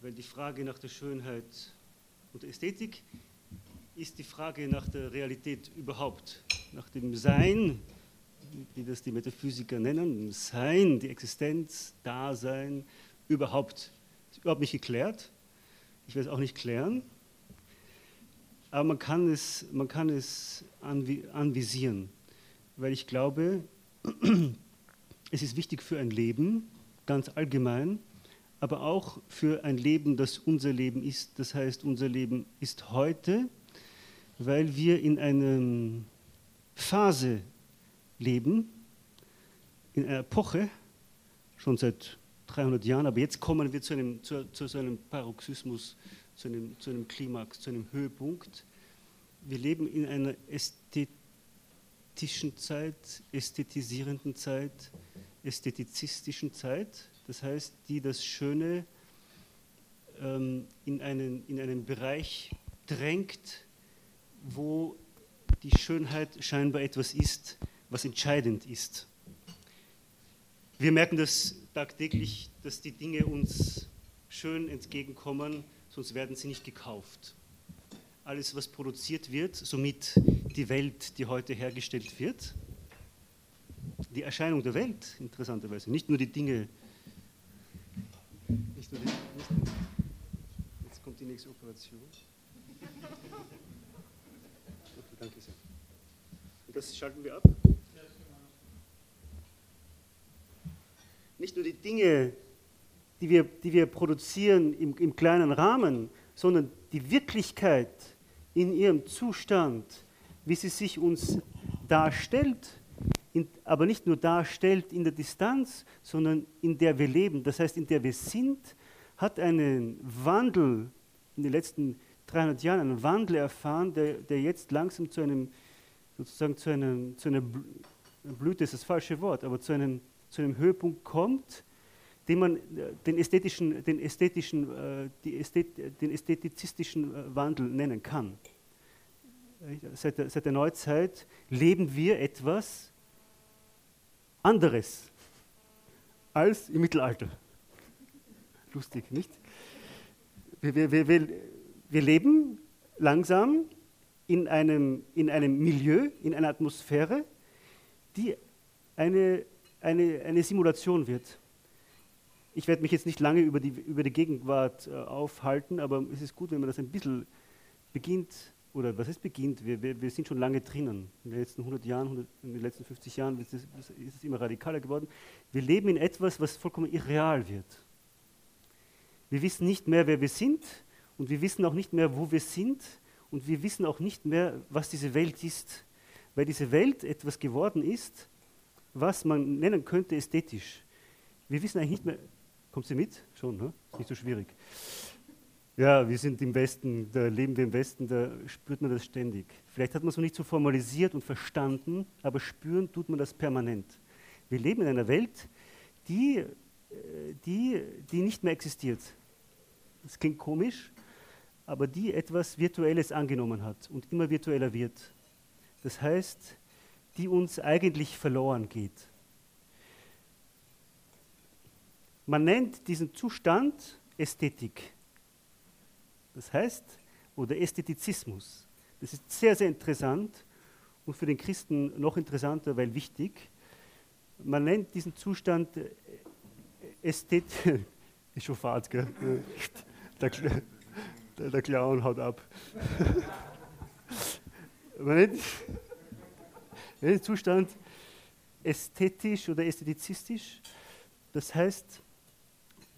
weil die Frage nach der Schönheit und der Ästhetik ist die Frage nach der Realität überhaupt, nach dem Sein, wie das die Metaphysiker nennen, Sein, die Existenz, Dasein, überhaupt. Ist überhaupt nicht geklärt. Ich werde es auch nicht klären. Aber man kann es, man kann es anvisieren, weil ich glaube, es ist wichtig für ein Leben, ganz allgemein, aber auch für ein Leben, das unser Leben ist. Das heißt, unser Leben ist heute, weil wir in einer Phase leben, in einer Epoche, schon seit 300 Jahren, aber jetzt kommen wir zu, einem, zu, zu so einem Paroxysmus, zu einem, zu einem Klimax, zu einem Höhepunkt. Wir leben in einer ästhetischen Zeit, ästhetisierenden Zeit, ästhetizistischen Zeit, das heißt, die das Schöne ähm, in, einen, in einen Bereich drängt, wo die Schönheit scheinbar etwas ist, was entscheidend ist. Wir merken das tagtäglich, dass die Dinge uns schön entgegenkommen, sonst werden sie nicht gekauft. Alles, was produziert wird, somit die Welt, die heute hergestellt wird, die Erscheinung der Welt, interessanterweise, nicht nur die Dinge, nicht nur nicht, jetzt kommt die nächste Operation. Okay, danke sehr. Und das schalten wir ab. nicht nur die Dinge, die wir, die wir produzieren im, im kleinen Rahmen, sondern die Wirklichkeit in ihrem Zustand, wie sie sich uns darstellt, in, aber nicht nur darstellt in der Distanz, sondern in der wir leben, das heißt in der wir sind, hat einen Wandel in den letzten 300 Jahren, einen Wandel erfahren, der, der jetzt langsam zu einem, sozusagen zu, einem, zu einer Blüte ist das falsche Wort, aber zu einem zu einem Höhepunkt kommt, den man den ästhetischen, den ästhetischen, äh, Ästhet, den ästhetizistischen äh, Wandel nennen kann. Seit der, seit der Neuzeit leben wir etwas anderes als im Mittelalter. Lustig, nicht? Wir, wir, wir, wir leben langsam in einem, in einem Milieu, in einer Atmosphäre, die eine eine, eine Simulation wird. Ich werde mich jetzt nicht lange über die, über die Gegenwart äh, aufhalten, aber es ist gut, wenn man das ein bisschen beginnt, oder was heißt beginnt? Wir, wir, wir, sind schon lange drinnen. In den letzten 100 Jahren, 100, in den letzten 50 Jahren ist es, ist es immer radikaler geworden. Wir leben in etwas, was vollkommen irreal wird. Wir wissen nicht mehr, wer wir sind und wir wissen auch nicht mehr, wo wir sind und wir wissen auch nicht mehr, was diese Welt ist, weil diese Welt etwas geworden ist, was man nennen könnte ästhetisch. Wir wissen eigentlich nicht mehr, kommt sie mit? Schon, ne? Ist nicht so schwierig. Ja, wir sind im Westen, da leben wir im Westen, da spürt man das ständig. Vielleicht hat man es noch nicht so formalisiert und verstanden, aber spüren tut man das permanent. Wir leben in einer Welt, die, äh, die, die nicht mehr existiert. Das klingt komisch, aber die etwas Virtuelles angenommen hat und immer virtueller wird. Das heißt, die uns eigentlich verloren geht. Man nennt diesen Zustand Ästhetik. Das heißt, oder Ästhetizismus. Das ist sehr, sehr interessant und für den Christen noch interessanter, weil wichtig. Man nennt diesen Zustand Ästhetik. Ist schon fad, gell? Der, der, Clown haut ab. Man nennt, der Zustand ästhetisch oder ästhetizistisch. Das heißt,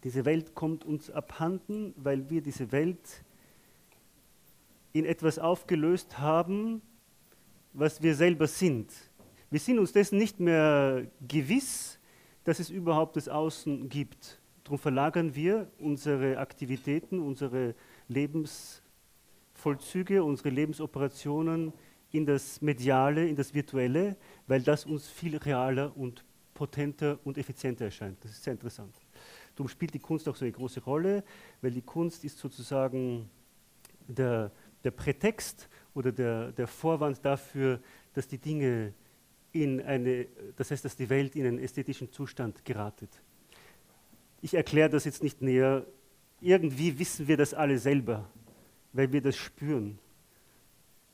diese Welt kommt uns abhanden, weil wir diese Welt in etwas aufgelöst haben, was wir selber sind. Wir sind uns dessen nicht mehr gewiss, dass es überhaupt das Außen gibt. Darum verlagern wir unsere Aktivitäten, unsere Lebensvollzüge, unsere Lebensoperationen in das Mediale, in das Virtuelle, weil das uns viel realer und potenter und effizienter erscheint. Das ist sehr interessant. Darum spielt die Kunst auch so eine große Rolle, weil die Kunst ist sozusagen der, der Prätext oder der, der Vorwand dafür, dass die Dinge in eine, das heißt, dass die Welt in einen ästhetischen Zustand geratet. Ich erkläre das jetzt nicht näher, irgendwie wissen wir das alle selber, weil wir das spüren.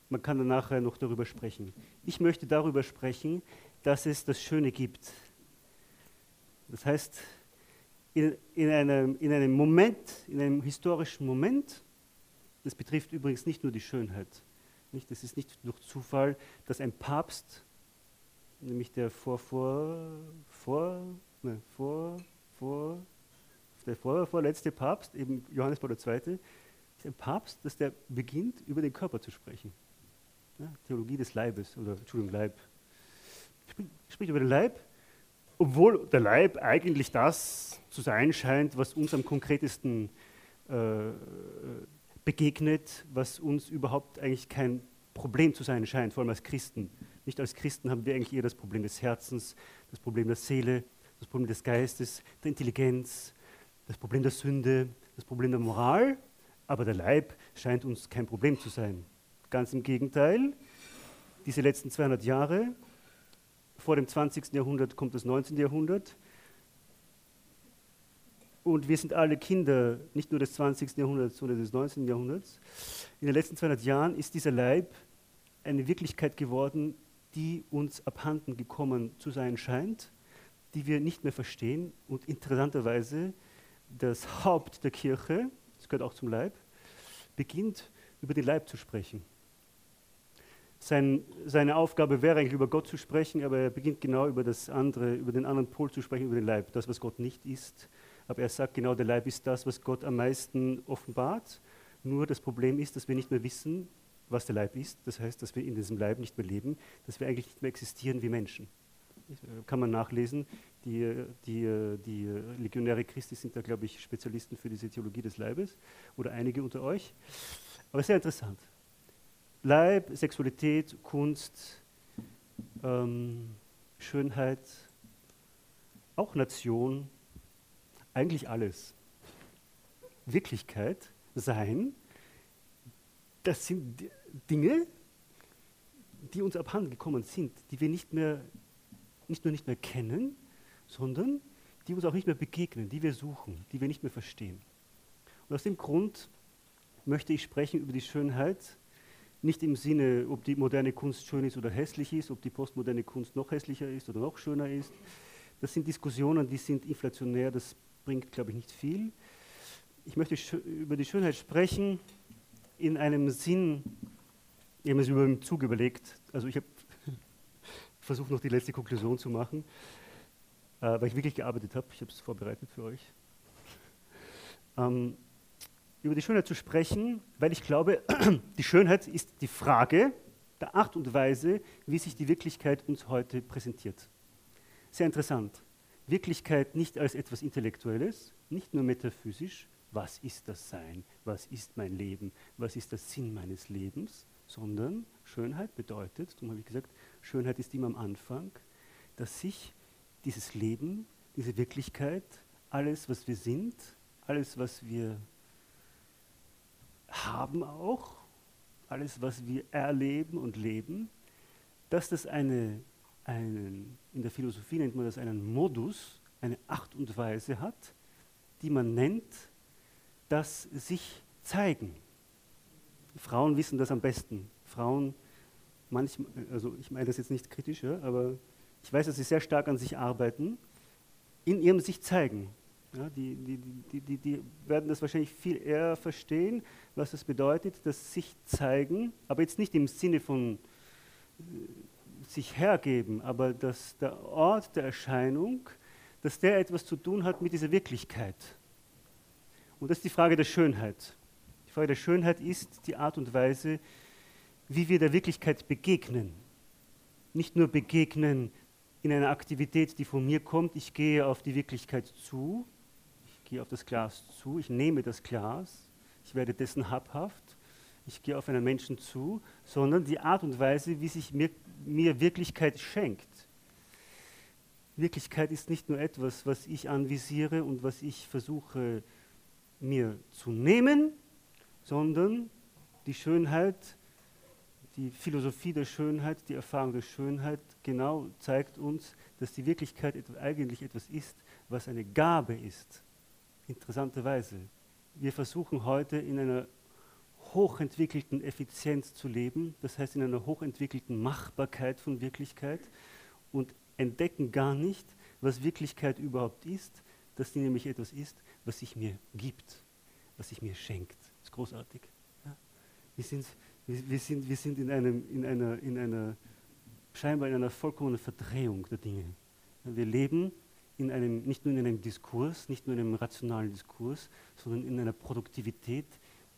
Man kann dann nachher noch darüber sprechen. Ich möchte darüber sprechen, dass es das Schöne gibt. Das heißt, in, in, einem, in einem Moment, in einem historischen Moment, das betrifft übrigens nicht nur die Schönheit. Nicht? Es ist nicht durch Zufall, dass ein Papst, nämlich der vor, vor, vor, ne, vor, vor, der vor, vorletzte Papst, eben Johannes Paul II., ist ein Papst, dass der beginnt, über den Körper zu sprechen. Ja, Theologie des Leibes, oder Entschuldigung, Leib. Spricht, spricht über den Leib, obwohl der Leib eigentlich das zu sein scheint, was uns am konkretesten äh, begegnet, was uns überhaupt eigentlich kein Problem zu sein scheint, vor allem als Christen. Nicht als Christen haben wir eigentlich eher das Problem des Herzens, das Problem der Seele, das Problem des Geistes, der Intelligenz, das Problem der Sünde, das Problem der Moral, aber der Leib scheint uns kein Problem zu sein. Ganz im Gegenteil, diese letzten 200 Jahre, vor dem 20. Jahrhundert kommt das 19. Jahrhundert, und wir sind alle Kinder, nicht nur des 20. Jahrhunderts, sondern des 19. Jahrhunderts. In den letzten 200 Jahren ist dieser Leib eine Wirklichkeit geworden, die uns abhanden gekommen zu sein scheint, die wir nicht mehr verstehen. Und interessanterweise, das Haupt der Kirche, das gehört auch zum Leib, beginnt über den Leib zu sprechen. Sein, seine Aufgabe wäre eigentlich über Gott zu sprechen, aber er beginnt genau über das andere, über den anderen Pol zu sprechen, über den Leib, das, was Gott nicht ist, aber er sagt genau, der Leib ist das, was Gott am meisten offenbart. Nur das Problem ist, dass wir nicht mehr wissen, was der Leib ist. Das heißt, dass wir in diesem Leib nicht mehr leben, dass wir eigentlich nicht mehr existieren wie Menschen. Kann man nachlesen. Die, die, die Legionäre Christi sind da, glaube ich, Spezialisten für diese Theologie des Leibes oder einige unter euch. Aber sehr interessant. Leib, Sexualität, Kunst, ähm, Schönheit, auch Nation, eigentlich alles. Wirklichkeit, Sein, das sind Dinge, die uns abhanden gekommen sind, die wir nicht mehr, nicht nur nicht mehr kennen, sondern die uns auch nicht mehr begegnen, die wir suchen, die wir nicht mehr verstehen. Und aus dem Grund möchte ich sprechen über die Schönheit, nicht im Sinne, ob die moderne Kunst schön ist oder hässlich ist, ob die postmoderne Kunst noch hässlicher ist oder noch schöner ist. Das sind Diskussionen, die sind inflationär, das bringt, glaube ich, nicht viel. Ich möchte über die Schönheit sprechen in einem Sinn, ich habe es über den Zug überlegt, also ich habe versucht noch die letzte Konklusion zu machen, äh, weil ich wirklich gearbeitet habe, ich habe es vorbereitet für euch. Ähm, über die Schönheit zu sprechen, weil ich glaube, die Schönheit ist die Frage der Art und Weise, wie sich die Wirklichkeit uns heute präsentiert. Sehr interessant. Wirklichkeit nicht als etwas Intellektuelles, nicht nur metaphysisch, was ist das Sein, was ist mein Leben, was ist der Sinn meines Lebens, sondern Schönheit bedeutet, darum habe ich gesagt, Schönheit ist immer am Anfang, dass sich dieses Leben, diese Wirklichkeit, alles, was wir sind, alles, was wir haben auch, alles, was wir erleben und leben, dass das eine einen, in der Philosophie nennt man das einen Modus, eine Art und Weise hat, die man nennt, das sich zeigen. Frauen wissen das am besten. Frauen, manchmal, also ich meine das jetzt nicht kritisch, ja, aber ich weiß, dass sie sehr stark an sich arbeiten, in ihrem sich zeigen. Ja, die, die, die, die, werden das wahrscheinlich viel eher verstehen, was das bedeutet, das sich zeigen, aber jetzt nicht im Sinne von äh, sich hergeben, aber dass der Ort der Erscheinung, dass der etwas zu tun hat mit dieser Wirklichkeit. Und das ist die Frage der Schönheit. Die Frage der Schönheit ist die Art und Weise, wie wir der Wirklichkeit begegnen. Nicht nur begegnen in einer Aktivität, die von mir kommt, ich gehe auf die Wirklichkeit zu, ich gehe auf das Glas zu, ich nehme das Glas, ich werde dessen habhaft, ich gehe auf einen Menschen zu, sondern die Art und Weise, wie sich mir mir Wirklichkeit schenkt. Wirklichkeit ist nicht nur etwas, was ich anvisiere und was ich versuche mir zu nehmen, sondern die Schönheit, die Philosophie der Schönheit, die Erfahrung der Schönheit genau zeigt uns, dass die Wirklichkeit eigentlich etwas ist, was eine Gabe ist. Interessanterweise. wir versuchen heute in einer hochentwickelten Effizienz zu leben, das heißt in einer hochentwickelten Machbarkeit von Wirklichkeit und entdecken gar nicht, was Wirklichkeit überhaupt ist, dass sie nämlich etwas ist, was sich mir gibt, was sich mir schenkt. Das ist großartig. Ja? Wir, sind, wir, wir, sind, wir sind in, einem, in, einer, in einer, scheinbar in einer vollkommenen Verdrehung der Dinge. Wir leben in einem, nicht nur in einem Diskurs, nicht nur in einem rationalen Diskurs, sondern in einer Produktivität,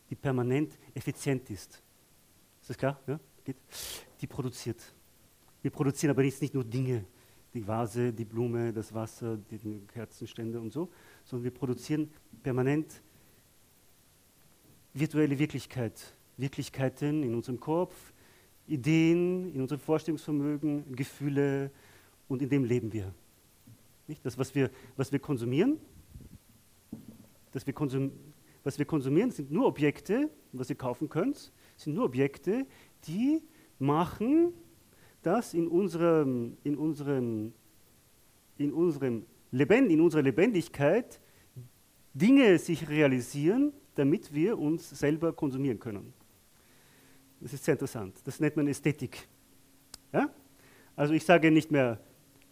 die permanent effizient ist. Ist das klar? Ja? Geht? Die produziert. Wir produzieren aber jetzt nicht nur Dinge, die Vase, die Blume, das Wasser, die Kerzenstände und so, sondern wir produzieren permanent virtuelle Wirklichkeit, Wirklichkeiten in unserem Kopf, Ideen, in unserem Vorstellungsvermögen, Gefühle und in dem leben wir. Nicht? Das, was wir, was wir konsumieren, das wir konsum, was wir konsumieren, sind nur Objekte, was ihr kaufen könnt, sind nur Objekte, die machen, dass in unserem, in unserem, in unserem Lebend, in unserer Lebendigkeit Dinge sich realisieren, damit wir uns selber konsumieren können. Das ist sehr interessant. Das nennt man Ästhetik. Ja? Also ich sage nicht mehr,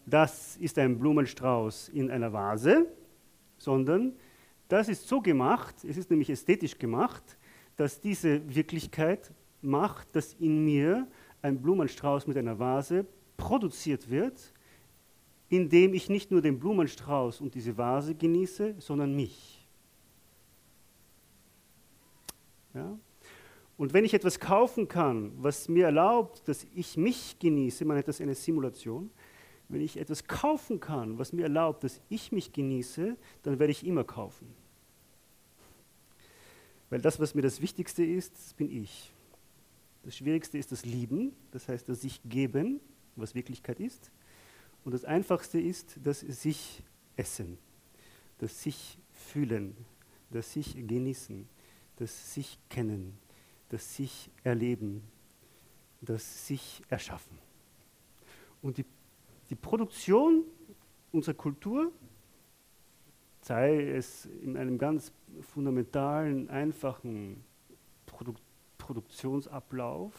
das ist ein Blumenstrauß in einer Vase, sondern das ist so gemacht, es ist nämlich ästhetisch gemacht, dass diese Wirklichkeit macht, dass in mir ein Blumenstrauß mit einer Vase produziert wird, indem ich nicht nur den Blumenstrauß und diese Vase genieße, sondern mich. Ja? Und wenn ich etwas kaufen kann, was mir erlaubt, dass ich mich genieße, man nennt das eine Simulation, wenn ich etwas kaufen kann, was mir erlaubt, dass ich mich genieße, dann werde ich immer kaufen. Weil das, was mir das Wichtigste ist, das bin ich. Das Schwierigste ist das Lieben, das heißt das sich geben, was Wirklichkeit ist. Und das Einfachste ist das sich essen, das sich fühlen, das sich genießen, das sich kennen, das sich erleben, das sich erschaffen. Und die die Produktion unserer Kultur, sei es in einem ganz fundamentalen, einfachen Produ Produktionsablauf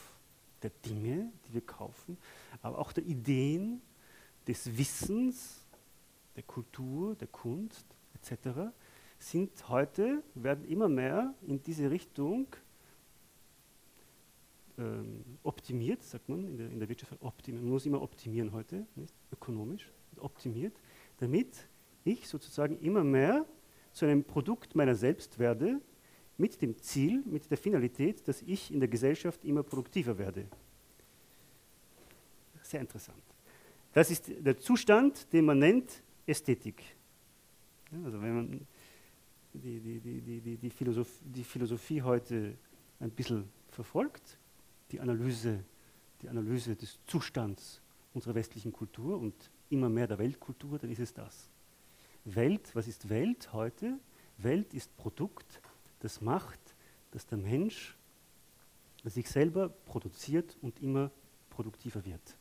der Dinge, die wir kaufen, aber auch der Ideen, des Wissens, der Kultur, der Kunst etc., sind heute, werden immer mehr in diese Richtung ähm, optimiert, sagt man in der, in der Wirtschaft, optimieren. man muss immer optimieren heute, nicht? ökonomisch, optimiert, damit ich sozusagen immer mehr zu einem Produkt meiner selbst werde, mit dem Ziel, mit der Finalität, dass ich in der Gesellschaft immer produktiver werde. Sehr interessant. Das ist der Zustand, den man nennt Ästhetik. Ja, also wenn man die, die, die, die, Philosophie, die Philosophie heute ein bisschen verfolgt, die Analyse, die Analyse des Zustands unserer westlichen Kultur und immer mehr der Weltkultur, dann ist es das. Welt, was ist Welt heute? Welt ist Produkt, das macht, dass der Mensch sich selber produziert und immer produktiver wird.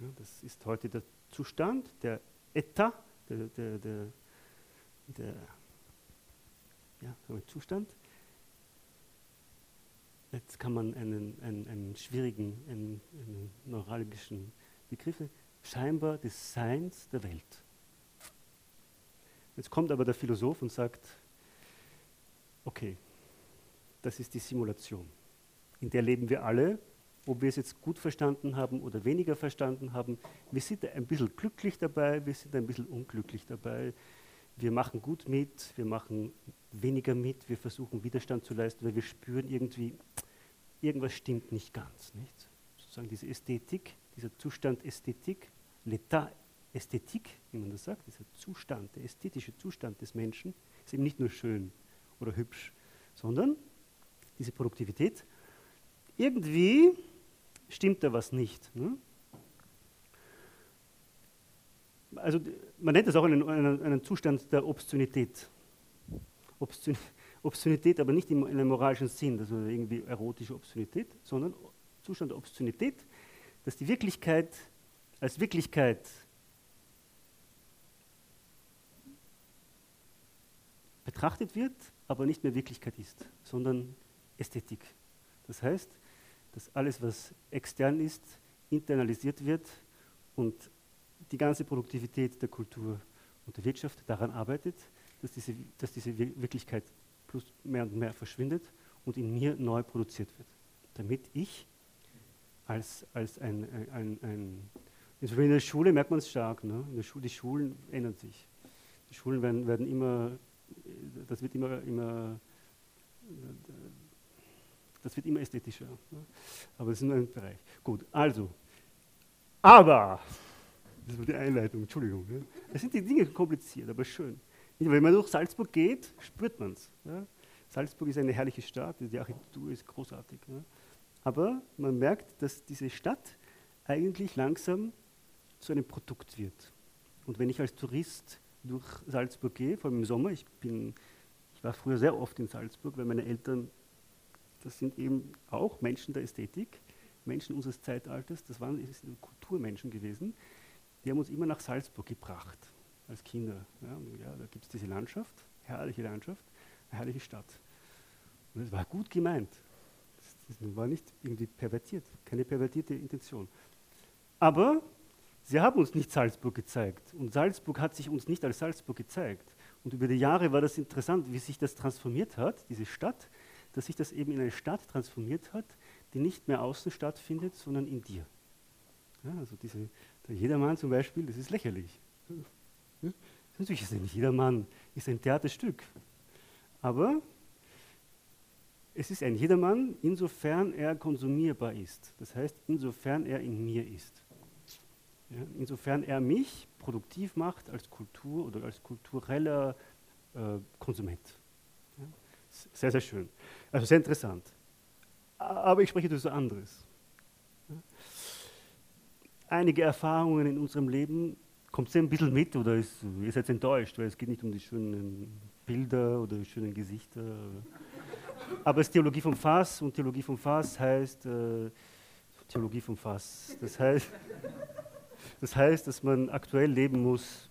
Ja, das ist heute der Zustand, der Etat, der, der, der, der ja, Zustand, Jetzt kann man einen, einen, einen schwierigen, einen, einen neuralgischen Begriff, scheinbar des Seins der Welt. Jetzt kommt aber der Philosoph und sagt, okay, das ist die Simulation. In der leben wir alle, ob wir es jetzt gut verstanden haben oder weniger verstanden haben. Wir sind ein bisschen glücklich dabei, wir sind ein bisschen unglücklich dabei. Wir machen gut mit, wir machen weniger mit, wir versuchen Widerstand zu leisten, weil wir spüren irgendwie, irgendwas stimmt nicht ganz. Nicht? Sozusagen diese Ästhetik, dieser Zustand Ästhetik, l'état Ästhetik, wie man das sagt, dieser Zustand, der ästhetische Zustand des Menschen, ist eben nicht nur schön oder hübsch, sondern diese Produktivität. Irgendwie stimmt da was nicht. Ne? Also man nennt das auch einen, einen, einen Zustand der Obszönität. Obszön, Obszönität, aber nicht in einem moralischen Sinn, also irgendwie erotische Obszönität, sondern Zustand der Obszönität, dass die Wirklichkeit als Wirklichkeit betrachtet wird aber nicht mehr Wirklichkeit ist, sondern Ästhetik. Das heißt, dass alles, was extern ist, internalisiert wird und die ganze Produktivität der Kultur und der Wirtschaft daran arbeitet, dass diese, dass diese Wirklichkeit plus mehr und mehr verschwindet und in mir neu produziert wird, damit ich als, als ein, ein, ein, ein in der Schule merkt man es stark, ne? in der Schule, die Schulen ändern sich. Die Schulen werden, werden immer, das wird immer, immer, das wird immer ästhetischer. Ne? Aber das ist nur ein Bereich. Gut, also, aber, das war die Einleitung, Entschuldigung. Ne? Es sind die Dinge kompliziert, aber schön. Wenn man durch Salzburg geht, spürt man es. Ja? Salzburg ist eine herrliche Stadt, die Architektur ist großartig. Ja? Aber man merkt, dass diese Stadt eigentlich langsam zu einem Produkt wird. Und wenn ich als Tourist durch Salzburg gehe, vor allem im Sommer, ich, bin, ich war früher sehr oft in Salzburg, weil meine Eltern, das sind eben auch Menschen der Ästhetik, Menschen unseres Zeitalters, das waren Kulturmenschen gewesen, die haben uns immer nach Salzburg gebracht, als Kinder. Ja, ja da gibt es diese Landschaft, herrliche Landschaft, eine herrliche Stadt. Und es war gut gemeint. Das, war nicht irgendwie pervertiert, keine pervertierte Intention. Aber sie haben uns nicht Salzburg gezeigt. Und Salzburg hat sich uns nicht als Salzburg gezeigt. Und über die Jahre war das interessant, wie sich das transformiert hat, diese Stadt, dass sich das eben in eine Stadt transformiert hat, die nicht mehr außen stattfindet, sondern in dir. Ja, also diese, der Jedermann zum Beispiel, das ist lächerlich. Natürlich ist nicht Jedermann, ist ein Theaterstück. Aber es ist ein Jedermann, insofern er konsumierbar ist. Das heißt, insofern er in mir ist. Ja, insofern er mich produktiv macht als Kultur oder als kultureller äh, Konsument. Ja, sehr, sehr schön. Also sehr interessant. Aber ich spreche durch so anderes. Einige Erfahrungen in unserem Leben kommt ihr ein bisschen mit oder ist, ihr seid enttäuscht, weil es geht nicht um die schönen Bilder oder die schönen Gesichter. Aber es ist Theologie vom Fass und Theologie vom Fass heißt äh, Theologie vom Fass. Das heißt, das heißt, dass man aktuell leben muss.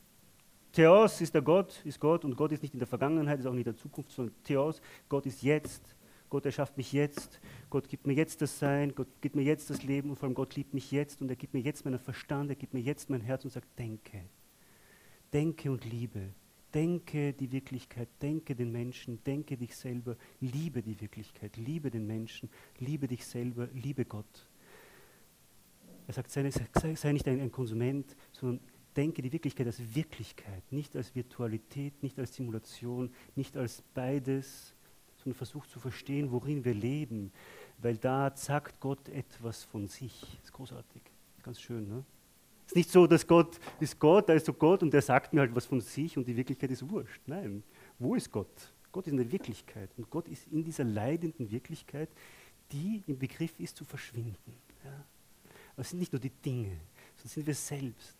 Theos ist der Gott, ist Gott und Gott ist nicht in der Vergangenheit, ist auch nicht in der Zukunft, sondern Theos, Gott ist jetzt. Gott erschafft mich jetzt, Gott gibt mir jetzt das Sein, Gott gibt mir jetzt das Leben und vor allem Gott liebt mich jetzt. Und er gibt mir jetzt meinen Verstand, er gibt mir jetzt mein Herz und sagt, denke, denke und liebe, Denke die Wirklichkeit, denke den Menschen, denke dich selber, liebe die Wirklichkeit, liebe den Menschen, liebe dich selber, liebe Gott. Er sagt, sei, sei nicht ein, ein Konsument, sondern denke die Wirklichkeit als Wirklichkeit, nicht als Virtualität, nicht als Simulation, nicht als beides, sondern versuch zu verstehen, worin wir leben, weil da sagt Gott etwas von sich. Das ist großartig, ganz schön. Ne? ist nicht so, dass Gott ist Gott, da ist so Gott und der sagt mir halt was von sich und die Wirklichkeit ist wurscht. Nein, wo ist Gott? Gott ist in der Wirklichkeit und Gott ist in dieser leidenden Wirklichkeit, die im Begriff ist zu verschwinden. Ja. Aber es sind nicht nur die Dinge, sondern sind wir selbst.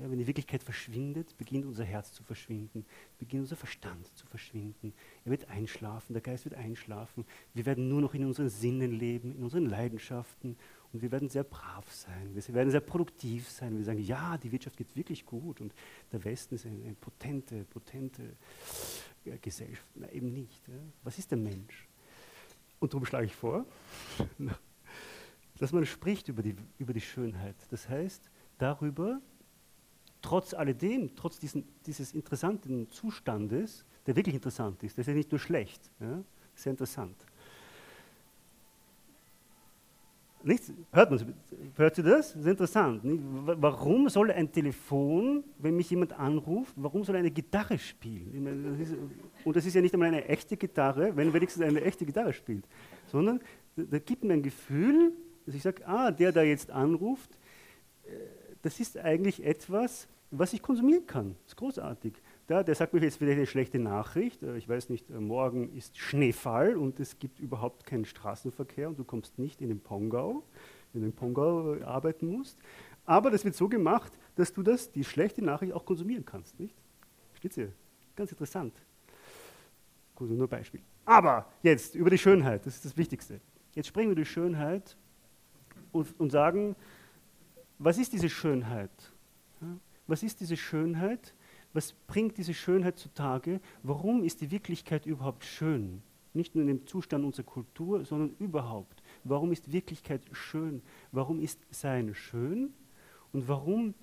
Ja, wenn die Wirklichkeit verschwindet, beginnt unser Herz zu verschwinden, beginnt unser Verstand zu verschwinden. Er wird einschlafen, der Geist wird einschlafen. Wir werden nur noch in unseren Sinnen leben, in unseren Leidenschaften und wir werden sehr brav sein, wir werden sehr produktiv sein. Wir sagen, ja, die Wirtschaft geht wirklich gut und der Westen ist eine, eine potente, potente äh, Gesellschaft. Nein, eben nicht. Ja. Was ist der Mensch? Und darum schlage ich vor, dass man spricht über die, über die Schönheit. Das heißt, darüber, trotz alledem, trotz diesen, dieses interessanten Zustandes, der wirklich interessant ist, der ist ja nicht nur schlecht, ja, sehr interessant. Nichts, hört man hört ihr das? Das ist interessant. Nicht? Warum soll ein Telefon, wenn mich jemand anruft, warum soll eine Gitarre spielen? Meine, das ist, und das ist ja nicht einmal eine echte Gitarre, wenn wenigstens eine echte Gitarre spielt, sondern da, da gibt mir ein Gefühl, dass ich sage, ah, der da jetzt anruft, äh, das ist eigentlich etwas, was ich konsumieren kann. Das ist großartig. Da, der sagt mir jetzt vielleicht eine schlechte Nachricht. Äh, ich weiß nicht, äh, morgen ist Schneefall und es gibt überhaupt keinen Straßenverkehr und du kommst nicht in den Pongau, in den Pongau äh, arbeiten musst. Aber das wird so gemacht, dass du das, die schlechte Nachricht auch konsumieren kannst, nicht? Steht ihr? Ganz interessant. Gut, nur Beispiel. Aber jetzt über die Schönheit, das ist das Wichtigste. Jetzt sprechen wir die Schönheit und, und sagen, was ist diese Schönheit? Was ist diese Schönheit? was bringt diese Schönheit zutage? Warum ist die Wirklichkeit überhaupt schön? Nicht nur in dem Zustand unserer Kultur, sondern überhaupt. Warum ist Wirklichkeit schön? Warum ist Sein schön? Und warum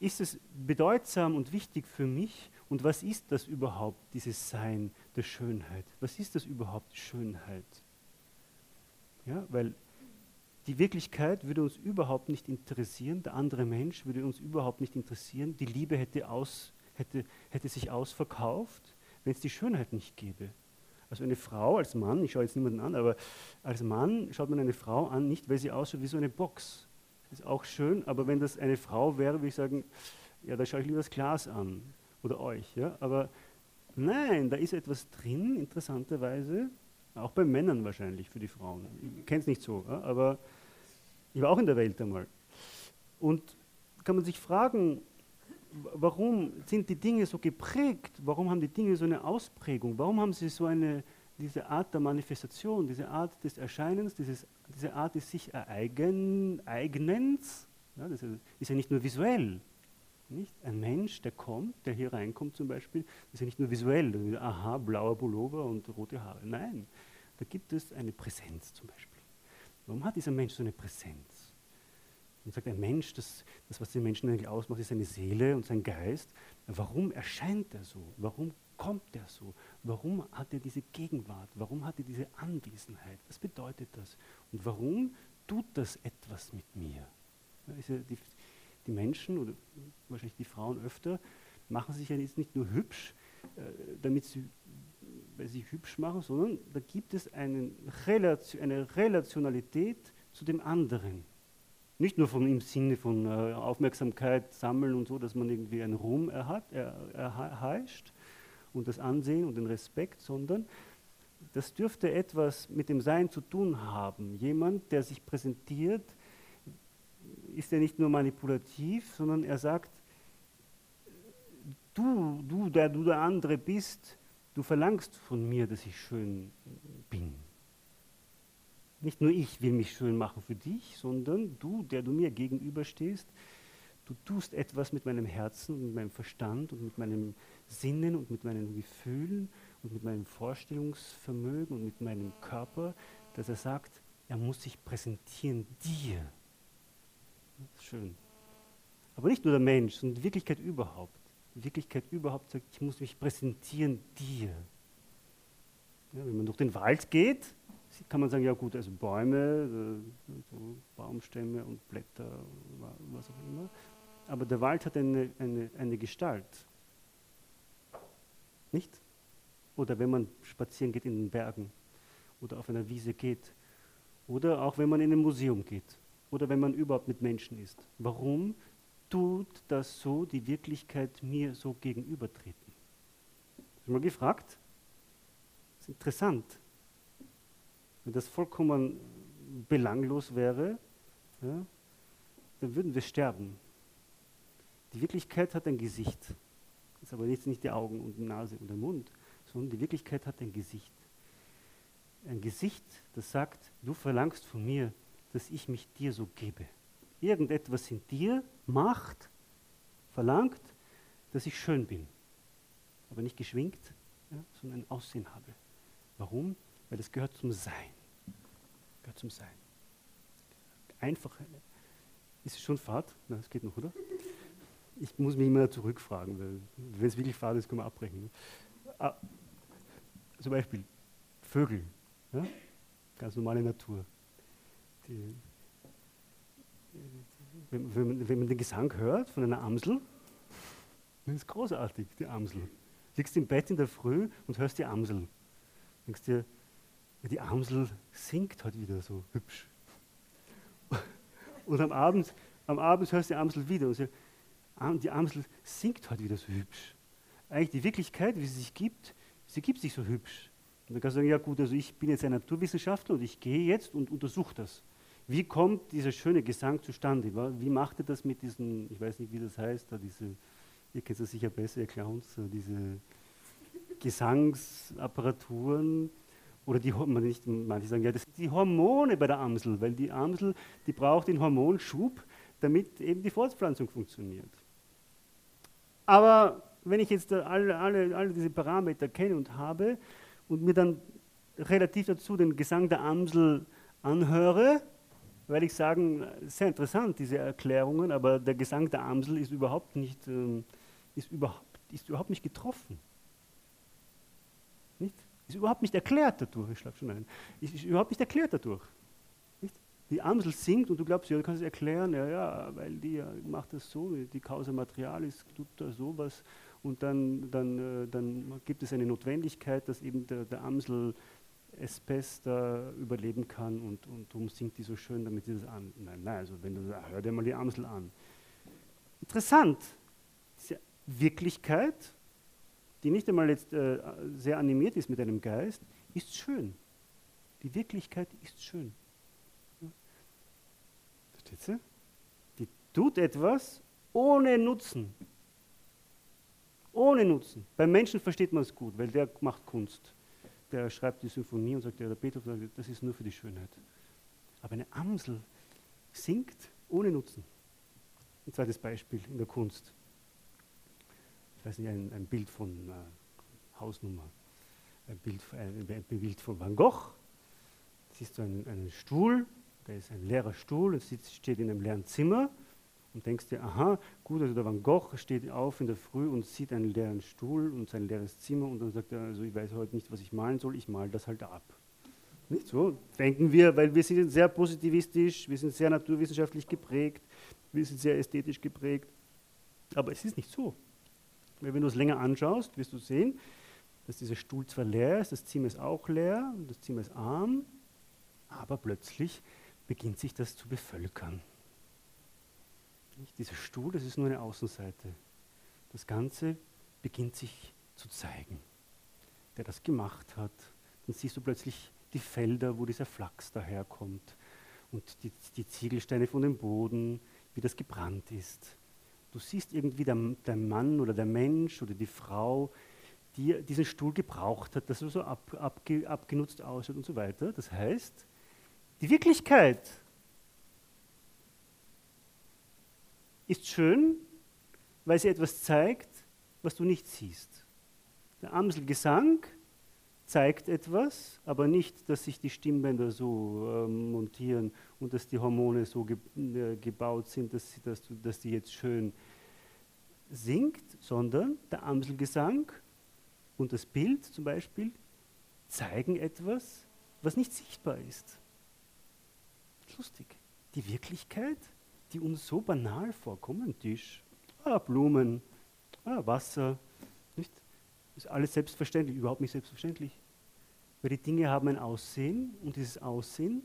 ist es bedeutsam und wichtig für mich? Und was ist das überhaupt, dieses Sein der Schönheit? Was ist das überhaupt, Schönheit? Ja, weil die Wirklichkeit würde uns überhaupt nicht interessieren, der andere Mensch würde uns überhaupt nicht interessieren, die Liebe hätte, aus, hätte, hätte sich ausverkauft, wenn es die Schönheit nicht gäbe. Also eine Frau als Mann, ich schaue jetzt niemanden an, aber als Mann schaut man eine Frau an, nicht weil sie ausschaut wie so eine Box. Ist auch schön, aber wenn das eine Frau wäre, würde ich sagen, ja, da schaue ich lieber das Glas an oder euch. Ja? Aber nein, da ist etwas drin, interessanterweise, auch bei Männern wahrscheinlich für die Frauen. Ich kenne es nicht so, aber ich war auch in der Welt einmal. Und kann man sich fragen, warum sind die Dinge so geprägt? Warum haben die Dinge so eine Ausprägung? Warum haben sie so eine, diese Art der Manifestation, diese Art des Erscheinens, dieses, diese Art des sich Ereignens? Ja, das ist ja nicht nur visuell. Nicht? Ein Mensch, der kommt, der hier reinkommt zum Beispiel, ist ja nicht nur visuell, aha, blauer Pullover und rote Haare. Nein, da gibt es eine Präsenz zum Beispiel. Warum hat dieser Mensch so eine Präsenz? Man sagt, ein Mensch, das, das, was den Menschen eigentlich ausmacht, ist seine Seele und sein Geist. Warum erscheint er so? Warum kommt er so? Warum hat er diese Gegenwart? Warum hat er diese Anwesenheit? Was bedeutet das? Und warum tut das etwas mit mir? Ja, die, die, Menschen oder wahrscheinlich die Frauen öfter machen sich ja jetzt nicht nur hübsch, äh, damit sie, weil sie hübsch machen, sondern da gibt es einen Relation, eine Relationalität zu dem anderen. Nicht nur von, im Sinne von äh, Aufmerksamkeit sammeln und so, dass man irgendwie einen Ruhm erhat, er, erheischt und das Ansehen und den Respekt, sondern das dürfte etwas mit dem Sein zu tun haben. Jemand, der sich präsentiert, ist ja nicht nur manipulativ, sondern er sagt, du, du, der du der andere bist, du verlangst von mir, dass ich schön bin. Nicht nur ich will mich schön machen für dich, sondern du, der du mir gegenüberstehst, du tust etwas mit meinem Herzen und mit meinem Verstand und mit meinem Sinnen und mit meinen Gefühlen und mit meinem Vorstellungsvermögen und mit meinem Körper, dass er sagt, er muss sich präsentieren dir. Schön. Aber nicht nur der Mensch, sondern die Wirklichkeit überhaupt. Die Wirklichkeit überhaupt sagt, ich muss mich präsentieren dir. Ja, wenn man durch den Wald geht, kann man sagen, ja gut, also Bäume, äh, so Baumstämme und Blätter, was auch immer. Aber der Wald hat eine, eine, eine Gestalt. Nicht? Oder wenn man spazieren geht in den Bergen oder auf einer Wiese geht. Oder auch wenn man in ein Museum geht. Oder wenn man überhaupt mit Menschen ist. Warum tut das so die Wirklichkeit mir so gegenübertreten? Hast du mal gefragt? Das ist interessant. Wenn das vollkommen belanglos wäre, ja, dann würden wir sterben. Die Wirklichkeit hat ein Gesicht. Das ist aber jetzt nicht die Augen und die Nase und der Mund, sondern die Wirklichkeit hat ein Gesicht. Ein Gesicht, das sagt, du verlangst von mir, dass ich mich dir so gebe. Irgendetwas in dir macht, verlangt, dass ich schön bin. Aber nicht geschwingt, ja, sondern ein Aussehen habe. Warum? weil das gehört zum Sein. Gehört zum Sein. Einfach. Ist es schon Fahrt? Na, es geht noch, oder? Ich muss mich immer zurückfragen, weil wenn es wirklich Fahrt ist, kann man abbrechen. Ah, zum Beispiel Vögel, ja? ganz normale Natur. Die, wenn, man, wenn, man, den Gesang hört von einer Amsel, das ist großartig, die Amsel. Liegst im Bett in der Früh und hörst die Amsel. Denkst dir, die Amsel singt heute wieder so hübsch. Und am Abend, am Abend hörst du die Amsel wieder und sagst, die Amsel singt heute wieder so hübsch. Eigentlich die Wirklichkeit, wie sie sich gibt, sie gibt sich so hübsch. Und dann kannst du sagen, ja gut, also ich bin jetzt ein Naturwissenschaftler und ich gehe jetzt und untersuche das. Wie kommt dieser schöne Gesang zustande? Wie macht er das mit diesen, ich weiß nicht, wie das heißt, da diese, ihr kennt das sicher besser, ihr Clowns, diese Gesangsapparaturen, oder die, manche sagen, ja, das sind die Hormone bei der Amsel, weil die Amsel, die braucht den Hormonschub, damit eben die Fortpflanzung funktioniert. Aber wenn ich jetzt alle, alle, alle diese Parameter kenne und habe und mir dann relativ dazu den Gesang der Amsel anhöre, werde ich sagen, sehr interessant, diese Erklärungen, aber der Gesang der Amsel ist überhaupt nicht, ähm, ist überhaupt, ist überhaupt nicht getroffen. Nicht? Ist überhaupt nicht erklärt dadurch, ich schlage schon ein. Ist, ist überhaupt nicht erklärt dadurch. Nicht? Die Amsel singt und du glaubst, ja, du kannst es erklären, ja, ja, weil die ja, macht das so, die Causa Materialis tut da sowas und dann, dann, äh, dann gibt es eine Notwendigkeit, dass eben der, der Amsel Espes da überleben kann und, und darum singt die so schön, damit sie das an. Nein, nein, also wenn du hör dir mal die Amsel an. Interessant, diese Wirklichkeit, die nicht einmal jetzt äh, sehr animiert ist mit einem Geist, ist schön. Die Wirklichkeit ist schön. Versteht ihr? Die tut etwas ohne Nutzen. Ohne Nutzen. Beim Menschen versteht man es gut, weil der macht Kunst. Der schreibt die Symphonie und sagt, der Beethoven sagt, das ist nur für die Schönheit. Aber eine Amsel singt ohne Nutzen. Ein zweites Beispiel in der Kunst. Ich weiß nicht, ein, ein Bild von äh, Hausnummer. Ein Bild, ein, ein Bild von Van Gogh. Siehst du einen, einen Stuhl, der ist ein leerer Stuhl, es steht in einem leeren Zimmer und denkst dir, aha, gut, also der Van Gogh steht auf in der Früh und sieht einen leeren Stuhl und sein leeres Zimmer und dann sagt er, also ich weiß heute nicht, was ich malen soll, ich male das halt ab. Nicht so? Denken wir, weil wir sind sehr positivistisch, wir sind sehr naturwissenschaftlich geprägt, wir sind sehr ästhetisch geprägt. Aber es ist nicht so. Weil wenn du es länger anschaust, wirst du sehen, dass dieser Stuhl zwar leer ist, das Zimmer ist auch leer, das Zimmer ist arm, aber plötzlich beginnt sich das zu bevölkern. Dieser Stuhl, das ist nur eine Außenseite. Das Ganze beginnt sich zu zeigen. Der das gemacht hat. Dann siehst du plötzlich die Felder, wo dieser Flachs daherkommt. Und die, die Ziegelsteine von dem Boden, wie das gebrannt ist. Du siehst irgendwie der, der Mann oder der Mensch oder die Frau, die diesen Stuhl gebraucht hat, dass er so ab, abge, abgenutzt aussieht und so weiter. Das heißt, die Wirklichkeit ist schön, weil sie etwas zeigt, was du nicht siehst. Der Amselgesang zeigt etwas, aber nicht, dass sich die Stimmbänder so äh, montieren und dass die Hormone so ge äh, gebaut sind, dass, sie, dass, du, dass die jetzt schön singt, sondern der Amselgesang und das Bild zum Beispiel zeigen etwas, was nicht sichtbar ist. Lustig. Die Wirklichkeit die uns so banal vorkommen. Tisch, ah, Blumen, ah, Wasser, nicht? Ist alles selbstverständlich, überhaupt nicht selbstverständlich. Weil die Dinge haben ein Aussehen und dieses Aussehen,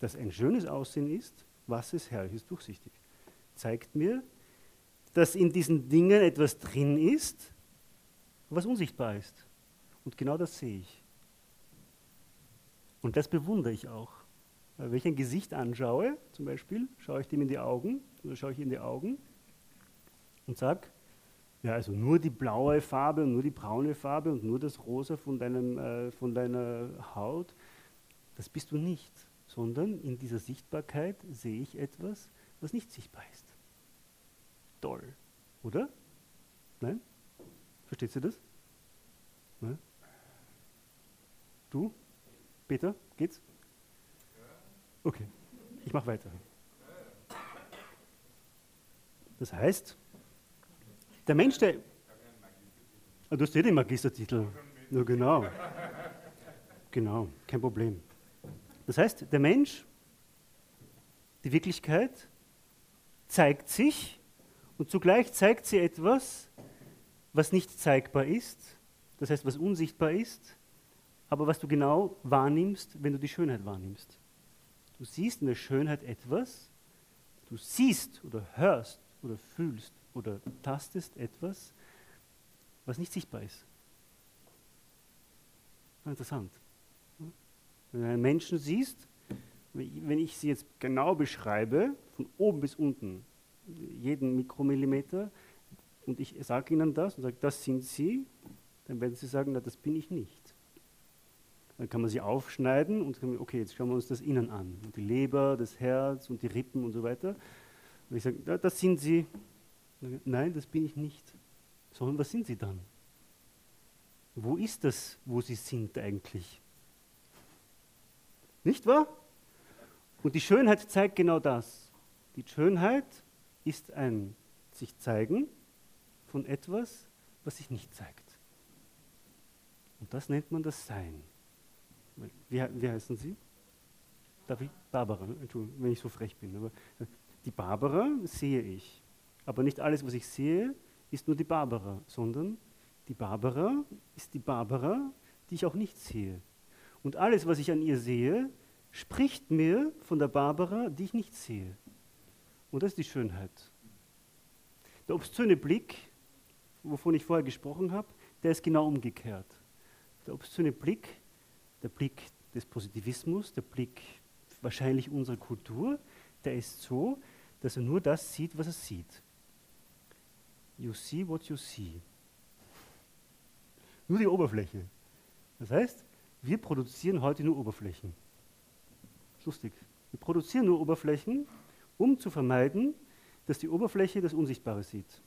das ein schönes Aussehen ist, was es herrlich ist, durchsichtig, zeigt mir, dass in diesen Dingen etwas drin ist, was unsichtbar ist. Und genau das sehe ich. Und das bewundere ich auch. Wenn ich ein Gesicht anschaue, zum Beispiel, schaue ich dem in die Augen oder schaue ich in die Augen und sage, ja, also nur die blaue Farbe und nur die braune Farbe und nur das Rosa von, deinem, äh, von deiner Haut, das bist du nicht, sondern in dieser Sichtbarkeit sehe ich etwas, was nicht sichtbar ist. Toll, oder? Nein? Versteht ihr das? Nein? Du? Peter, geht's? Okay, ich mache weiter. Das heißt, der Mensch, der. Ah, du hast eh den Magistertitel. Ja, genau. Genau, kein Problem. Das heißt, der Mensch, die Wirklichkeit, zeigt sich und zugleich zeigt sie etwas, was nicht zeigbar ist, das heißt, was unsichtbar ist, aber was du genau wahrnimmst, wenn du die Schönheit wahrnimmst. Du siehst in der Schönheit etwas, du siehst oder hörst oder fühlst oder tastest etwas, was nicht sichtbar ist. Interessant. Wenn du einen Menschen siehst, wenn ich sie jetzt genau beschreibe, von oben bis unten, jeden Mikromillimeter, und ich sage ihnen das und sage, das sind sie, dann werden sie sagen, na, das bin ich nicht. Dann kann man sie aufschneiden und sagen, okay, jetzt schauen wir uns das innen an. Und die Leber, das Herz und die Rippen und so weiter. Und ich sage, das sind sie. Nein, das bin ich nicht. sondern was sind sie dann? Wo ist das, wo sie sind eigentlich? Nicht wahr? Und die Schönheit zeigt genau das. Die Schönheit ist ein sich zeigen von etwas, was sich nicht zeigt. Und das nennt man das Sein. Wie, wie heißen Sie? Darf ich? Barbara, wenn ich so frech bin. Aber äh, die Barbara sehe ich. Aber nicht alles, was ich sehe, ist nur die Barbara, sondern die Barbara ist die Barbara, die ich auch nicht sehe. Und alles, was ich an ihr sehe, spricht mir von der Barbara, die ich nicht sehe. Und das ist die Schönheit. Der obszöne Blick, wovon ich vorher gesprochen habe, der ist genau umgekehrt. Der obszöne Blick, der Blick des Positivismus, der Blick wahrscheinlich unserer Kultur, der ist so, dass er nur das sieht, was er sieht. You see what you see. Nur die Oberfläche. Das heißt, wir produzieren heute nur Oberflächen. Lustig. Wir produzieren nur Oberflächen, um zu vermeiden, dass die Oberfläche das Unsichtbare sieht.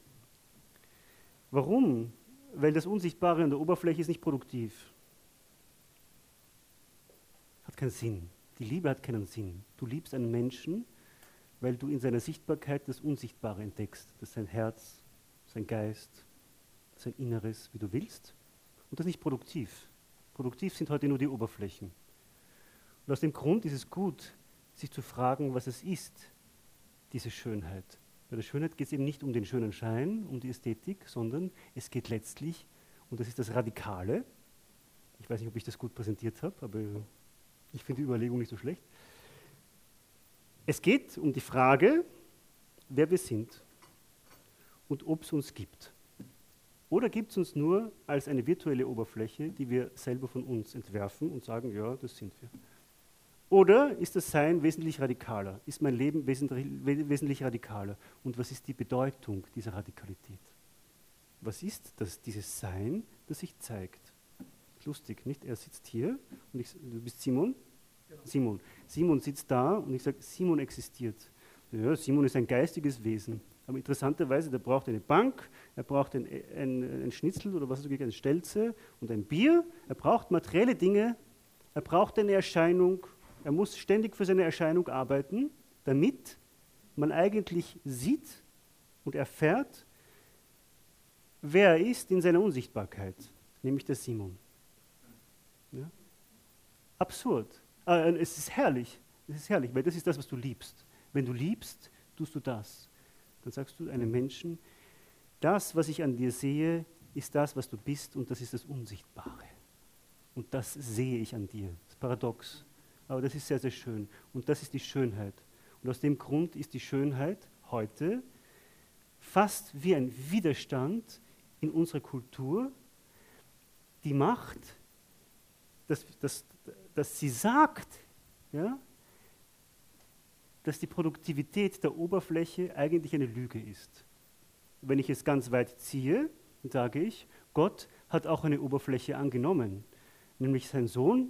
Warum? Weil das Unsichtbare an der Oberfläche ist nicht produktiv. Hat keinen Sinn. Die Liebe hat keinen Sinn. Du liebst einen Menschen, weil du in seiner Sichtbarkeit das Unsichtbare entdeckst. Das sein Herz, sein Geist, sein Inneres, wie du willst. Und das ist nicht produktiv. Produktiv sind heute nur die Oberflächen. Und aus dem Grund ist es gut, sich zu fragen, was es ist, diese Schönheit. Bei der Schönheit geht es eben nicht um den schönen Schein, um die Ästhetik, sondern es geht letztlich, und das ist das Radikale, ich weiß nicht, ob ich das gut präsentiert habe, aber ich finde die Überlegung nicht so schlecht. Es geht um die Frage, wer wir sind und ob es uns gibt. Oder gibt es uns nur als eine virtuelle Oberfläche, die wir selber von uns entwerfen und sagen, ja, das sind wir. Oder ist das Sein wesentlich radikaler? Ist mein Leben wesentlich, radikaler? Und was ist die Bedeutung dieser Radikalität? Was ist das, dieses Sein, das sich zeigt? Lustig, nicht? Er sitzt hier und ich, du bist Simon? Genau. Simon. Simon sitzt da und ich sage, Simon existiert. Ja, Simon ist ein geistiges Wesen. Aber interessanterweise, der braucht eine Bank, er braucht ein, ein, ein Schnitzel oder was ist eine Stelze und ein Bier. Er braucht materielle Dinge, er braucht eine Erscheinung er muss ständig für seine Erscheinung arbeiten, damit man eigentlich sieht und erfährt, wer er ist in seiner Unsichtbarkeit, nämlich der Simon. Ja? Absurd. Äh, es ist herrlich. Es ist herrlich, weil das ist das, was du liebst. Wenn du liebst, tust du das. Dann sagst du einem Menschen, das, was ich an dir sehe, ist das, was du bist und das ist das Unsichtbare. Und das sehe ich an dir. Das ist paradox. Aber das ist sehr, sehr schön. Und das ist die Schönheit. Und aus dem Grund ist die Schönheit heute fast wie ein Widerstand in unserer Kultur, die Macht, dass, dass, dass sie sagt, ja, dass die Produktivität der Oberfläche eigentlich eine Lüge ist. Wenn ich es ganz weit ziehe, sage ich, Gott hat auch eine Oberfläche angenommen, nämlich sein Sohn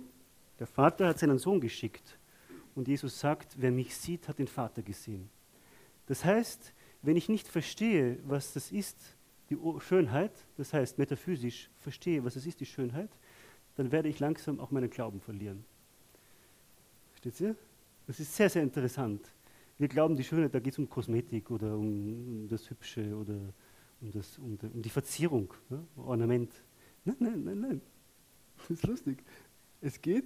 der Vater hat seinen Sohn geschickt. Und Jesus sagt, wer mich sieht, hat den Vater gesehen. Das heißt, wenn ich nicht verstehe, was das ist, die Schönheit, das heißt metaphysisch verstehe, was es ist, die Schönheit, dann werde ich langsam auch meinen Glauben verlieren. Versteht ihr? Das ist sehr, sehr interessant. Wir glauben, die Schönheit, da geht es um Kosmetik oder um, um, das Hübsche oder um, das, um, die, um die Verzierung, ja? Ornament. Nein, nein, nein, nein. Das ist lustig. Es geht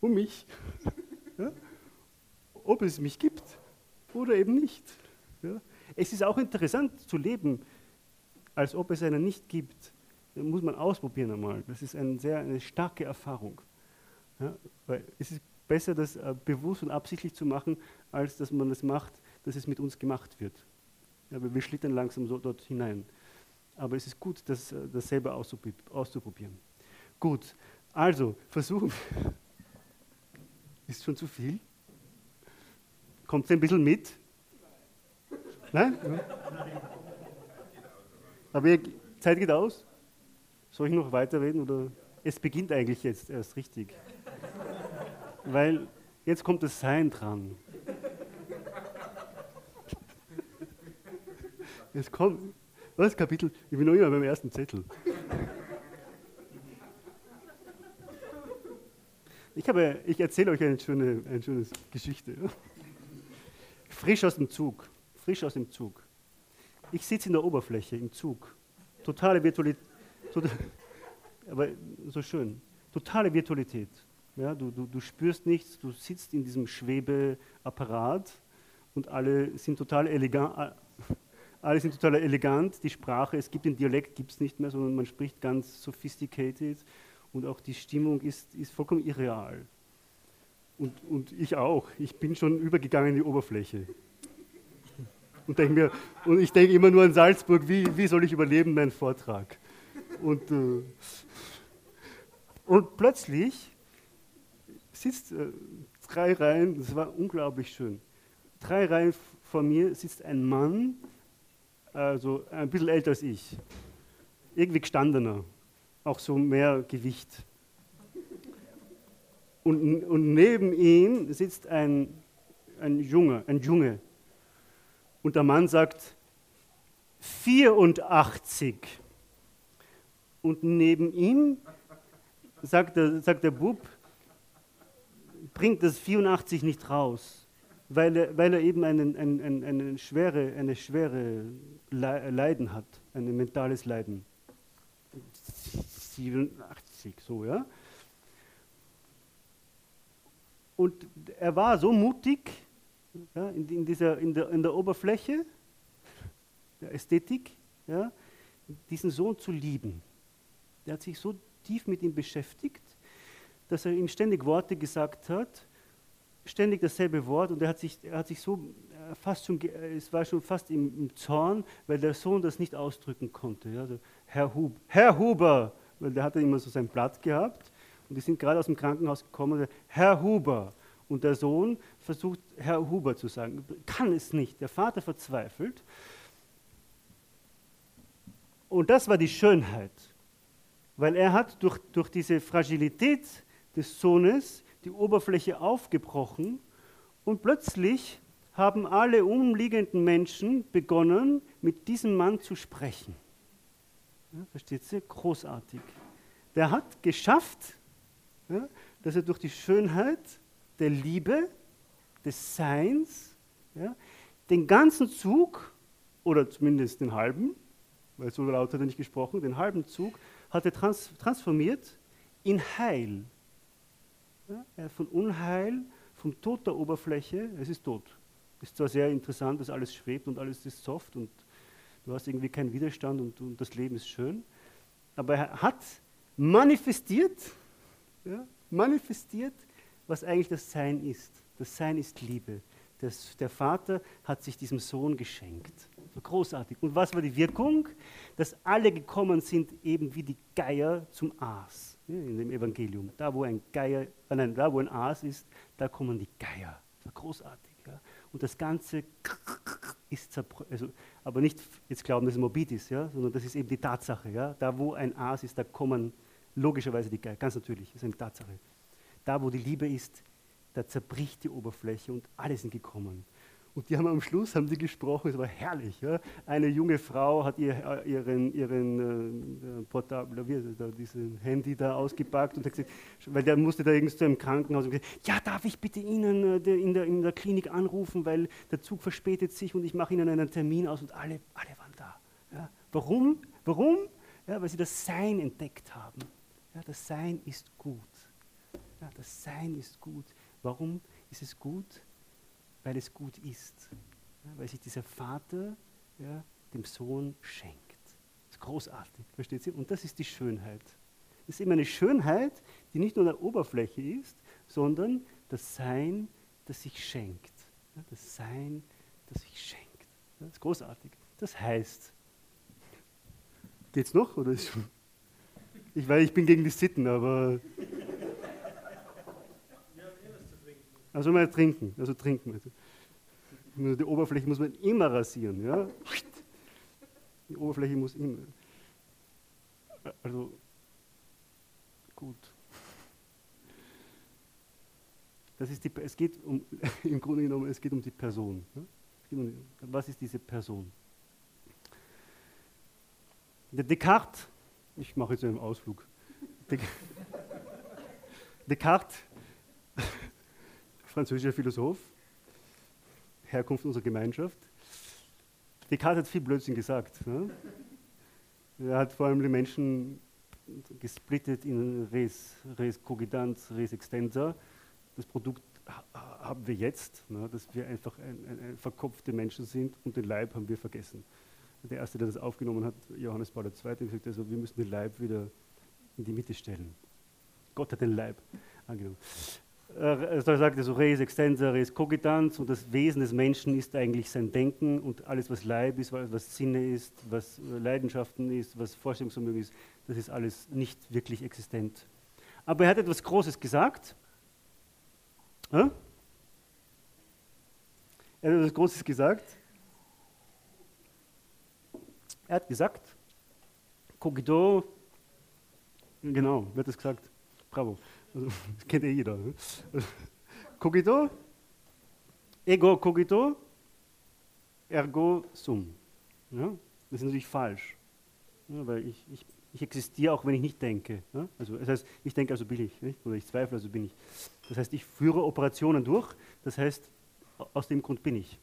um mich. Ja? Ob es mich gibt oder eben nicht. Ja? Es ist auch interessant zu leben, als ob es einen nicht gibt. Muss man ausprobieren einmal. Das ist eine sehr eine starke Erfahrung. Ja? Weil es ist besser, das äh, bewusst und absichtlich zu machen, als dass man das macht, dass es mit uns gemacht wird. Ja, wir schlittern langsam so dort hinein. Aber es ist gut, das, äh, das selber auszuprobieren. Gut, also versuchen. Ist schon zu viel? Kommt ein bisschen mit? Nein? Aber Zeit geht aus. Soll ich noch weiterreden oder? Es beginnt eigentlich jetzt erst richtig. Weil jetzt kommt das Sein dran. Es kommt, Was? Kapitel? Ich bin noch immer beim ersten Zettel. Ich, ich erzähle euch eine schöne, eine schöne Geschichte. Frisch aus dem Zug. Frisch aus dem Zug. Ich sitze in der Oberfläche im Zug. Totale Virtualität. Total, aber so schön. Totale Virtualität. Ja, du, du, du spürst nichts, du sitzt in diesem Schwebeapparat und alle sind total elegant. Alle sind total elegant, die Sprache, es gibt den Dialekt, gibt es nicht mehr, sondern man spricht ganz sophisticated und auch die Stimmung ist, ist vollkommen irreal. Und, und ich auch. Ich bin schon übergegangen in die Oberfläche. Und, denk mir, und ich denke immer nur an Salzburg, wie, wie soll ich überleben, meinen Vortrag? Und, äh, und plötzlich sitzt äh, drei Reihen, das war unglaublich schön, drei Reihen vor mir sitzt ein Mann, also ein bisschen älter als ich, irgendwie gestandener, auch so mehr Gewicht. Und, und neben ihm sitzt ein, ein Junge, ein Junge. Und der Mann sagt 84. Und neben ihm sagt der, sagt der Bub, bringt das 84 nicht raus, weil er, weil er eben einen, einen, einen, eine schwere, eine schwere Leiden hat, ein mentales Leiden. 87, so, ja. Und er war so mutig ja, in, in, dieser, in, der, in der Oberfläche der Ästhetik, ja, diesen Sohn zu lieben. Er hat sich so tief mit ihm beschäftigt, dass er ihm ständig Worte gesagt hat, ständig dasselbe Wort und er hat sich, er hat sich so äh, fast schon, es war schon fast im, Zorn, weil der Sohn das nicht ausdrücken konnte. Ja, also Herr, Hub, Herr Huber, weil der hatte immer so sein Blatt gehabt und die sind gerade aus dem Krankenhaus gekommen, Herr Huber. Und der Sohn versucht, Herr Huber zu sagen, kann es nicht. Der Vater verzweifelt. Und das war die Schönheit, weil er hat durch, durch diese Fragilität des Sohnes die Oberfläche aufgebrochen und plötzlich haben alle umliegenden Menschen begonnen, mit diesem Mann zu sprechen. Ja, versteht ihr? Großartig. Der hat geschafft, ja, dass er durch die Schönheit der Liebe, des Seins, ja, den ganzen Zug, oder zumindest den halben, weil so laut hat er nicht gesprochen, den halben Zug, hat er trans transformiert in Heil. Ja, von Unheil, vom Tod der Oberfläche, es ist tot. Ist zwar sehr interessant, dass alles schwebt und alles ist soft und du hast irgendwie keinen Widerstand und, und das Leben ist schön, aber er hat manifestiert, ja, manifestiert, was eigentlich das Sein ist. Das Sein ist Liebe. Das, der Vater hat sich diesem Sohn geschenkt. Großartig. Und was war die Wirkung? Dass alle gekommen sind, eben wie die Geier zum Aas in dem Evangelium. Da, wo ein Geier, äh, nein, da, wo ein Aas ist, da kommen die Geier. Das war großartig. Ja. Und das Ganze ist zerbröckelt. Also, aber nicht jetzt glauben, dass es morbid ist, ja, sondern das ist eben die Tatsache. Ja. Da, wo ein Aas ist, da kommen logischerweise die Geier. Ganz natürlich, das ist eine Tatsache. Da, wo die Liebe ist, da zerbricht die Oberfläche und alle sind gekommen. Und die haben am Schluss haben die gesprochen, es war herrlich. Ja? Eine junge Frau hat ihr, äh, ihren, ihren äh, Portable, wie da, diesen Handy da ausgepackt und hat gesagt, weil der musste da irgendwo im Krankenhaus und gesagt, ja, darf ich bitte Ihnen äh, in, der, in der Klinik anrufen, weil der Zug verspätet sich und ich mache Ihnen einen Termin aus und alle, alle waren da. Ja? Warum? Warum? Ja, weil sie das Sein entdeckt haben. Ja, das Sein ist gut. Ja, das Sein ist gut. Warum ist es gut? Weil es gut ist. Ja, weil sich dieser Vater ja, dem Sohn schenkt. Das ist großartig, versteht ihr? Und das ist die Schönheit. Es ist immer eine Schönheit, die nicht nur an der Oberfläche ist, sondern das Sein, das sich schenkt. Ja, das Sein, das sich schenkt. Das ist großartig. Das heißt, geht's noch oder ist schon? Ich weiß, ich bin gegen die Sitten, aber. Also mal trinken, also trinken. Die Oberfläche muss man immer rasieren. Ja? Die Oberfläche muss immer. Also gut. Das ist die, es geht um, im Grunde genommen, es geht um die Person. Um, was ist diese Person? Der Descartes, ich mache jetzt einen Ausflug. Descartes, französischer Philosoph, Herkunft unserer Gemeinschaft. Descartes hat viel Blödsinn gesagt. Ne? Er hat vor allem die Menschen gesplittet in Res, Res Cogitans, Res Extensa. Das Produkt haben wir jetzt, ne, dass wir einfach ein, ein, ein verkopfte Menschen sind und den Leib haben wir vergessen. Der Erste, der das aufgenommen hat, Johannes Paul II., gesagt, also wir müssen den Leib wieder in die Mitte stellen. Gott hat den Leib angenommen. Er sagt also res extensa, res cogitans und das Wesen des Menschen ist eigentlich sein Denken und alles, was Leib ist, was Sinne ist, was Leidenschaften ist, was Vorstellungsvermögen ist, das ist alles nicht wirklich existent. Aber er hat etwas Großes gesagt. Ja? Er hat etwas Großes gesagt. Er hat gesagt, cogito, genau, wird es gesagt, bravo. Das kennt eh jeder. Ne? Cogito, ego cogito, ergo sum. Ja? Das ist natürlich falsch, ja, weil ich, ich, ich existiere auch, wenn ich nicht denke. Ja? Also, das heißt, ich denke, also bin ich, nicht? oder ich zweifle, also bin ich. Das heißt, ich führe Operationen durch, das heißt, aus dem Grund bin ich.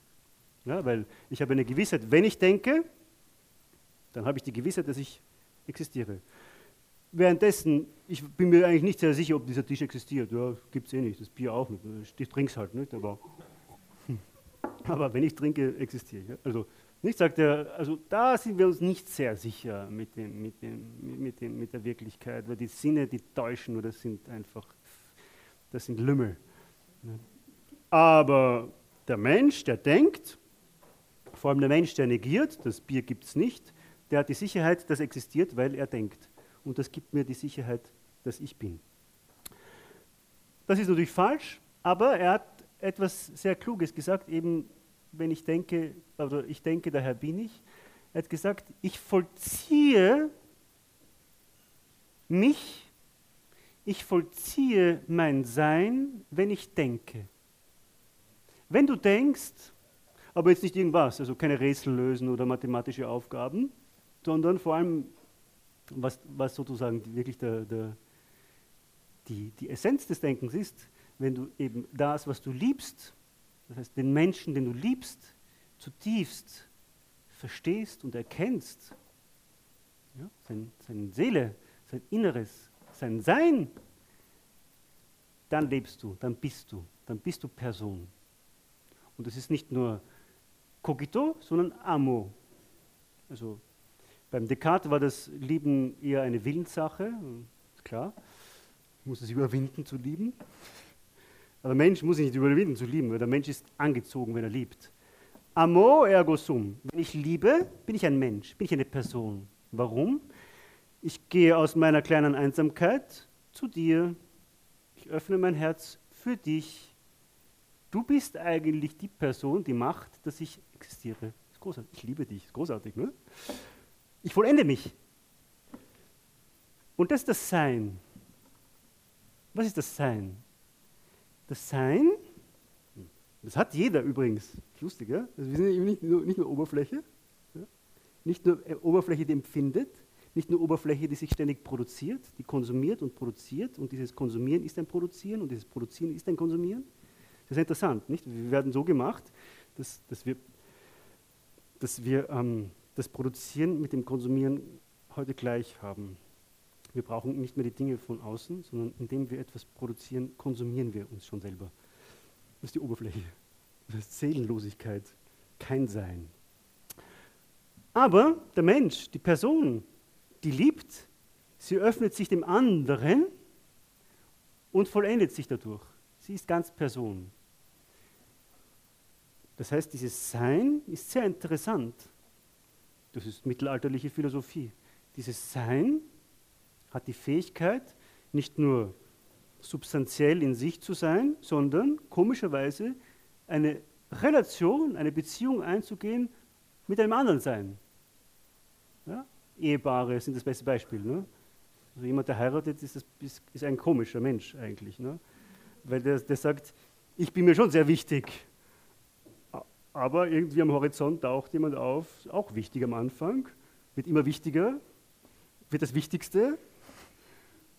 Ja, weil ich habe eine Gewissheit, wenn ich denke, dann habe ich die Gewissheit, dass ich existiere währenddessen, ich bin mir eigentlich nicht sehr sicher, ob dieser Tisch existiert. Ja, gibt es eh nicht, das Bier auch nicht. Ich trinke es halt nicht, aber, aber wenn ich trinke, existiere ich. Also, nicht sagt er, also da sind wir uns nicht sehr sicher mit, dem, mit, dem, mit, dem, mit der Wirklichkeit, weil die Sinne, die täuschen, oder sind einfach, das sind Lümmel. Aber der Mensch, der denkt, vor allem der Mensch, der negiert, das Bier gibt es nicht, der hat die Sicherheit, das existiert, weil er denkt und das gibt mir die Sicherheit, dass ich bin. Das ist natürlich falsch, aber er hat etwas sehr Kluges gesagt, eben wenn ich denke, oder ich denke, daher bin ich. Er hat gesagt, ich vollziehe mich, ich vollziehe mein Sein, wenn ich denke. Wenn du denkst, aber jetzt nicht irgendwas, also keine Rätsel lösen oder mathematische Aufgaben, sondern vor allem was, was sozusagen wirklich der, der, die, die Essenz des Denkens ist, wenn du eben das, was du liebst, das heißt den Menschen, den du liebst, zutiefst verstehst und erkennst, ja, sein, seine Seele, sein Inneres, sein Sein, dann lebst du, dann bist du, dann bist du Person. Und es ist nicht nur cogito, sondern amo. Also beim Descartes war das Lieben eher eine Willenssache, klar. Ich muss es überwinden zu lieben. Aber der Mensch muss sich nicht überwinden zu lieben, weil der Mensch ist angezogen, wenn er liebt. Amor ergo sum. Wenn ich liebe, bin ich ein Mensch, bin ich eine Person. Warum? Ich gehe aus meiner kleinen Einsamkeit zu dir. Ich öffne mein Herz für dich. Du bist eigentlich die Person, die macht, dass ich existiere. ist großartig. Ich liebe dich. ist großartig, ne? Ich vollende mich. Und das ist das Sein. Was ist das Sein? Das Sein, das hat jeder übrigens. Lustig, ja? Also wir sind eben nicht nur, nicht nur Oberfläche, ja? nicht nur äh, Oberfläche, die empfindet, nicht nur Oberfläche, die sich ständig produziert, die konsumiert und produziert und dieses Konsumieren ist ein Produzieren und dieses Produzieren ist ein Konsumieren. Das ist interessant, nicht? Wir werden so gemacht, dass, dass wir, dass wir ähm, das Produzieren mit dem Konsumieren heute gleich haben. Wir brauchen nicht mehr die Dinge von außen, sondern indem wir etwas produzieren, konsumieren wir uns schon selber. Das ist die Oberfläche. Das ist Seelenlosigkeit, kein Sein. Aber der Mensch, die Person, die liebt, sie öffnet sich dem anderen und vollendet sich dadurch. Sie ist ganz Person. Das heißt, dieses Sein ist sehr interessant. Das ist mittelalterliche Philosophie. Dieses Sein hat die Fähigkeit, nicht nur substanziell in sich zu sein, sondern komischerweise eine Relation, eine Beziehung einzugehen mit einem anderen Sein. Ja? Ehepaare sind das beste Beispiel. Ne? Also jemand, der heiratet, ist, das, ist, ist ein komischer Mensch eigentlich. Ne? Weil der, der sagt, ich bin mir schon sehr wichtig aber irgendwie am Horizont taucht jemand auf, auch wichtig am Anfang, wird immer wichtiger wird das Wichtigste.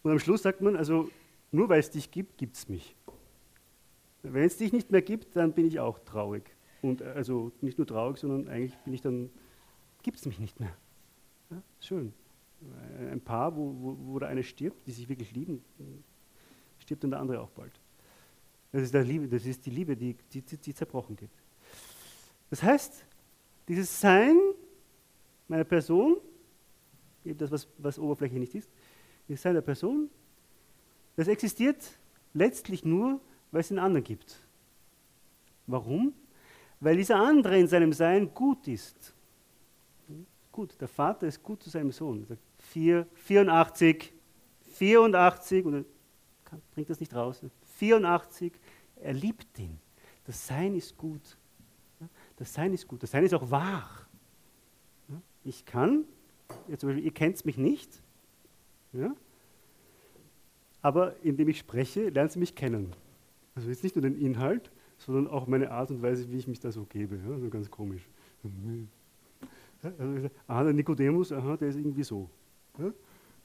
Und am Schluss sagt man, also nur weil es dich gibt, gibt es mich. Wenn es dich nicht mehr gibt, dann bin ich auch traurig. Und äh, also nicht nur traurig, sondern eigentlich bin ich dann, gibt es mich nicht mehr. Ja, schön. Ein Paar, wo, wo, wo der eine stirbt, die sich wirklich lieben, stirbt dann der andere auch bald. Das ist, Liebe, das ist die Liebe, die, die, die zerbrochen geht. Das heißt, dieses Sein meiner Person, eben das, was, was Oberfläche nicht ist, dieses Sein der Person, das existiert letztlich nur, weil es den anderen gibt. Warum? Weil dieser andere in seinem Sein gut ist. Gut, der Vater ist gut zu seinem Sohn. Er sagt 4, 84, 84, und er bringt das nicht raus. 84, er liebt ihn. Das Sein ist gut. Das Sein ist gut. Das Sein ist auch wahr. Ich kann, ja, zum Beispiel, ihr kennt mich nicht, ja? aber indem ich spreche, lernt sie mich kennen. Also jetzt nicht nur den Inhalt, sondern auch meine Art und Weise, wie ich mich da so gebe. Ja? Also ganz komisch. Also, aha, der Nikodemus, aha, der ist irgendwie so. Ja?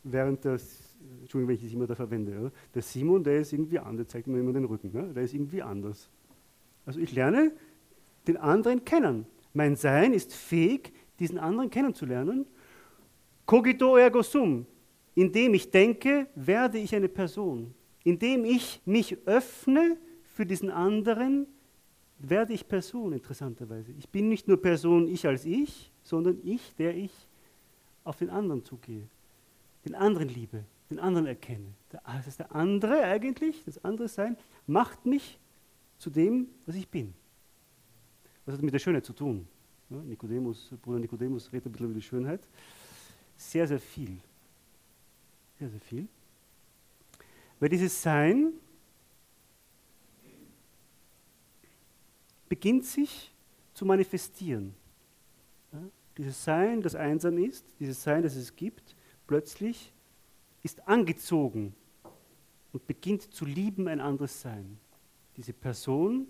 Während das, Entschuldigung, wenn ich das immer da verwende, ja? der Simon, der ist irgendwie anders, zeigt mir immer den Rücken, ja? der ist irgendwie anders. Also ich lerne den anderen kennen. Mein Sein ist fähig, diesen anderen kennenzulernen. Cogito ergo sum. Indem ich denke, werde ich eine Person. Indem ich mich öffne für diesen anderen, werde ich Person, interessanterweise. Ich bin nicht nur Person, ich als ich, sondern ich, der ich auf den anderen zugehe, den anderen liebe, den anderen erkenne. Das ist der andere eigentlich, das andere Sein, macht mich zu dem, was ich bin. Was hat mit der Schönheit zu tun? Ja, Nikodemus, Bruder Nikodemus redet ein bisschen über die Schönheit. Sehr, sehr viel. Sehr, sehr viel. Weil dieses Sein beginnt sich zu manifestieren. Ja, dieses Sein, das einsam ist, dieses Sein, das es gibt, plötzlich ist angezogen und beginnt zu lieben ein anderes Sein. Diese Person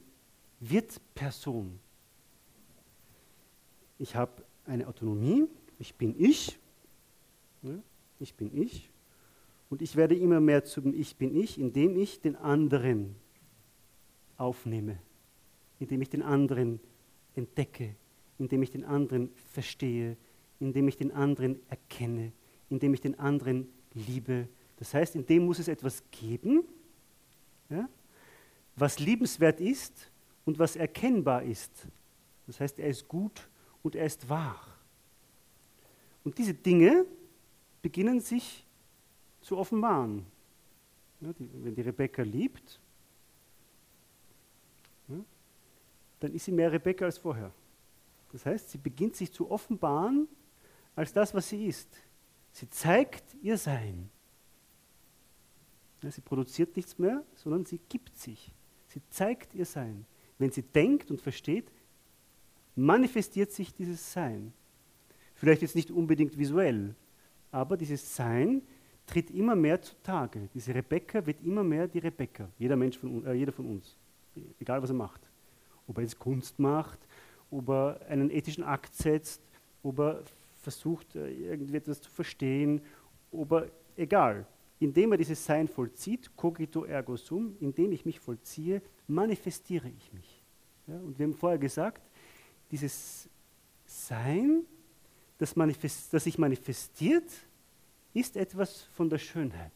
wird Person. Ich habe eine Autonomie, ich bin ich, ich bin ich, und ich werde immer mehr zum Ich bin ich, indem ich den anderen aufnehme, indem ich den anderen entdecke, indem ich den anderen verstehe, indem ich den anderen erkenne, indem ich den anderen liebe. Das heißt, in dem muss es etwas geben, ja, was liebenswert ist und was erkennbar ist. Das heißt, er ist gut und er ist wahr. Und diese Dinge beginnen sich zu offenbaren. Ja, die, wenn die Rebecca liebt, ja, dann ist sie mehr Rebecca als vorher. Das heißt, sie beginnt sich zu offenbaren als das, was sie ist. Sie zeigt ihr Sein. Ja, sie produziert nichts mehr, sondern sie gibt sich. Sie zeigt ihr Sein. Wenn sie denkt und versteht, manifestiert sich dieses Sein. Vielleicht jetzt nicht unbedingt visuell, aber dieses Sein tritt immer mehr zutage. Diese Rebecca wird immer mehr die Rebecca, jeder Mensch von, äh, jeder von uns, egal was er macht. Ob er jetzt Kunst macht, ob er einen ethischen Akt setzt, ob er versucht, äh, irgendwie etwas zu verstehen, ob er, egal, indem er dieses Sein vollzieht, cogito ergo sum, indem ich mich vollziehe, manifestiere ich mich. Ja, und wir haben vorher gesagt, dieses Sein, das, das sich manifestiert, ist etwas von der Schönheit.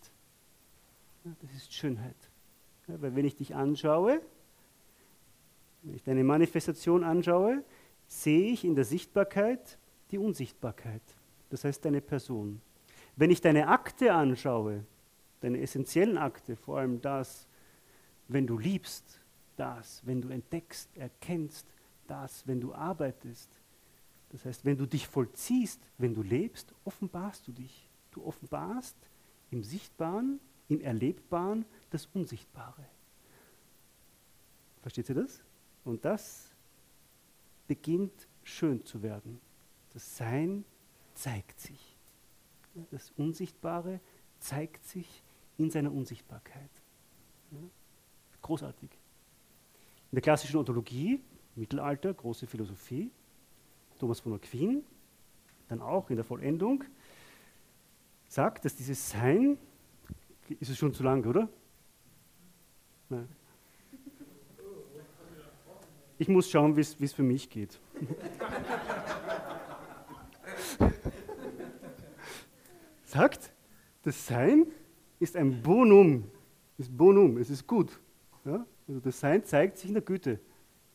Ja, das ist Schönheit. Ja, weil wenn ich dich anschaue, wenn ich deine Manifestation anschaue, sehe ich in der Sichtbarkeit die Unsichtbarkeit. Das heißt deine Person. Wenn ich deine Akte anschaue, deine essentiellen Akte, vor allem das, wenn du liebst, das, wenn du entdeckst, erkennst, das, wenn du arbeitest. Das heißt, wenn du dich vollziehst, wenn du lebst, offenbarst du dich. Du offenbarst im Sichtbaren, im Erlebbaren das Unsichtbare. Versteht ihr das? Und das beginnt schön zu werden. Das Sein zeigt sich. Das Unsichtbare zeigt sich in seiner Unsichtbarkeit. Großartig. In der klassischen Ontologie Mittelalter, große Philosophie, Thomas von Aquin, dann auch in der Vollendung, sagt, dass dieses Sein, ist es schon zu lang, oder? Nein. Ich muss schauen, wie es für mich geht. sagt, das Sein ist ein Bonum. Ist Bonum, es ist gut. Ja? Also das Sein zeigt sich in der Güte.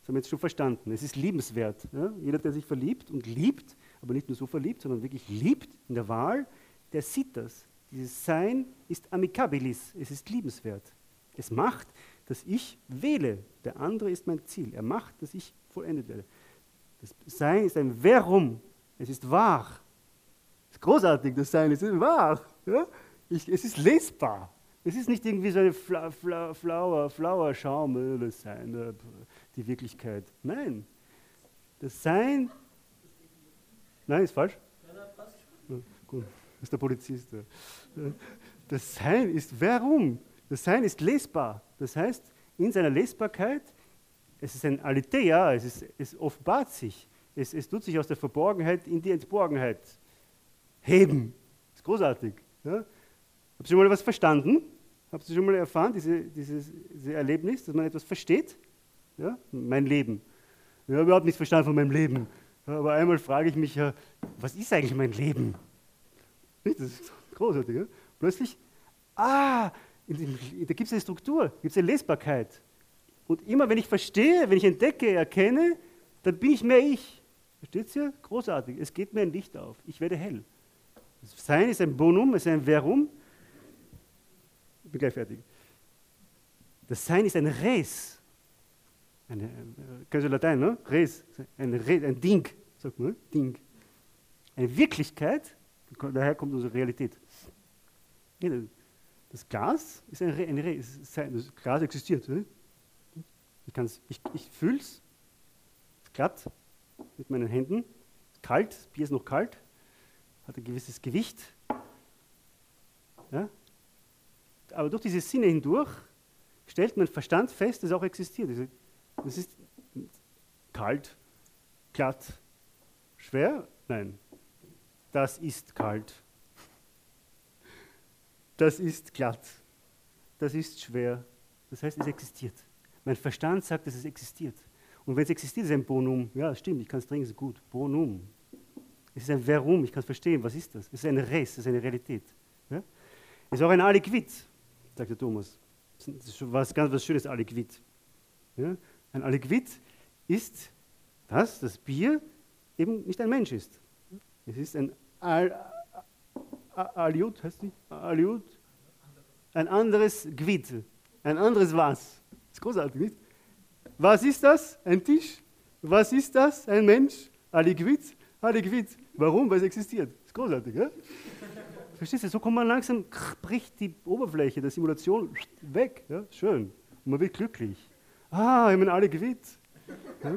Das haben wir jetzt schon verstanden. Es ist liebenswert. Ja? Jeder, der sich verliebt und liebt, aber nicht nur so verliebt, sondern wirklich liebt in der Wahl, der sieht das. Dieses Sein ist amicabilis, es ist liebenswert. Es macht, dass ich wähle. Der andere ist mein Ziel. Er macht, dass ich vollendet werde. Das Sein ist ein Verum, es ist wahr. Es ist großartig, das Sein ist wahr. Ja? Ich, es ist lesbar. Es ist nicht irgendwie so ein Fla Fla Flower, Flower Schaum, das Sein, äh, die Wirklichkeit. Nein. Das Sein. Nein, ist falsch? Ja, gut, ist der Polizist. Das Sein ist warum? Das Sein ist lesbar. Das heißt, in seiner Lesbarkeit, es ist ein Aletheia, es, ist, es offenbart sich. Es, es tut sich aus der Verborgenheit in die Entborgenheit heben. Das ist großartig. Ja? Habt ihr mal was verstanden? Habt ihr schon mal erfahren, diese, dieses, dieses Erlebnis, dass man etwas versteht? Ja? Mein Leben. Ich habe überhaupt nichts verstanden von meinem Leben. Aber einmal frage ich mich ja, was ist eigentlich mein Leben? Das ist großartig. Ja? Plötzlich, ah, da gibt es eine Struktur, gibt es eine Lesbarkeit. Und immer wenn ich verstehe, wenn ich entdecke, erkenne, dann bin ich mehr ich. Versteht ihr? Großartig. Es geht mir ein Licht auf. Ich werde hell. Sein ist ein Bonum, es ist ein Verum. Fertig. Das Sein ist ein Res. Eine, kennst du Latein, ne? Res. Ein, Res, ein Ding, sagt man. Ding. Eine Wirklichkeit, daher kommt unsere Realität. Das Glas ist ein, Re, ein Re, das Glas existiert. Ne? Ich, ich, ich fühle es, glatt mit meinen Händen, kalt, das Bier ist noch kalt, hat ein gewisses Gewicht. Ja? Aber durch diese Sinne hindurch stellt mein Verstand fest, dass es auch existiert. Es ist kalt, glatt, schwer? Nein. Das ist kalt. Das ist glatt. Das ist schwer. Das heißt, es existiert. Mein Verstand sagt, dass es existiert. Und wenn es existiert, ist es ein Bonum. Ja, stimmt, ich kann es trinken, ist gut. Bonum. Es ist ein Verum, ich kann es verstehen. Was ist das? Es ist ein Res, es ist eine Realität. Ja? Es ist auch ein Aliquid, sagt der Thomas. Das ist was ganz was Schönes, Aliquid. Ja? Ein Aliquid ist das, das Bier eben nicht ein Mensch ist. Es ist ein Al Aliut, heißt die? Aliut? Ein anderes Gwid, ein anderes Was. Das ist großartig, nicht? Was ist das? Ein Tisch? Was ist das? Ein Mensch? Aliquid? Aliquid. Warum? Weil es existiert. Das ist großartig, ja? Verstehst du? So kommt man langsam, bricht die Oberfläche der Simulation weg. Ja? Schön. Und man wird glücklich. Ah, ich bin Aliquid. Ja?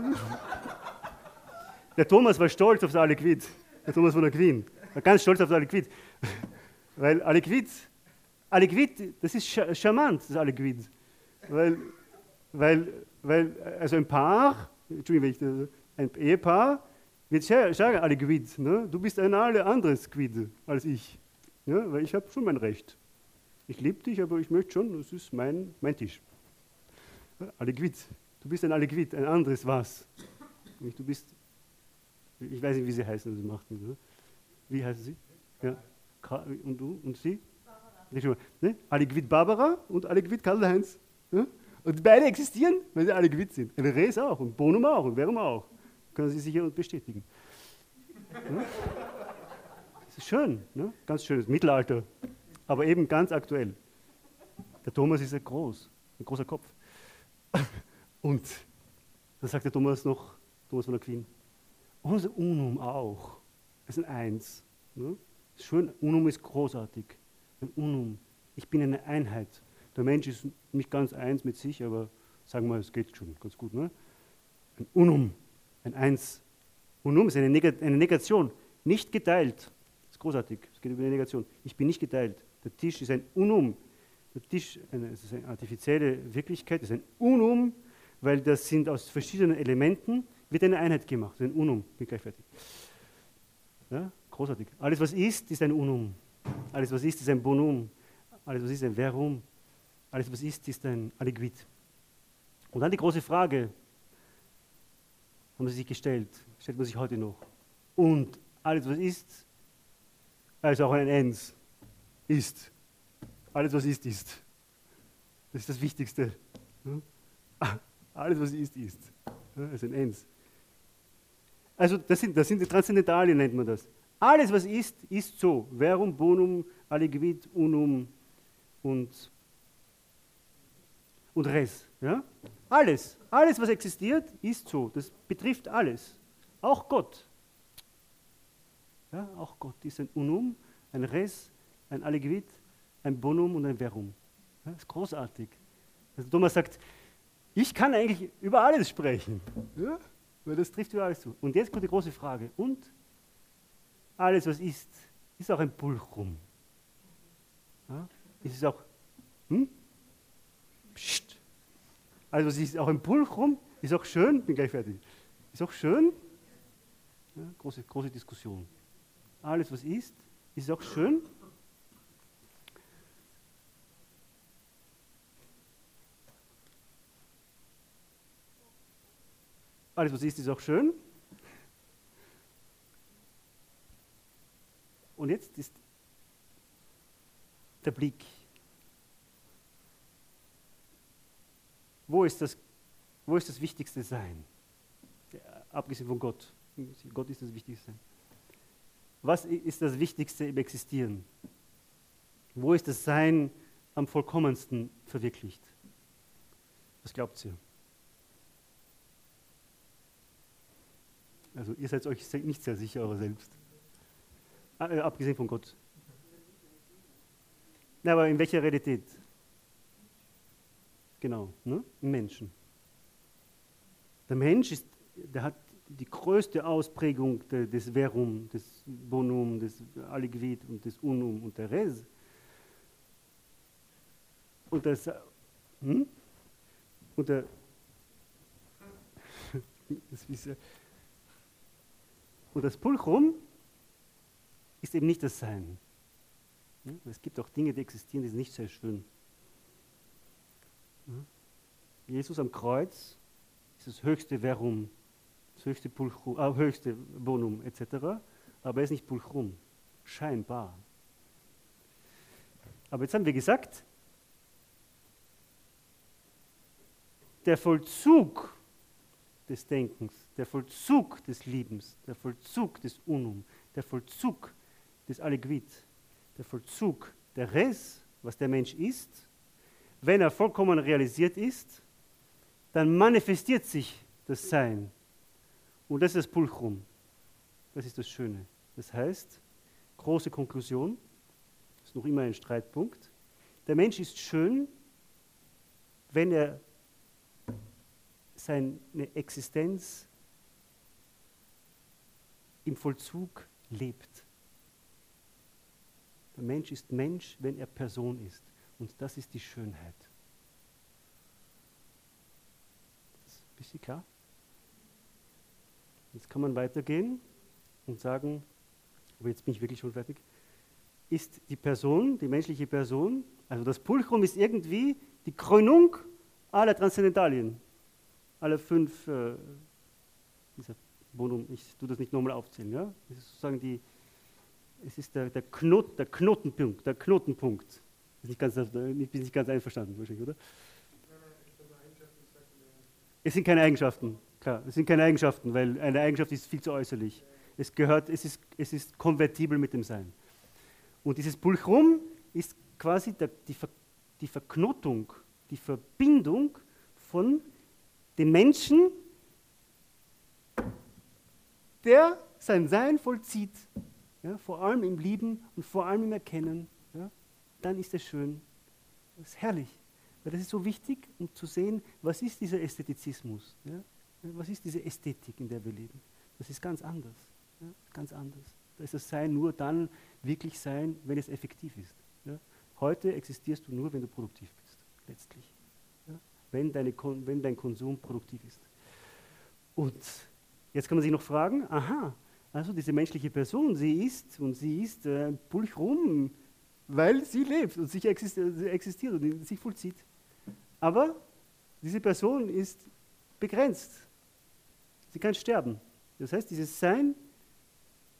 Der Thomas war stolz auf das Aliquid. Der Thomas von der Queen. War ganz stolz auf das Aliquid. Weil Aliquid, Aliquid, das ist charmant, das Aliquid. Weil, weil, weil also ein Paar, Entschuldigung, ein Ehepaar wird sagen, Aliquid, ne? du bist ein anderes Quid als ich. Ja? Weil ich habe schon mein Recht. Ich liebe dich, aber ich möchte schon, das ist mein, mein Tisch. Aliquid, du bist ein Aliquid, ein anderes was. Du bist, ich weiß nicht, wie sie heißen, das macht nicht. Ne? Wie heißen sie? Ja. Und du und sie? Barbara. Ne? Aliquid Barbara und Aliquid Karl-Heinz. Ja? Und beide existieren, weil sie alle Gewitz sind. Ein Res auch und Bonum auch und Verum auch. Können Sie sicher bestätigen. Ja? Das ist schön, ne? ganz schönes Mittelalter, aber eben ganz aktuell. Der Thomas ist ja groß, ein großer Kopf. Und dann sagt der Thomas noch, Thomas von der Queen, unser Unum auch. Das ist ein Eins. Ne? Schön, Unum ist großartig. Ein Unum. Ich bin eine Einheit. Der Mensch ist nicht ganz eins mit sich, aber sagen wir, es geht schon ganz gut. Ne? Ein Unum, ein Eins. Unum ist eine Negation, nicht geteilt. Ist großartig, es geht über eine Negation. Ich bin nicht geteilt. Der Tisch ist ein Unum. Der Tisch eine, ist eine artifizielle Wirklichkeit, ist ein Unum, weil das sind aus verschiedenen Elementen, wird eine Einheit gemacht. Ein Unum, bin gleich fertig. Ja? Großartig. Alles, was ist, ist ein Unum. Alles, was ist, ist ein Bonum. Alles, was ist, ein Verum. Alles, was ist, ist ein Aliquid. Und dann die große Frage, haben sie sich gestellt, stellt man sich heute noch. Und alles, was ist, also auch ein Ens, ist. Alles, was ist, ist. Das ist das Wichtigste. Alles, was ist, ist. Ist ein Ens. Also das sind, das sind die Transzendentalien, nennt man das. Alles, was ist, ist so. Verum, bonum, aliquid, unum und, und res. Ja? Alles, alles, was existiert, ist so. Das betrifft alles. Auch Gott. Ja, auch Gott ist ein Unum, ein Res, ein Aliquid, ein Bonum und ein Verum. Ja, das ist großartig. Also Thomas sagt, ich kann eigentlich über alles sprechen. Ja, weil das trifft über alles zu. Und jetzt kommt die große Frage. Und alles, was ist, ist auch ein Pulchrum. Ja, ist es auch, hm? Psst. Also es ist auch im Pulchrum, ist auch schön, bin gleich fertig. Ist auch schön. Ja, große, große Diskussion. Alles, was ist, ist auch schön. Alles, was ist, ist auch schön. Und jetzt ist der Blick Wo ist das, wo ist das wichtigste Sein? abgesehen von Gott. Gott ist das wichtigste Sein. Was ist das Wichtigste im Existieren? Wo ist das Sein am vollkommensten verwirklicht? Was glaubt ihr? Also ihr seid euch nicht sehr sicher, aber selbst. Ah, äh, abgesehen von Gott. Na, aber in welcher Realität? Genau, ne? im Menschen. Der Mensch ist, der hat die größte Ausprägung de, des Verum, des Bonum, des Aliquid und des Unum und der Res. Und das, hm? und der, das und das Pulchrum ist eben nicht das Sein. Es gibt auch Dinge, die existieren, die sind nicht sehr schön. Jesus am Kreuz ist das höchste Verum, das höchste, Pulchrum, äh, höchste Bonum etc. Aber er ist nicht Pulchrum, scheinbar. Aber jetzt haben wir gesagt, der Vollzug des Denkens, der Vollzug des Liebens, der Vollzug des Unum, der Vollzug des Aliquid, der Vollzug der Res, was der Mensch ist, wenn er vollkommen realisiert ist, dann manifestiert sich das Sein. Und das ist das Pulchrum. Das ist das Schöne. Das heißt, große Konklusion, ist noch immer ein Streitpunkt. Der Mensch ist schön, wenn er seine Existenz im Vollzug lebt. Der Mensch ist Mensch, wenn er Person ist. Und das ist die Schönheit. Das ist ein bisschen klar. Jetzt kann man weitergehen und sagen, aber jetzt bin ich wirklich schon fertig, ist die Person, die menschliche Person, also das Pulchrum ist irgendwie die Krönung aller Transzendentalien, aller fünf, äh, dieser Bonum, ich tue das nicht nochmal aufzählen, ja? Das ist sozusagen die, es ist der, der, Knot, der Knotenpunkt, der Knotenpunkt ganz, ich bin nicht ganz einverstanden, wahrscheinlich, oder? Es sind keine Eigenschaften, klar. Es sind keine Eigenschaften, weil eine Eigenschaft ist viel zu äußerlich. Es gehört, es ist, es ist konvertibel mit dem Sein. Und dieses Pulchrum ist quasi der, die, Ver, die Verknotung, die Verbindung von dem Menschen, der sein Sein vollzieht. Ja, vor allem im Lieben und vor allem im Erkennen dann ist es schön. Das ist herrlich. Weil das ist so wichtig, um zu sehen, was ist dieser Ästhetizismus? Ja? Was ist diese Ästhetik, in der wir leben? Das ist ganz anders. Ja? Ganz anders. Da ist das Sein nur dann wirklich Sein, wenn es effektiv ist. Ja? Heute existierst du nur, wenn du produktiv bist, letztlich. Wenn, deine, wenn dein Konsum produktiv ist. Und jetzt kann man sich noch fragen, aha, Also diese menschliche Person, sie ist und sie ist äh, pulchrum, weil sie lebt und sich existiert und sich vollzieht. Aber diese Person ist begrenzt. Sie kann sterben. Das heißt, dieses Sein,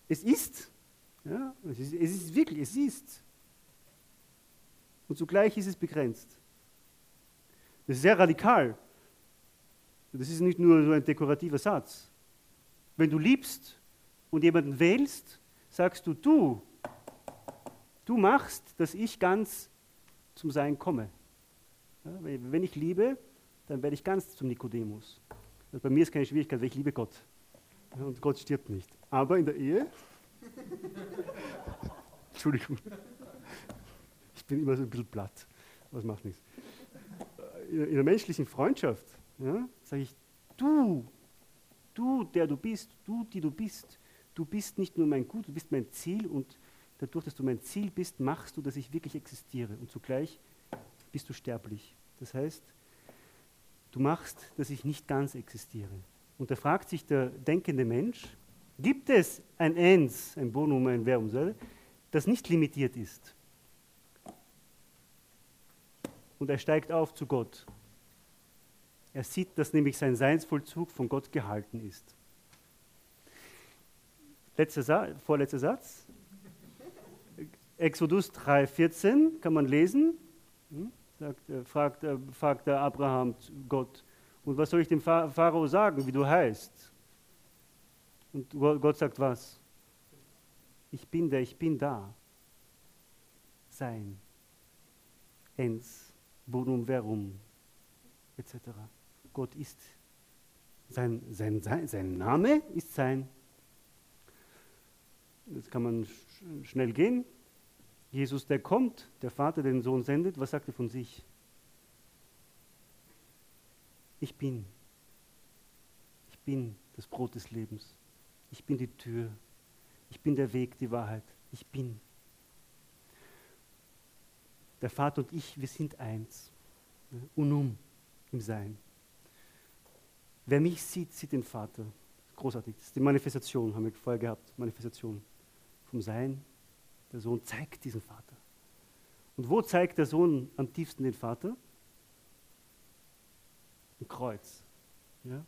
es ist, ja, es ist, es ist wirklich, es ist. Und zugleich ist es begrenzt. Das ist sehr radikal. Das ist nicht nur so ein dekorativer Satz. Wenn du liebst und jemanden wählst, sagst du, du, du machst, dass ich ganz zum Sein komme. Ja, wenn ich liebe, dann werde ich ganz zum Nikodemus. Also bei mir ist keine Schwierigkeit, weil ich liebe Gott. Und Gott stirbt nicht. Aber in der Ehe, Entschuldigung, ich bin immer so ein bisschen platt, was macht nichts. In der menschlichen Freundschaft ja, sage ich, du, du, der du bist, du, die du bist, du bist nicht nur mein Gut, du bist mein Ziel und dadurch, dass du mein Ziel bist, machst du, dass ich wirklich existiere und zugleich bist du sterblich. Das heißt, du machst, dass ich nicht ganz existiere. Und da fragt sich der denkende Mensch, gibt es ein Ens, ein Bonum, ein Verbum, das nicht limitiert ist? Und er steigt auf zu Gott. Er sieht, dass nämlich sein Seinsvollzug von Gott gehalten ist. Letzter Sa vorletzter Satz. Exodus 3,14 kann man lesen. Hm? Sagt, äh, fragt, äh, fragt der Abraham Gott, und was soll ich dem Pharao sagen, wie du heißt? Und Gott sagt was? Ich bin der, ich bin da. Sein. Ens, bonum verum, etc. Gott ist. Sein, sein, sein, sein Name ist sein. Jetzt kann man schnell gehen. Jesus, der kommt, der Vater den Sohn sendet, was sagt er von sich? Ich bin. Ich bin das Brot des Lebens. Ich bin die Tür. Ich bin der Weg, die Wahrheit. Ich bin. Der Vater und ich, wir sind eins. Unum im Sein. Wer mich sieht, sieht den Vater. Großartig. Das ist die Manifestation, haben wir vorher gehabt. Manifestation vom Sein. Der Sohn zeigt diesen Vater. Und wo zeigt der Sohn am tiefsten den Vater? Im Kreuz. Ja?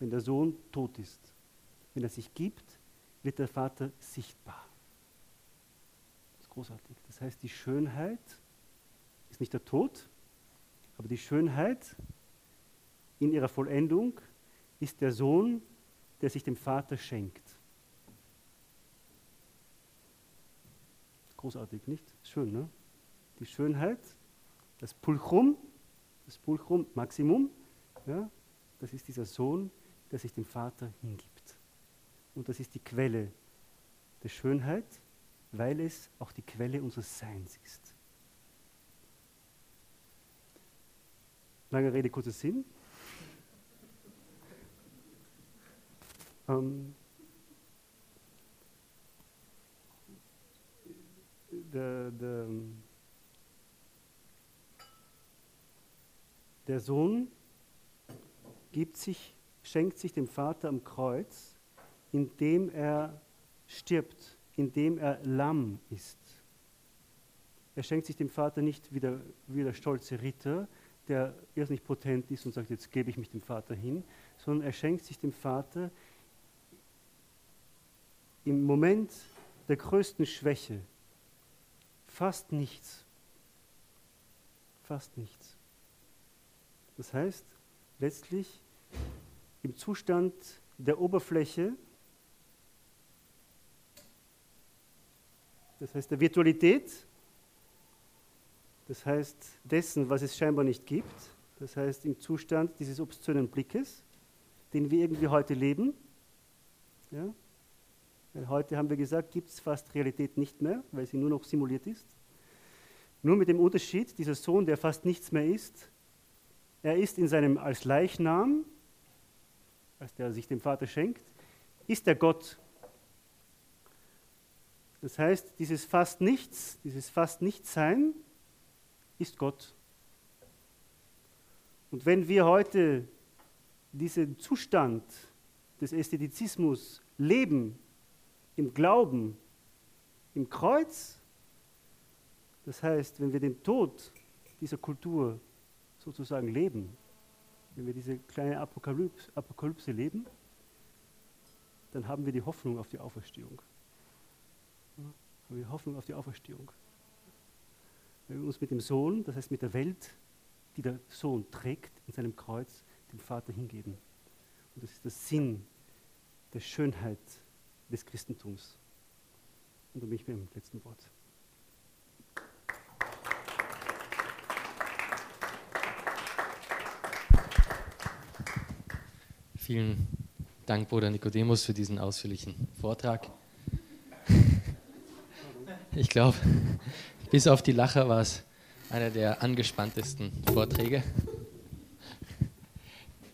Wenn der Sohn tot ist. Wenn er sich gibt, wird der Vater sichtbar. Das ist großartig. Das heißt, die Schönheit ist nicht der Tod, aber die Schönheit in ihrer Vollendung ist der Sohn, der sich dem Vater schenkt. Großartig, nicht? Schön, ne? Die Schönheit, das Pulchrum, das Pulchrum Maximum, ja, das ist dieser Sohn, der sich dem Vater hingibt. Und das ist die Quelle der Schönheit, weil es auch die Quelle unseres Seins ist. Lange Rede, kurzer Sinn. Ähm, der, der, der Sohn gibt sich, schenkt sich dem Vater am Kreuz, indem er stirbt, indem er Lamm ist. Er schenkt sich dem Vater nicht wie der, wie der stolze Ritter, der erst nicht potent ist und sagt, jetzt gebe ich mich dem Vater hin, sondern er schenkt sich dem Vater im Moment der größten Schwäche fast nichts. Fast nichts. Das heißt, letztlich im Zustand der Oberfläche, das heißt der Virtualität, das heißt dessen, was es scheinbar nicht gibt, das heißt im Zustand dieses obszönen Blickes, den wir irgendwie heute leben, ja, heute haben wir gesagt, gibt es fast Realität nicht mehr, weil sie nur noch simuliert ist. Nur mit dem Unterschied, dieser Sohn, der fast nichts mehr ist, er ist in seinem als Leichnam, als der sich dem Vater schenkt, ist der Gott. Das heißt, dieses fast nichts, dieses fast Nichtsein ist Gott. Und wenn wir heute diesen Zustand des Ästhetizismus leben, im Glauben, im Kreuz, das heißt, wenn wir den Tod dieser Kultur sozusagen leben, wenn wir diese kleine Apokalypse, Apokalypse leben, dann haben wir die Hoffnung auf die Auferstehung. Ja, haben wir Hoffnung auf die Auferstehung. Wenn wir uns mit dem Sohn, das heißt mit der Welt, die der Sohn trägt in seinem Kreuz, dem Vater hingeben. Und das ist der Sinn der Schönheit des Christentums. Und da bin ich beim letzten Wort. Vielen Dank, Bruder Nikodemus, für diesen ausführlichen Vortrag. Ich glaube, bis auf die Lacher war es einer der angespanntesten Vorträge.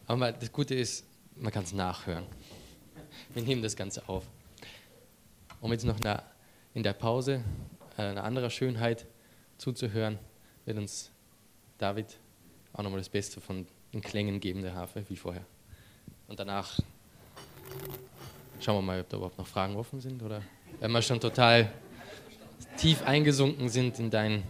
Aber das Gute ist, man kann es nachhören. Wir nehmen das Ganze auf. Um jetzt noch in der Pause äh, eine andere Schönheit zuzuhören, wird uns David auch nochmal das Beste von den Klängen geben der Harfe, wie vorher. Und danach schauen wir mal, ob da überhaupt noch Fragen offen sind oder wenn wir schon total tief eingesunken sind in deinen.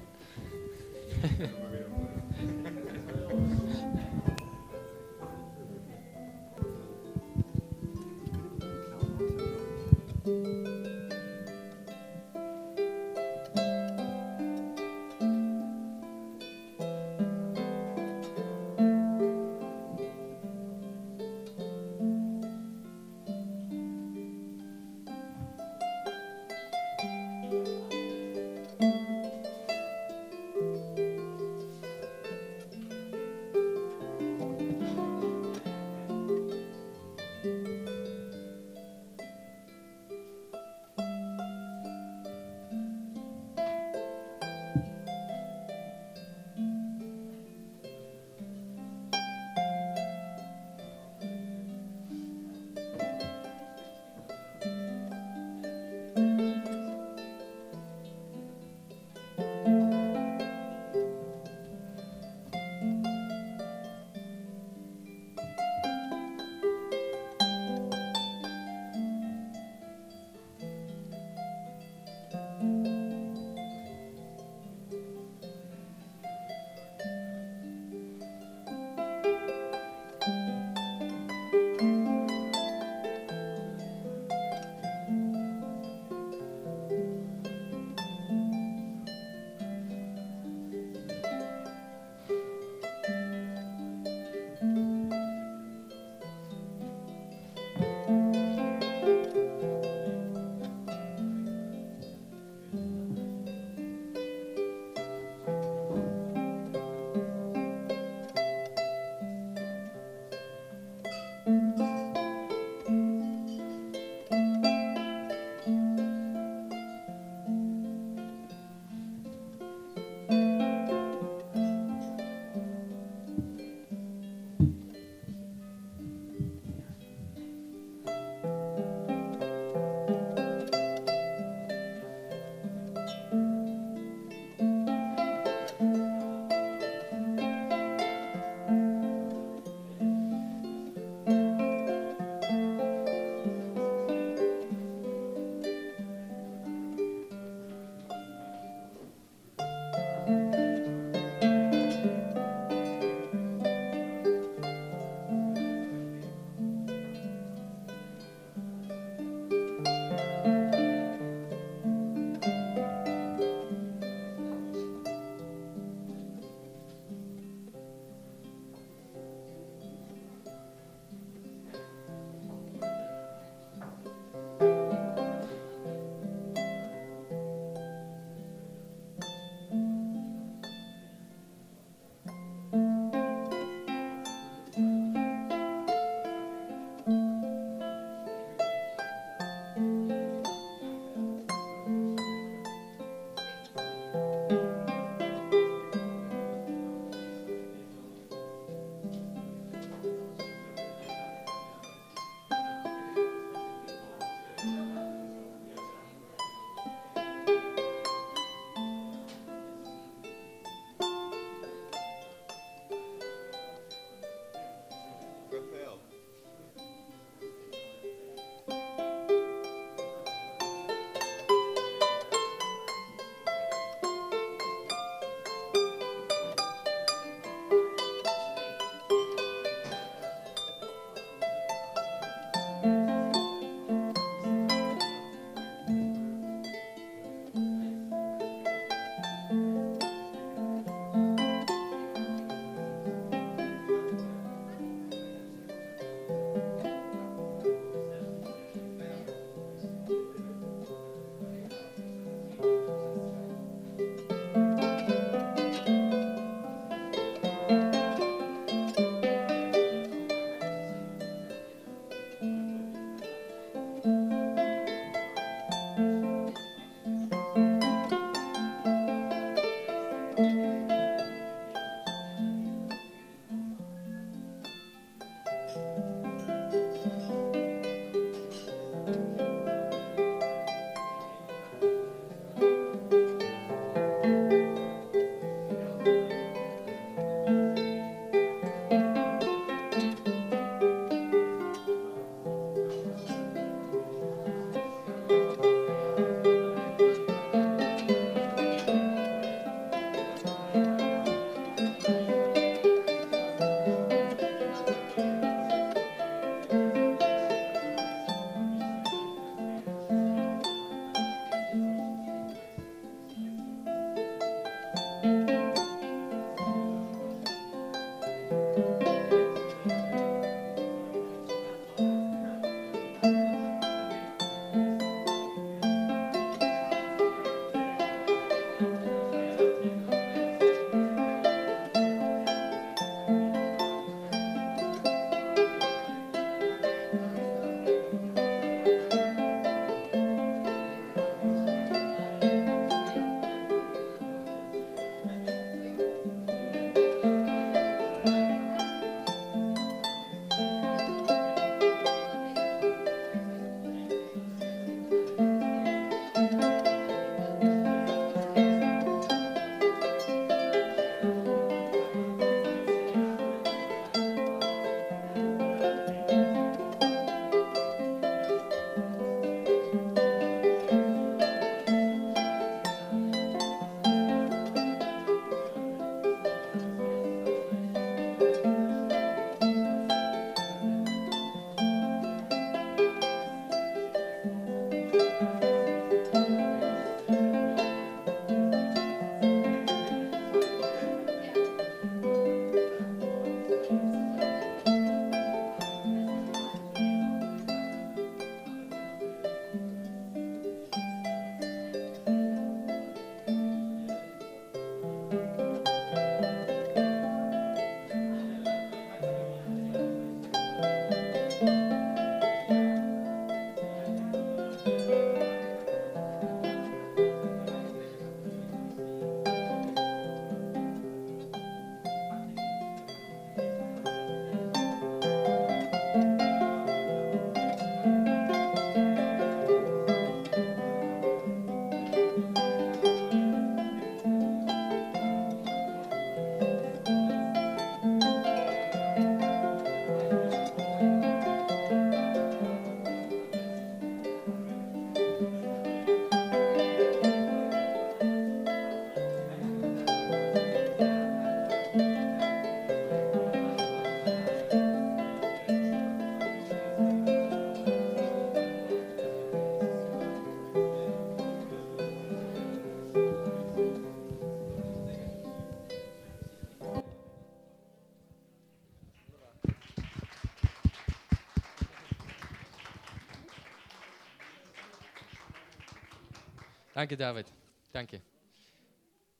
Danke, David. Danke.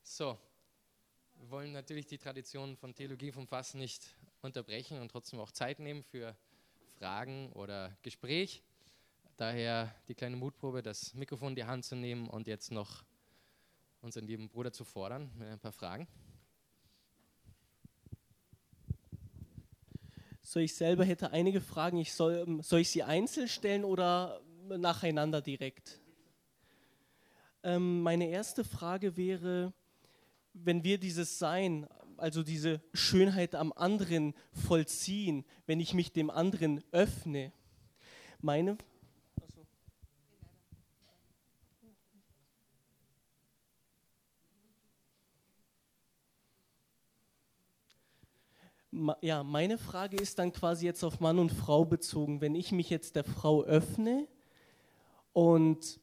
So, wir wollen natürlich die Tradition von Theologie vom Fass nicht unterbrechen und trotzdem auch Zeit nehmen für Fragen oder Gespräch. Daher die kleine Mutprobe, das Mikrofon in die Hand zu nehmen und jetzt noch unseren lieben Bruder zu fordern mit ein paar Fragen. So, ich selber hätte einige Fragen. Ich soll, ähm, soll ich sie einzeln stellen oder nacheinander direkt? Ähm, meine erste Frage wäre, wenn wir dieses Sein, also diese Schönheit am anderen vollziehen, wenn ich mich dem anderen öffne. Meine ja, meine Frage ist dann quasi jetzt auf Mann und Frau bezogen. Wenn ich mich jetzt der Frau öffne und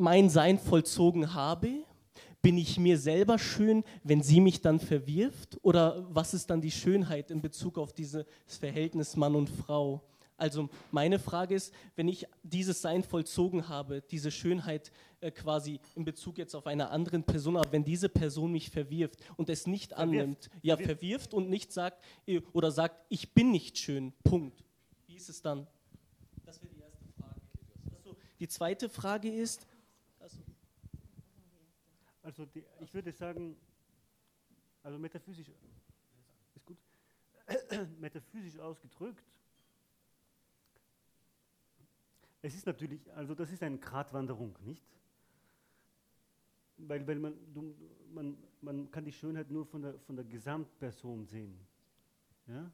mein Sein vollzogen habe, bin ich mir selber schön, wenn sie mich dann verwirft? Oder was ist dann die Schönheit in Bezug auf dieses Verhältnis Mann und Frau? Also meine Frage ist, wenn ich dieses Sein vollzogen habe, diese Schönheit äh, quasi in Bezug jetzt auf eine andere Person, aber wenn diese Person mich verwirft und es nicht verwirft. annimmt, ja verwirft und nicht sagt äh, oder sagt, ich bin nicht schön, Punkt. Wie ist es dann? Das wäre die erste Frage. Achso, die zweite Frage ist. Also die, ich würde sagen, also metaphysisch ist gut, metaphysisch ausgedrückt Es ist natürlich, also das ist eine Gratwanderung, nicht? Weil, weil man, du, man, man kann die Schönheit nur von der, von der Gesamtperson sehen. Ja?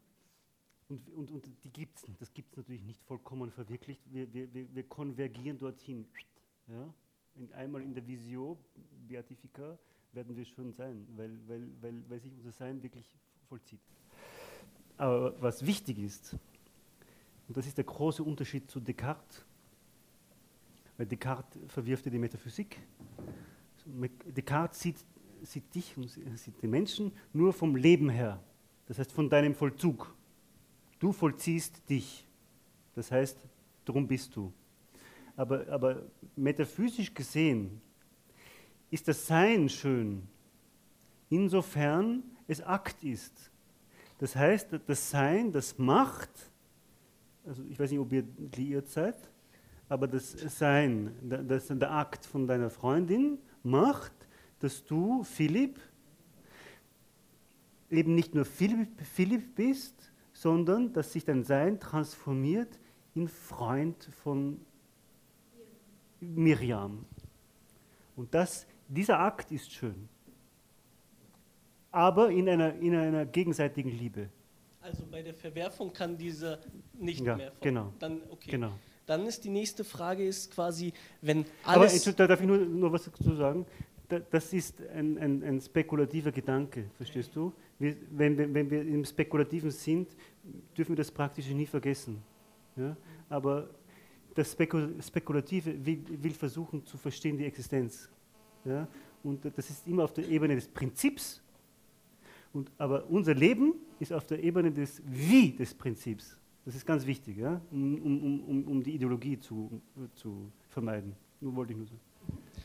Und, und, und die gibt es, das gibt es natürlich nicht vollkommen verwirklicht. Wir, wir, wir konvergieren dorthin. Ja? In, einmal in der Visio, Beatifica, werden wir schon sein, weil, weil, weil, weil sich unser Sein wirklich vollzieht. Aber was wichtig ist, und das ist der große Unterschied zu Descartes, weil Descartes verwirft die Metaphysik. Descartes sieht, sieht dich und sieht den Menschen nur vom Leben her. Das heißt von deinem Vollzug. Du vollziehst dich. Das heißt, darum bist du. Aber, aber metaphysisch gesehen ist das Sein schön, insofern es Akt ist. Das heißt, das Sein, das Macht, also ich weiß nicht, ob ihr liiert seid, aber das Sein, das, der Akt von deiner Freundin macht, dass du, Philipp, eben nicht nur Philipp, Philipp bist, sondern dass sich dein Sein transformiert in Freund von Miriam. Und das, dieser Akt ist schön, aber in einer, in einer gegenseitigen Liebe. Also bei der Verwerfung kann dieser nicht ja, mehr. Genau. Dann, okay. genau. Dann ist die nächste Frage ist quasi, wenn alles... Aber da darf ich nur, nur was dazu sagen? Das ist ein, ein, ein spekulativer Gedanke, verstehst du? Wir, wenn, wenn wir im Spekulativen sind, dürfen wir das Praktische nie vergessen. Ja? Aber das Spekulative will, will, versuchen zu verstehen die Existenz. Ja? Und das ist immer auf der Ebene des Prinzips. Und, aber unser Leben ist auf der Ebene des Wie des Prinzips. Das ist ganz wichtig, ja? um, um, um, um die Ideologie zu, zu vermeiden. Nur wollte ich nur sagen.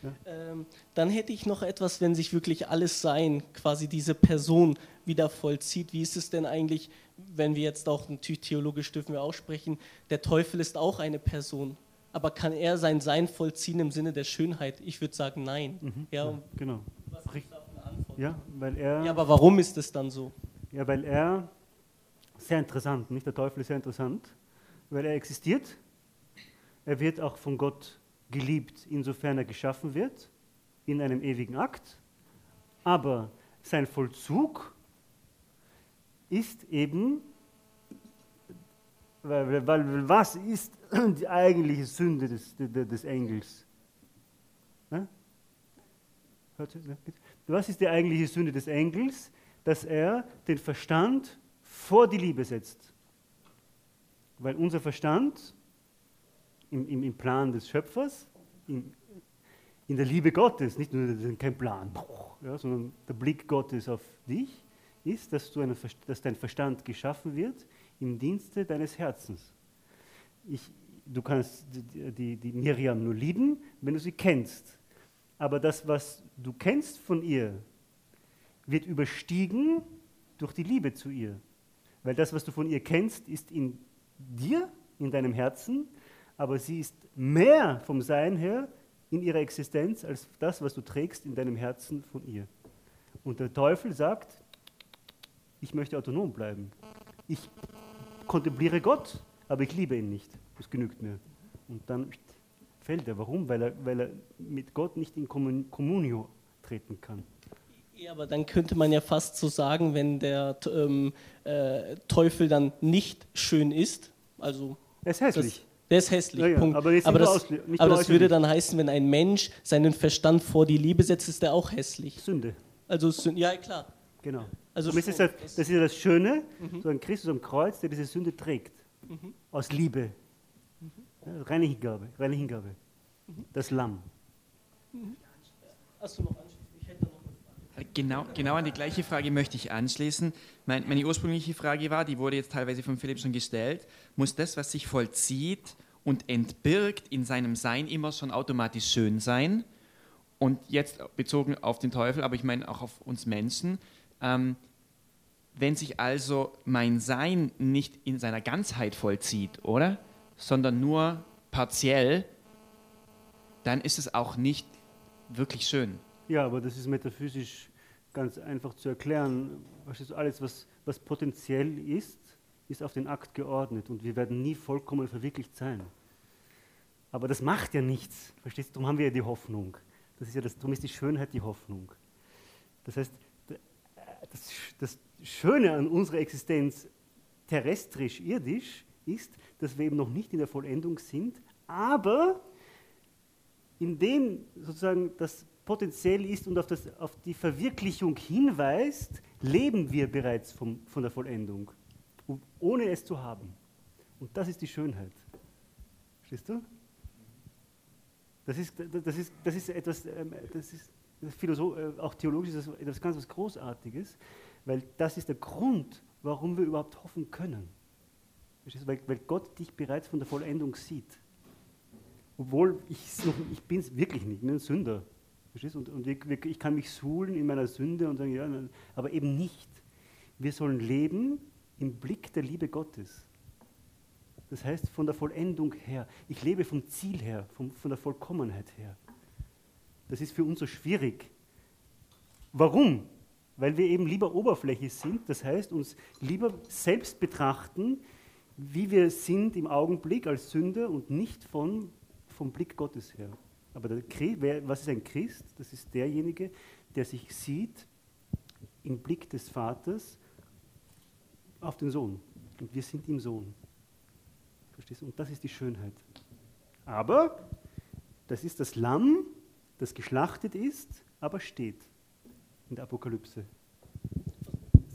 Ja? Ähm, dann hätte ich noch etwas, wenn sich wirklich alles Sein, quasi diese Person wieder vollzieht. Wie ist es denn eigentlich, wenn wir jetzt auch natürlich theologisch dürfen wir aussprechen, der Teufel ist auch eine Person. Aber kann er sein Sein vollziehen im Sinne der Schönheit? Ich würde sagen, nein. Mhm, ja, ja, genau. Was ist da eine Antwort? Ja, weil er. Ja, aber warum ist es dann so? Ja, weil er sehr interessant, nicht? Der Teufel ist sehr interessant, weil er existiert. Er wird auch von Gott geliebt, insofern er geschaffen wird, in einem ewigen Akt. Aber sein Vollzug ist eben, weil, weil was ist die eigentliche Sünde des, des Engels? Was ist die eigentliche Sünde des Engels? Dass er den Verstand vor die Liebe setzt. Weil unser Verstand im, im, im Plan des Schöpfers, in, in der Liebe Gottes, nicht nur kein Plan, ja, sondern der Blick Gottes auf dich, ist, dass, eine, dass dein Verstand geschaffen wird im Dienste deines Herzens. Ich, du kannst die, die, die Miriam nur lieben, wenn du sie kennst. aber das, was du kennst von ihr, wird überstiegen durch die Liebe zu ihr. Weil das, was du von ihr kennst, ist in dir, in deinem Herzen, aber sie ist mehr vom Sein her in ihrer Existenz als das, was du trägst in deinem Herzen von ihr. Und der Teufel sagt, ich möchte autonom bleiben. Ich kontempliere Gott, aber ich liebe ihn nicht. Das genügt mir. Und dann fällt er. Warum? Weil er, weil er mit Gott nicht in Kommunio treten kann. Ja, aber dann könnte man ja fast so sagen, wenn der ähm, äh, Teufel dann nicht schön ist, also. Er ist hässlich. Das, der ist hässlich. Ja, ja, Punkt. aber das, aber das, aber das würde dann heißen, wenn ein Mensch seinen Verstand vor die Liebe setzt, ist er auch hässlich. Sünde. Also Sünde, ja klar. Genau. Also das, ist das, das ist ja das Schöne, mhm. so ein Christus am Kreuz, der diese Sünde trägt. Mhm. Aus Liebe. Mhm. Ja, reine Hingabe. Reine Hingabe. Mhm. Das Lamm. Mhm. Hast du noch Genau, genau an die gleiche Frage möchte ich anschließen. Mein, meine ursprüngliche Frage war, die wurde jetzt teilweise von Philipp schon gestellt, muss das, was sich vollzieht und entbirgt in seinem Sein immer schon automatisch schön sein? Und jetzt bezogen auf den Teufel, aber ich meine auch auf uns Menschen, ähm, wenn sich also mein Sein nicht in seiner Ganzheit vollzieht, oder? Sondern nur partiell, dann ist es auch nicht wirklich schön. Ja, aber das ist metaphysisch ganz einfach zu erklären. Verstehst du, alles, was, was potenziell ist, ist auf den Akt geordnet und wir werden nie vollkommen verwirklicht sein. Aber das macht ja nichts. Verstehst du? Darum haben wir ja die Hoffnung. Das ist ja das, darum ist die Schönheit die Hoffnung. Das heißt, das, das Schöne an unserer Existenz terrestrisch, irdisch, ist, dass wir eben noch nicht in der Vollendung sind, aber indem sozusagen das potenziell ist und auf, das, auf die Verwirklichung hinweist, leben wir bereits vom, von der Vollendung, ohne es zu haben. Und das ist die Schönheit. Verstehst du? Das ist, das ist, das ist etwas, ähm, das ist Philosoph, äh, auch theologisch ist das etwas ganz was Großartiges, weil das ist der Grund, warum wir überhaupt hoffen können. Weil, weil Gott dich bereits von der Vollendung sieht. Obwohl ich, ich bin es wirklich nicht, ich bin ein Sünder. Und, und ich, kann mich suhlen in meiner Sünde und sagen, ja, aber eben nicht. Wir sollen leben im Blick der Liebe Gottes. Das heißt, von der Vollendung her. Ich lebe vom Ziel her, vom, von der Vollkommenheit her. Das ist für uns so schwierig. Warum? Weil wir eben lieber oberflächlich sind, das heißt, uns lieber selbst betrachten, wie wir sind im Augenblick als Sünder und nicht von, vom Blick Gottes her. Aber der, was ist ein Christ? Das ist derjenige, der sich sieht im Blick des Vaters auf den Sohn. Und wir sind im Sohn. Verstehst du? Und das ist die Schönheit. Aber das ist das Lamm, das geschlachtet ist, aber steht in der Apokalypse.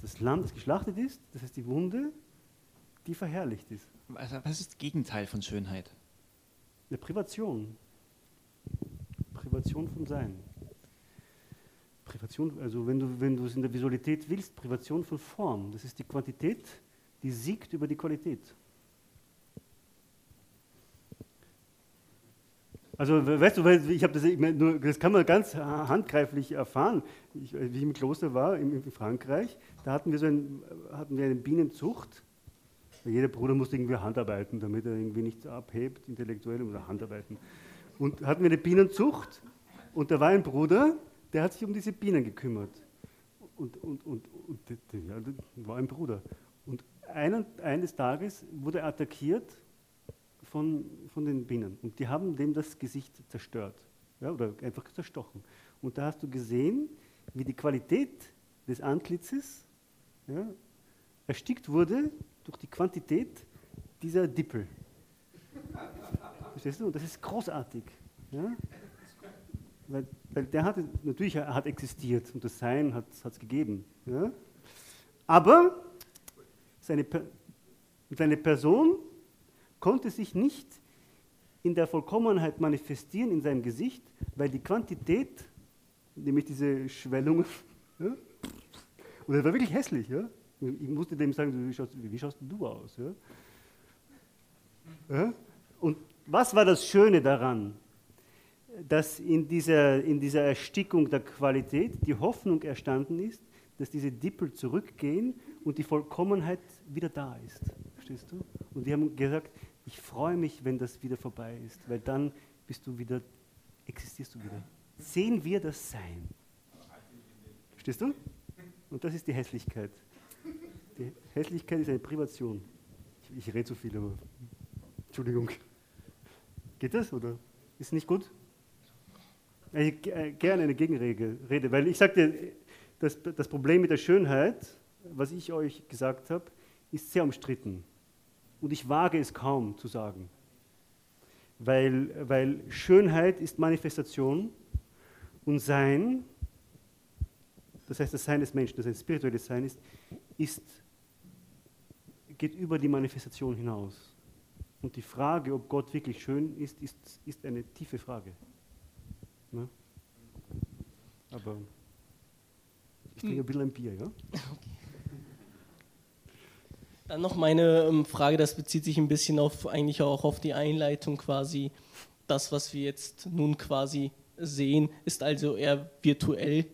Das Lamm, das geschlachtet ist, das ist die Wunde, die verherrlicht ist. Was ist das Gegenteil von Schönheit? Eine Privation. Privation von Sein. Privation, also wenn du, wenn du es in der Visualität willst, Privation von Form. Das ist die Quantität, die siegt über die Qualität. Also weißt du, ich habe das, ich mein, nur, das kann man ganz handgreiflich erfahren. Ich, wie ich im Kloster war, in, in, Frankreich, da hatten wir so ein, hatten wir eine Bienenzucht. Jeder Bruder musste irgendwie Handarbeiten, damit er irgendwie nichts abhebt, intellektuell, muss Handarbeiten. Und hatten wir eine Bienenzucht und da war ein Bruder, der hat sich um diese Bienen gekümmert. Und, und, und, und ja, war ein Bruder. Und einen, eines Tages wurde er attackiert von, von den Bienen. Und die haben dem das Gesicht zerstört. Ja, oder einfach zerstochen. Und da hast du gesehen, wie die Qualität des Antlitzes ja, erstickt wurde durch die Quantität dieser Dippel. Verstehst du? Und das ist großartig. Ja? Weil, weil, der hat, natürlich er hat existiert und das Sein hat es gegeben. Ja? Aber seine, seine Person konnte sich nicht in der Vollkommenheit manifestieren in seinem Gesicht, weil die Quantität, nämlich diese Schwellungen, ja? und das war wirklich hässlich. Ja? Ich musste dem sagen, wie schaust, wie schaust du aus? Ja? Und was war das Schöne daran? Dass in dieser, in dieser Erstickung der Qualität die Hoffnung erstanden ist, dass diese Dippel zurückgehen und die Vollkommenheit wieder da ist. Verstehst du? Und wir haben gesagt, ich freue mich, wenn das wieder vorbei ist, weil dann bist du wieder, existierst du wieder. Sehen wir das Sein. Verstehst du? Und das ist die Hässlichkeit. Die Hässlichkeit ist eine Privation. Ich, ich rede zu viel, aber Entschuldigung. Geht das oder ist nicht gut? Ich, äh, gerne eine Gegenrede, weil ich sagte, das, das Problem mit der Schönheit, was ich euch gesagt habe, ist sehr umstritten. Und ich wage es kaum zu sagen. Weil, weil Schönheit ist Manifestation und Sein, das heißt das Sein des Menschen, das ein spirituelles Sein ist, ist, geht über die Manifestation hinaus. Und die Frage, ob Gott wirklich schön ist, ist, ist eine tiefe Frage. Ne? Aber ich trinke ein bisschen ein Bier, ja? Okay. Dann noch meine ähm, Frage, das bezieht sich ein bisschen auf eigentlich auch auf die Einleitung quasi. Das, was wir jetzt nun quasi sehen, ist also eher virtuell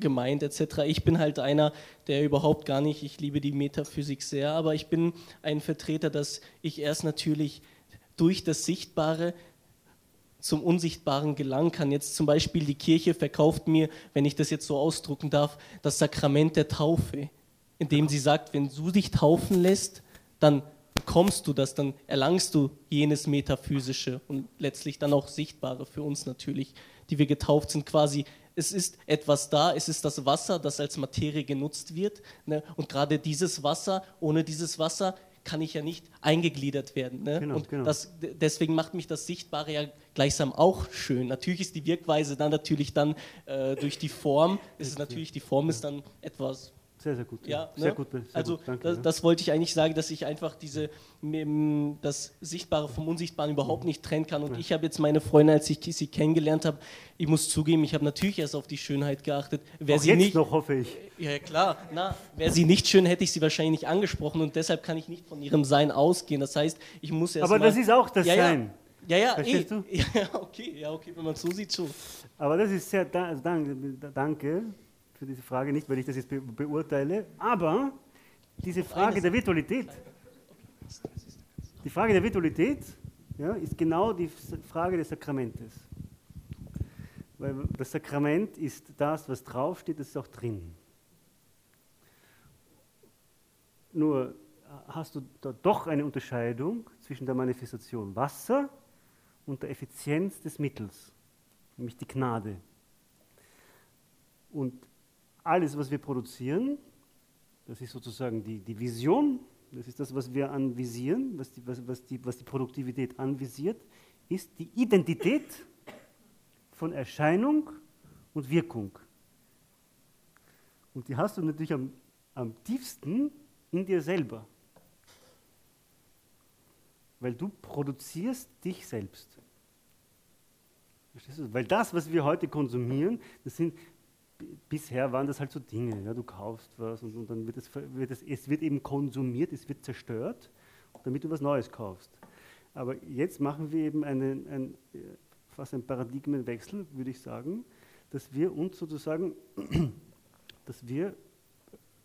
gemeint etc. Ich bin halt einer, der überhaupt gar nicht, ich liebe die Metaphysik sehr, aber ich bin ein Vertreter, dass ich erst natürlich durch das Sichtbare zum Unsichtbaren gelangen kann. Jetzt zum Beispiel die Kirche verkauft mir, wenn ich das jetzt so ausdrucken darf, das Sakrament der Taufe indem sie sagt, wenn du dich taufen lässt, dann bekommst du das, dann erlangst du jenes Metaphysische und letztlich dann auch Sichtbare für uns natürlich, die wir getauft sind, quasi. Es ist etwas da, es ist das Wasser, das als Materie genutzt wird. Ne? Und gerade dieses Wasser, ohne dieses Wasser kann ich ja nicht eingegliedert werden. Ne? Genau, und genau. Das, deswegen macht mich das Sichtbare ja gleichsam auch schön. Natürlich ist die Wirkweise dann natürlich dann äh, durch die Form, es ist natürlich, die Form ist dann etwas sehr, sehr gut. Ja, sehr ne? gut. Sehr also gut. Danke, das, ja. das, wollte ich eigentlich sagen, dass ich einfach diese das Sichtbare vom Unsichtbaren überhaupt nicht trennen kann. Und ja. ich habe jetzt meine Freundin, als ich sie kennengelernt habe, ich muss zugeben, ich habe natürlich erst auf die Schönheit geachtet. Wer Auch sie jetzt nicht, noch, hoffe ich. Ja, klar. Na, wäre sie nicht schön, hätte ich sie wahrscheinlich nicht angesprochen und deshalb kann ich nicht von ihrem Sein ausgehen. Das heißt, ich muss erst Aber mal, das ist auch das ja, Sein. Ja, ja, Verstehst eh, du? Ja, okay, ja, okay, wenn man so sieht, schon. Aber das ist sehr, also danke, danke für diese Frage, nicht weil ich das jetzt be beurteile, aber diese Frage der Virtualität, die Frage der Virtualität ja, ist genau die Frage des Sakramentes. Weil das Sakrament ist das, was draufsteht, das ist auch drin. Nur hast du da doch eine Unterscheidung zwischen der Manifestation Wasser und der Effizienz des Mittels, nämlich die Gnade. Und alles, was wir produzieren, das ist sozusagen die, die Vision, das ist das, was wir anvisieren, was die, was, was, die, was die Produktivität anvisiert, ist die Identität von Erscheinung und Wirkung. Und die hast du natürlich am, am tiefsten in dir selber. Weil du produzierst dich selbst. Weil das, was wir heute konsumieren, das sind bisher waren das halt so Dinge, ja, du kaufst was und, und dann wird es, wird es, es wird eben konsumiert, es wird zerstört, damit du was Neues kaufst. Aber jetzt machen wir eben einen, ein, fast einen Paradigmenwechsel, würde ich sagen, dass wir uns sozusagen, dass wir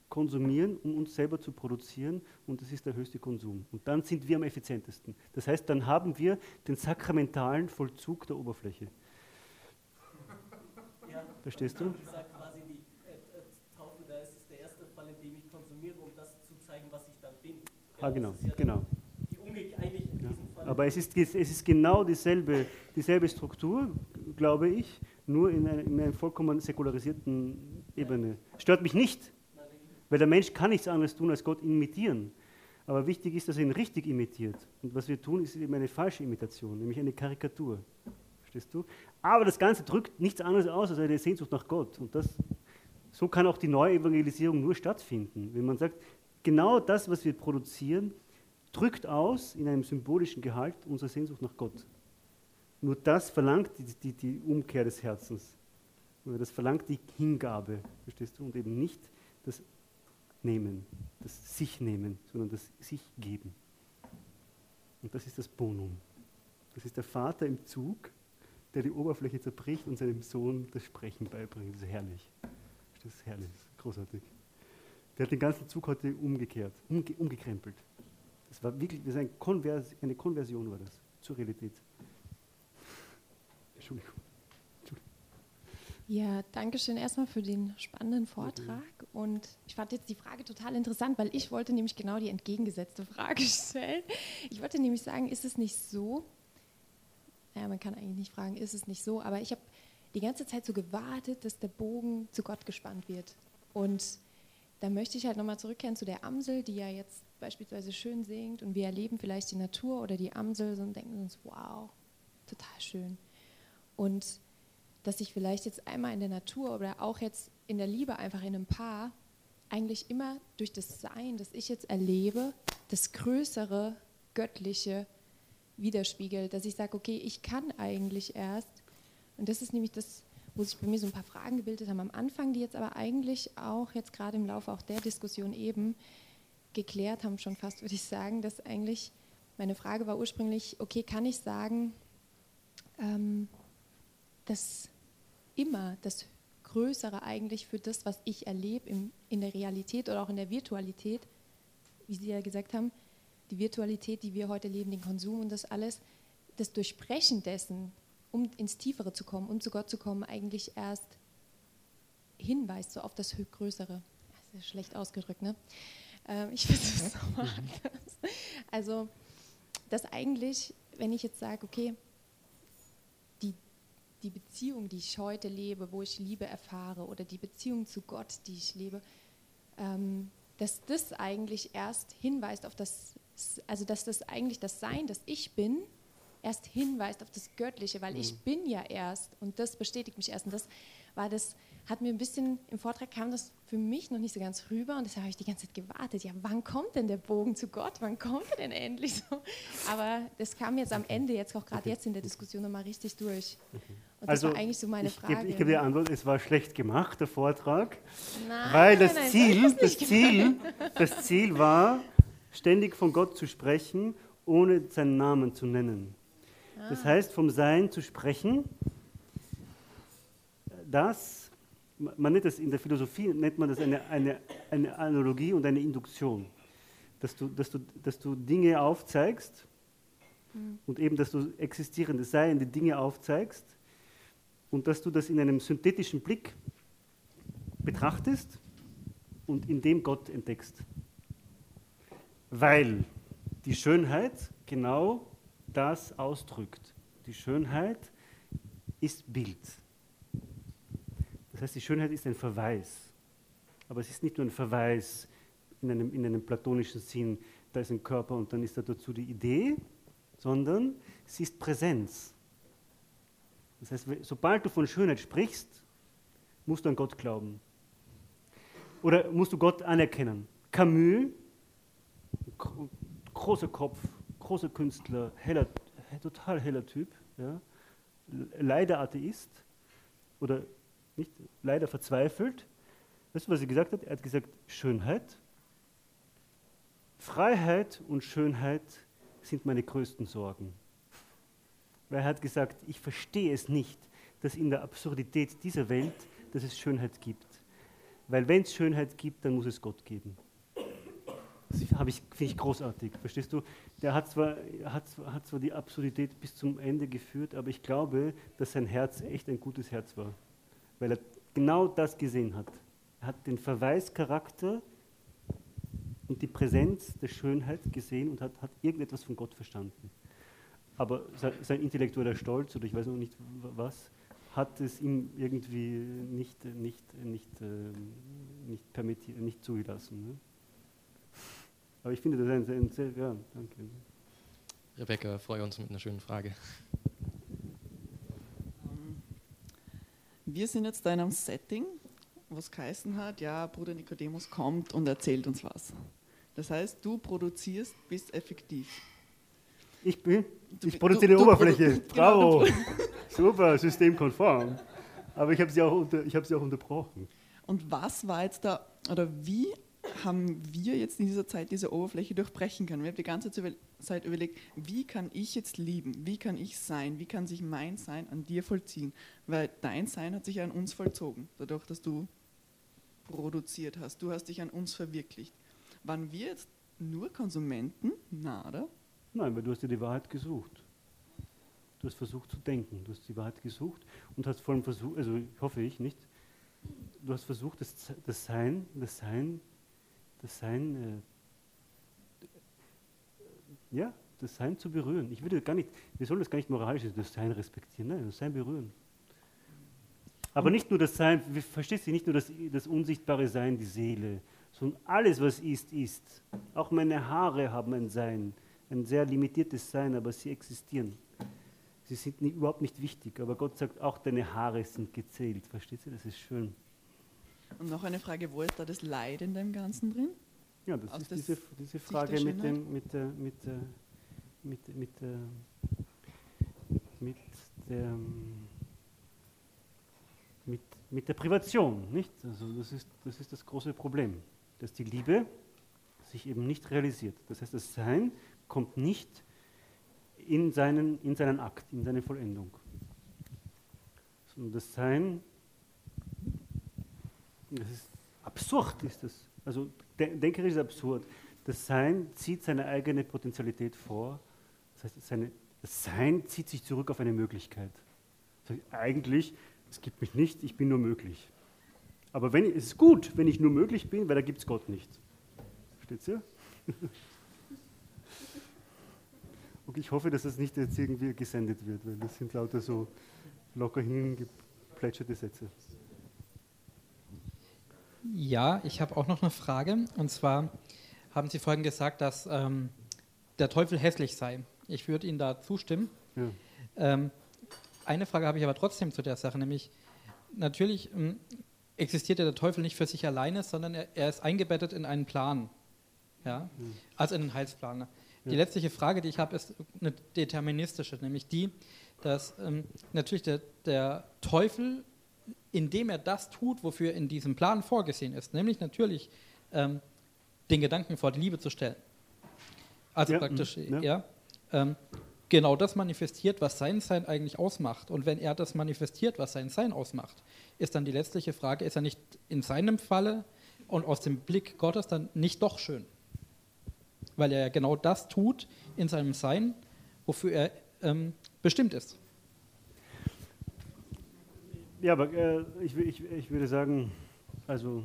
konsumieren, um uns selber zu produzieren und das ist der höchste Konsum. Und dann sind wir am effizientesten. Das heißt, dann haben wir den sakramentalen Vollzug der Oberfläche. Verstehst du? Ich sage quasi, die äh, äh, Taufe, da ist es der erste Fall, in dem ich konsumiere, um das zu zeigen, was ich dann bin. Ja, ah, genau, ja genau. Ja. Aber es ist, es ist genau dieselbe, dieselbe Struktur, glaube ich, nur in einer, in einer vollkommen säkularisierten Ebene. Stört mich nicht, weil der Mensch kann nichts anderes tun, als Gott imitieren. Aber wichtig ist, dass er ihn richtig imitiert. Und was wir tun, ist eben eine falsche Imitation, nämlich eine Karikatur. Verstehst du? Aber das Ganze drückt nichts anderes aus als eine Sehnsucht nach Gott. Und das, so kann auch die Neuevangelisierung nur stattfinden. Wenn man sagt, genau das, was wir produzieren, drückt aus in einem symbolischen Gehalt unsere Sehnsucht nach Gott. Nur das verlangt die, die, die Umkehr des Herzens. Das verlangt die Hingabe, verstehst du? Und eben nicht das Nehmen, das Sich nehmen, sondern das Sich geben. Und das ist das Bonum. Das ist der Vater im Zug, der die Oberfläche zerbricht und seinem Sohn das Sprechen beibringt. Das ist herrlich. Das ist herrlich, großartig. Der hat den ganzen Zug heute umgekehrt, umge umgekrempelt. Das war wirklich, das eine, Konvers eine Konversion war das zur Realität. Entschuldigung. Ja, danke schön erstmal für den spannenden Vortrag. Und ich fand jetzt die Frage total interessant, weil ich wollte nämlich genau die entgegengesetzte Frage stellen. Ich wollte nämlich sagen, ist es nicht so? Ja, man kann eigentlich nicht fragen, ist es nicht so? Aber ich habe die ganze Zeit so gewartet, dass der Bogen zu Gott gespannt wird. Und da möchte ich halt nochmal zurückkehren zu der Amsel, die ja jetzt beispielsweise schön singt und wir erleben vielleicht die Natur oder die Amsel und denken uns, wow, total schön. Und dass ich vielleicht jetzt einmal in der Natur oder auch jetzt in der Liebe einfach in einem Paar eigentlich immer durch das Sein, das ich jetzt erlebe, das größere, göttliche widerspiegelt, dass ich sage, okay, ich kann eigentlich erst, und das ist nämlich das, wo sich bei mir so ein paar Fragen gebildet haben am Anfang, die jetzt aber eigentlich auch jetzt gerade im Laufe auch der Diskussion eben geklärt haben, schon fast würde ich sagen, dass eigentlich meine Frage war ursprünglich, okay, kann ich sagen, ähm, dass immer das Größere eigentlich für das, was ich erlebe in, in der Realität oder auch in der Virtualität, wie Sie ja gesagt haben, die Virtualität, die wir heute leben, den Konsum und das alles, das Durchbrechen dessen, um ins Tiefere zu kommen, um zu Gott zu kommen, eigentlich erst hinweist so auf das Größere. Das ist schlecht ausgedrückt, ne? Ähm, ich versuche es nochmal anders. Also, dass eigentlich, wenn ich jetzt sage, okay, die Beziehung, die ich heute lebe, wo ich Liebe erfahre oder die Beziehung zu Gott, die ich lebe, ähm, dass das eigentlich erst hinweist auf das, also dass das eigentlich das Sein, das ich bin, erst hinweist auf das Göttliche, weil mhm. ich bin ja erst und das bestätigt mich erst und das war das hat mir ein bisschen, im Vortrag kam das für mich noch nicht so ganz rüber und deshalb habe ich die ganze Zeit gewartet. Ja, wann kommt denn der Bogen zu Gott? Wann kommt er denn endlich so? Aber das kam jetzt am Ende, jetzt auch gerade jetzt in der Diskussion nochmal richtig durch. Und also, das war eigentlich so meine ich Frage. Ich gebe die Antwort, es war schlecht gemacht, der Vortrag, nein, weil das, nein, Ziel, das, Ziel, das Ziel war, ständig von Gott zu sprechen, ohne seinen Namen zu nennen. Ah. Das heißt, vom Sein zu sprechen, das man nennt das in der Philosophie nennt man das eine, eine, eine Analogie und eine Induktion. Dass du, dass du, dass du Dinge aufzeigst mhm. und eben, dass du existierende, seiende Dinge aufzeigst und dass du das in einem synthetischen Blick betrachtest und in dem Gott entdeckst. Weil die Schönheit genau das ausdrückt. Die Schönheit ist Bild. Das heißt, die Schönheit ist ein Verweis. Aber es ist nicht nur ein Verweis in einem, in einem platonischen Sinn, da ist ein Körper und dann ist da dazu die Idee, sondern sie ist Präsenz. Das heißt, sobald du von Schönheit sprichst, musst du an Gott glauben. Oder musst du Gott anerkennen. Camus, großer Kopf, großer Künstler, heller, total heller Typ, ja, leider Atheist oder nicht, leider verzweifelt. Weißt du, was er gesagt hat? Er hat gesagt, Schönheit, Freiheit und Schönheit sind meine größten Sorgen. Weil er hat gesagt, ich verstehe es nicht, dass in der Absurdität dieser Welt, dass es Schönheit gibt. Weil wenn es Schönheit gibt, dann muss es Gott geben. Das ich, finde ich großartig, verstehst du? Der hat zwar, hat, hat zwar die Absurdität bis zum Ende geführt, aber ich glaube, dass sein Herz echt ein gutes Herz war weil er genau das gesehen hat. Er hat den Verweischarakter und die Präsenz der Schönheit gesehen und hat, hat irgendetwas von Gott verstanden. Aber sein intellektueller Stolz oder ich weiß noch nicht was, hat es ihm irgendwie nicht, nicht, nicht, äh, nicht, permittiert, nicht zugelassen. Ne? Aber ich finde das ein, ein sehr, ja, danke. Rebecca, freue uns mit einer schönen Frage. Wir sind jetzt da in einem Setting, was geheißen hat, ja, Bruder Nikodemus kommt und erzählt uns was. Das heißt, du produzierst, bist effektiv. Ich bin, ich produziere die Oberfläche. Produ Bravo. Genau, Super, systemkonform. Aber ich habe sie, auch unter, hab sie auch unterbrochen. Und was war jetzt da, oder wie haben wir jetzt in dieser Zeit diese Oberfläche durchbrechen können. Wir haben die ganze Zeit überlegt, wie kann ich jetzt lieben, wie kann ich sein, wie kann sich mein Sein an dir vollziehen, weil dein Sein hat sich an uns vollzogen, dadurch, dass du produziert hast, du hast dich an uns verwirklicht. Waren wir jetzt nur Konsumenten? Nada. Nein, weil du hast dir die Wahrheit gesucht. Du hast versucht zu denken, du hast die Wahrheit gesucht und hast vor allem versucht, also hoffe ich nicht, du hast versucht, das, das Sein, das Sein, das Sein, äh, ja, das Sein zu berühren. Ich würde gar nicht, wir sollen das gar nicht moralisch, das Sein respektieren, nein, das Sein berühren. Aber nicht nur das Sein, verstehst du, nicht nur das, das unsichtbare Sein, die Seele, sondern alles, was ist, ist. Auch meine Haare haben ein Sein, ein sehr limitiertes Sein, aber sie existieren. Sie sind nie, überhaupt nicht wichtig, aber Gott sagt, auch deine Haare sind gezählt. Versteht ihr? Das ist schön. Und noch eine Frage, wo ist da das Leid in dem Ganzen drin? Ja, das Aus ist diese, diese Frage mit, dem, mit, der, mit, der, mit, mit, mit, der, mit, mit der Privation. Nicht? Also das, ist, das ist das große Problem, dass die Liebe sich eben nicht realisiert. Das heißt, das Sein kommt nicht in seinen, in seinen Akt, in seine Vollendung. Sondern das Sein, das ist absurd, ist das. Also denkerisch ist absurd. Das Sein zieht seine eigene Potentialität vor. Das heißt, seine, das Sein zieht sich zurück auf eine Möglichkeit. Das heißt, eigentlich, es gibt mich nicht, ich bin nur möglich. Aber wenn, es ist gut, wenn ich nur möglich bin, weil da gibt es Gott nicht. Versteht ihr? Und ich hoffe, dass das nicht jetzt irgendwie gesendet wird, weil das sind lauter so locker hingeplätscherte Sätze. Ja, ich habe auch noch eine Frage. Und zwar haben Sie vorhin gesagt, dass ähm, der Teufel hässlich sei. Ich würde Ihnen da zustimmen. Ja. Ähm, eine Frage habe ich aber trotzdem zu der Sache, nämlich natürlich ähm, existiert ja der Teufel nicht für sich alleine, sondern er, er ist eingebettet in einen Plan. Ja? Mhm. Also in einen Heilsplan. Die letztliche Frage, die ich habe, ist eine deterministische, nämlich die, dass ähm, natürlich der, der Teufel, indem er das tut, wofür in diesem Plan vorgesehen ist, nämlich natürlich ähm, den Gedanken vor die Liebe zu stellen. Also ja, praktisch, ja, ja ähm, genau das manifestiert, was sein Sein eigentlich ausmacht. Und wenn er das manifestiert, was sein Sein ausmacht, ist dann die letztliche Frage, ist er nicht in seinem Falle und aus dem Blick Gottes dann nicht doch schön? weil er genau das tut in seinem Sein, wofür er ähm, bestimmt ist. Ja, aber äh, ich, ich, ich würde sagen, also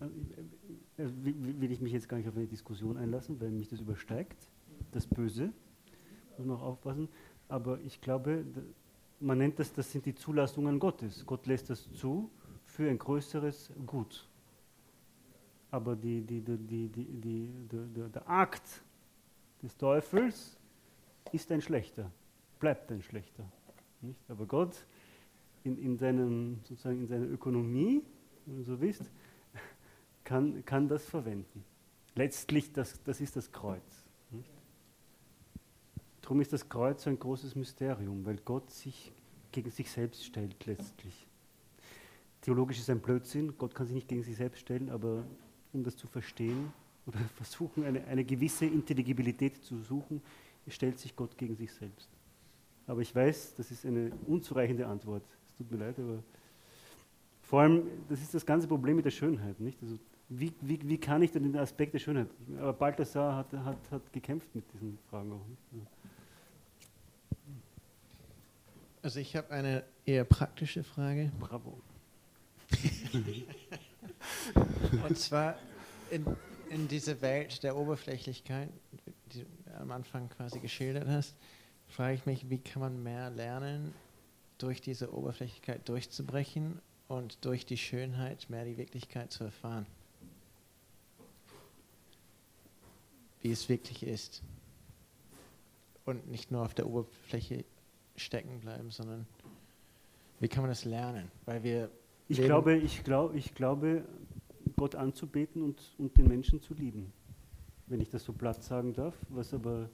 äh, äh will ich mich jetzt gar nicht auf eine Diskussion einlassen, weil mich das übersteigt, das Böse, muss man auch aufpassen, aber ich glaube, man nennt das, das sind die Zulassungen Gottes. Gott lässt das zu für ein größeres Gut aber die, die, die, die, der Akt des Teufels ist ein schlechter, bleibt ein schlechter. Nicht? Aber Gott in, in, seinem, sozusagen in seiner Ökonomie, wenn du so wisst, kann, kann das verwenden. Letztlich, das, das ist das Kreuz. Nicht? Darum ist das Kreuz ein großes Mysterium, weil Gott sich gegen sich selbst stellt letztlich. Theologisch ist ein Blödsinn, Gott kann sich nicht gegen sich selbst stellen, aber um das zu verstehen oder versuchen, eine, eine gewisse Intelligibilität zu suchen, stellt sich Gott gegen sich selbst. Aber ich weiß, das ist eine unzureichende Antwort. Es tut mir leid, aber vor allem, das ist das ganze Problem mit der Schönheit. Nicht? Also, wie, wie, wie kann ich denn den Aspekt der Schönheit? Aber Balthasar hat, hat, hat gekämpft mit diesen Fragen auch. Nicht? Also ich habe eine eher praktische Frage. Bravo. Und zwar in, in diese Welt der Oberflächlichkeit, die du am Anfang quasi geschildert hast, frage ich mich, wie kann man mehr lernen, durch diese Oberflächlichkeit durchzubrechen und durch die Schönheit mehr die Wirklichkeit zu erfahren. Wie es wirklich ist. Und nicht nur auf der Oberfläche stecken bleiben, sondern wie kann man das lernen? Weil wir ich glaube, ich, glaub, ich glaube, Gott anzubeten und, und den Menschen zu lieben. Wenn ich das so platt sagen darf, was aber,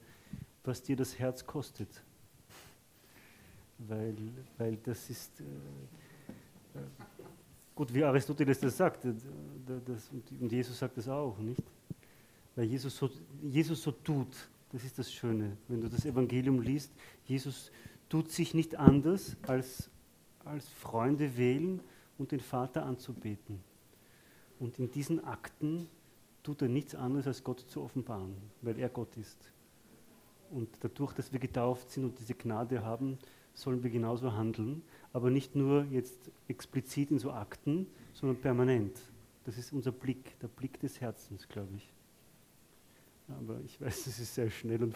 was dir das Herz kostet. Weil, weil das ist, äh, gut, wie Aristoteles das sagt, das, das, und Jesus sagt das auch, nicht? Weil Jesus so, Jesus so tut, das ist das Schöne. Wenn du das Evangelium liest, Jesus tut sich nicht anders, als, als Freunde wählen und den Vater anzubeten. Und in diesen Akten tut er nichts anderes, als Gott zu offenbaren, weil er Gott ist. Und dadurch, dass wir getauft sind und diese Gnade haben, sollen wir genauso handeln, aber nicht nur jetzt explizit in so Akten, sondern permanent. Das ist unser Blick, der Blick des Herzens, glaube ich. Aber ich weiß, das ist sehr schnell und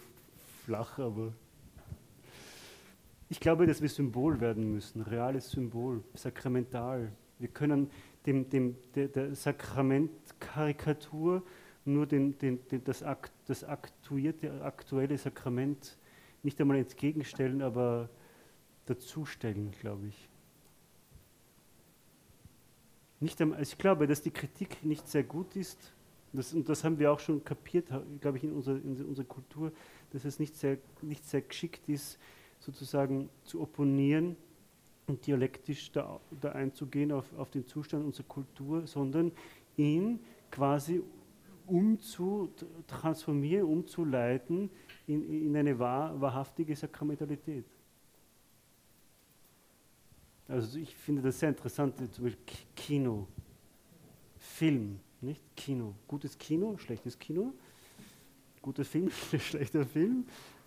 flach, aber ich glaube, dass wir Symbol werden müssen, reales Symbol, sakramental. Wir können dem, dem, der, der Sakramentkarikatur nur den, den, den, das, akt, das aktuierte, aktuelle Sakrament nicht einmal entgegenstellen, aber dazustellen, glaube ich. Nicht einmal, ich glaube, dass die Kritik nicht sehr gut ist. Das, und das haben wir auch schon kapiert, glaube ich, in unserer, in unserer Kultur, dass es nicht sehr, nicht sehr geschickt ist, sozusagen zu opponieren und dialektisch da, da einzugehen auf, auf den Zustand unserer Kultur, sondern ihn quasi umzutransformieren, umzuleiten in, in eine wahr, wahrhaftige Sakramentalität. Also ich finde das sehr interessant, zum Beispiel Kino, Film, nicht Kino. Gutes Kino, schlechtes Kino, guter Film, schlechter Film,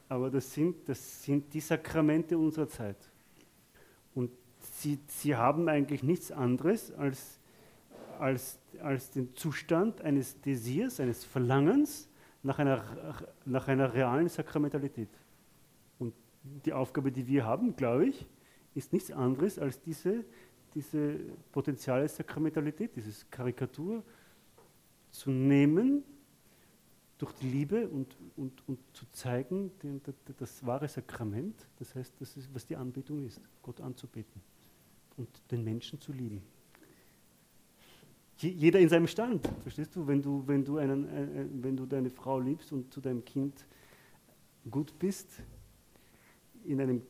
aber das sind, das sind die Sakramente unserer Zeit. Und sie, sie haben eigentlich nichts anderes als, als, als den Zustand eines Desirs, eines Verlangens nach einer, nach einer realen Sakramentalität. Und die Aufgabe, die wir haben, glaube ich, ist nichts anderes als diese, diese potenziale Sakramentalität, diese Karikatur zu nehmen durch die Liebe und, und, und zu zeigen, den, das, das wahre Sakrament, das heißt, das ist, was die Anbetung ist, Gott anzubeten und den Menschen zu lieben. Jeder in seinem Stand, verstehst du? Wenn du, wenn du, einen, äh, äh, wenn du deine Frau liebst und zu deinem Kind gut bist, in einem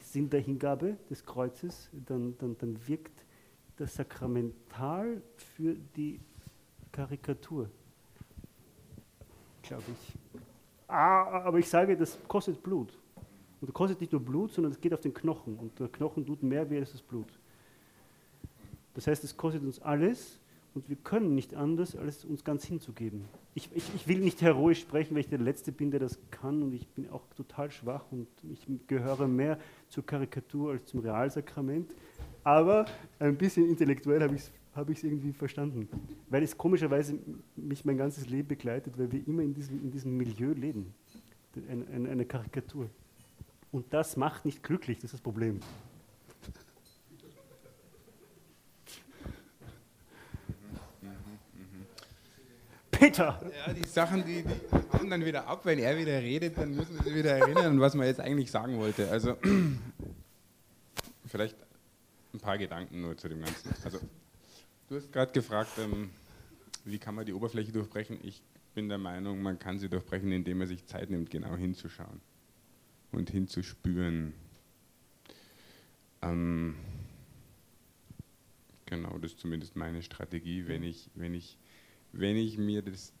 Sinn der Hingabe des Kreuzes, dann, dann, dann wirkt das sakramental für die Karikatur, glaube ich. Ah, aber ich sage, das kostet Blut. Und das kostet nicht nur Blut, sondern es geht auf den Knochen. Und der Knochen tut mehr weh als das Blut. Das heißt, es kostet uns alles und wir können nicht anders, als uns ganz hinzugeben. Ich, ich, ich, will nicht heroisch sprechen, weil ich der Letzte bin, der das kann und ich bin auch total schwach und ich gehöre mehr zur Karikatur als zum Realsakrament. Aber ein bisschen intellektuell habe ich es hab irgendwie verstanden, weil es komischerweise mich mein ganzes Leben begleitet, weil wir immer in diesem, in diesem Milieu leben, eine, eine, eine Karikatur. Und das macht nicht glücklich, das ist das Problem. Peter. Ja, die Sachen, die, die hauen dann wieder ab, wenn er wieder redet, dann müssen wir sich wieder erinnern, was man jetzt eigentlich sagen wollte. Also vielleicht ein paar Gedanken nur zu dem Ganzen. Also du hast gerade gefragt, ähm, wie kann man die Oberfläche durchbrechen? Ich bin der Meinung, man kann sie durchbrechen, indem man sich Zeit nimmt, genau hinzuschauen und hinzuspüren. Ähm, genau, das ist zumindest meine Strategie, wenn ich, wenn ich wenn ich mir das,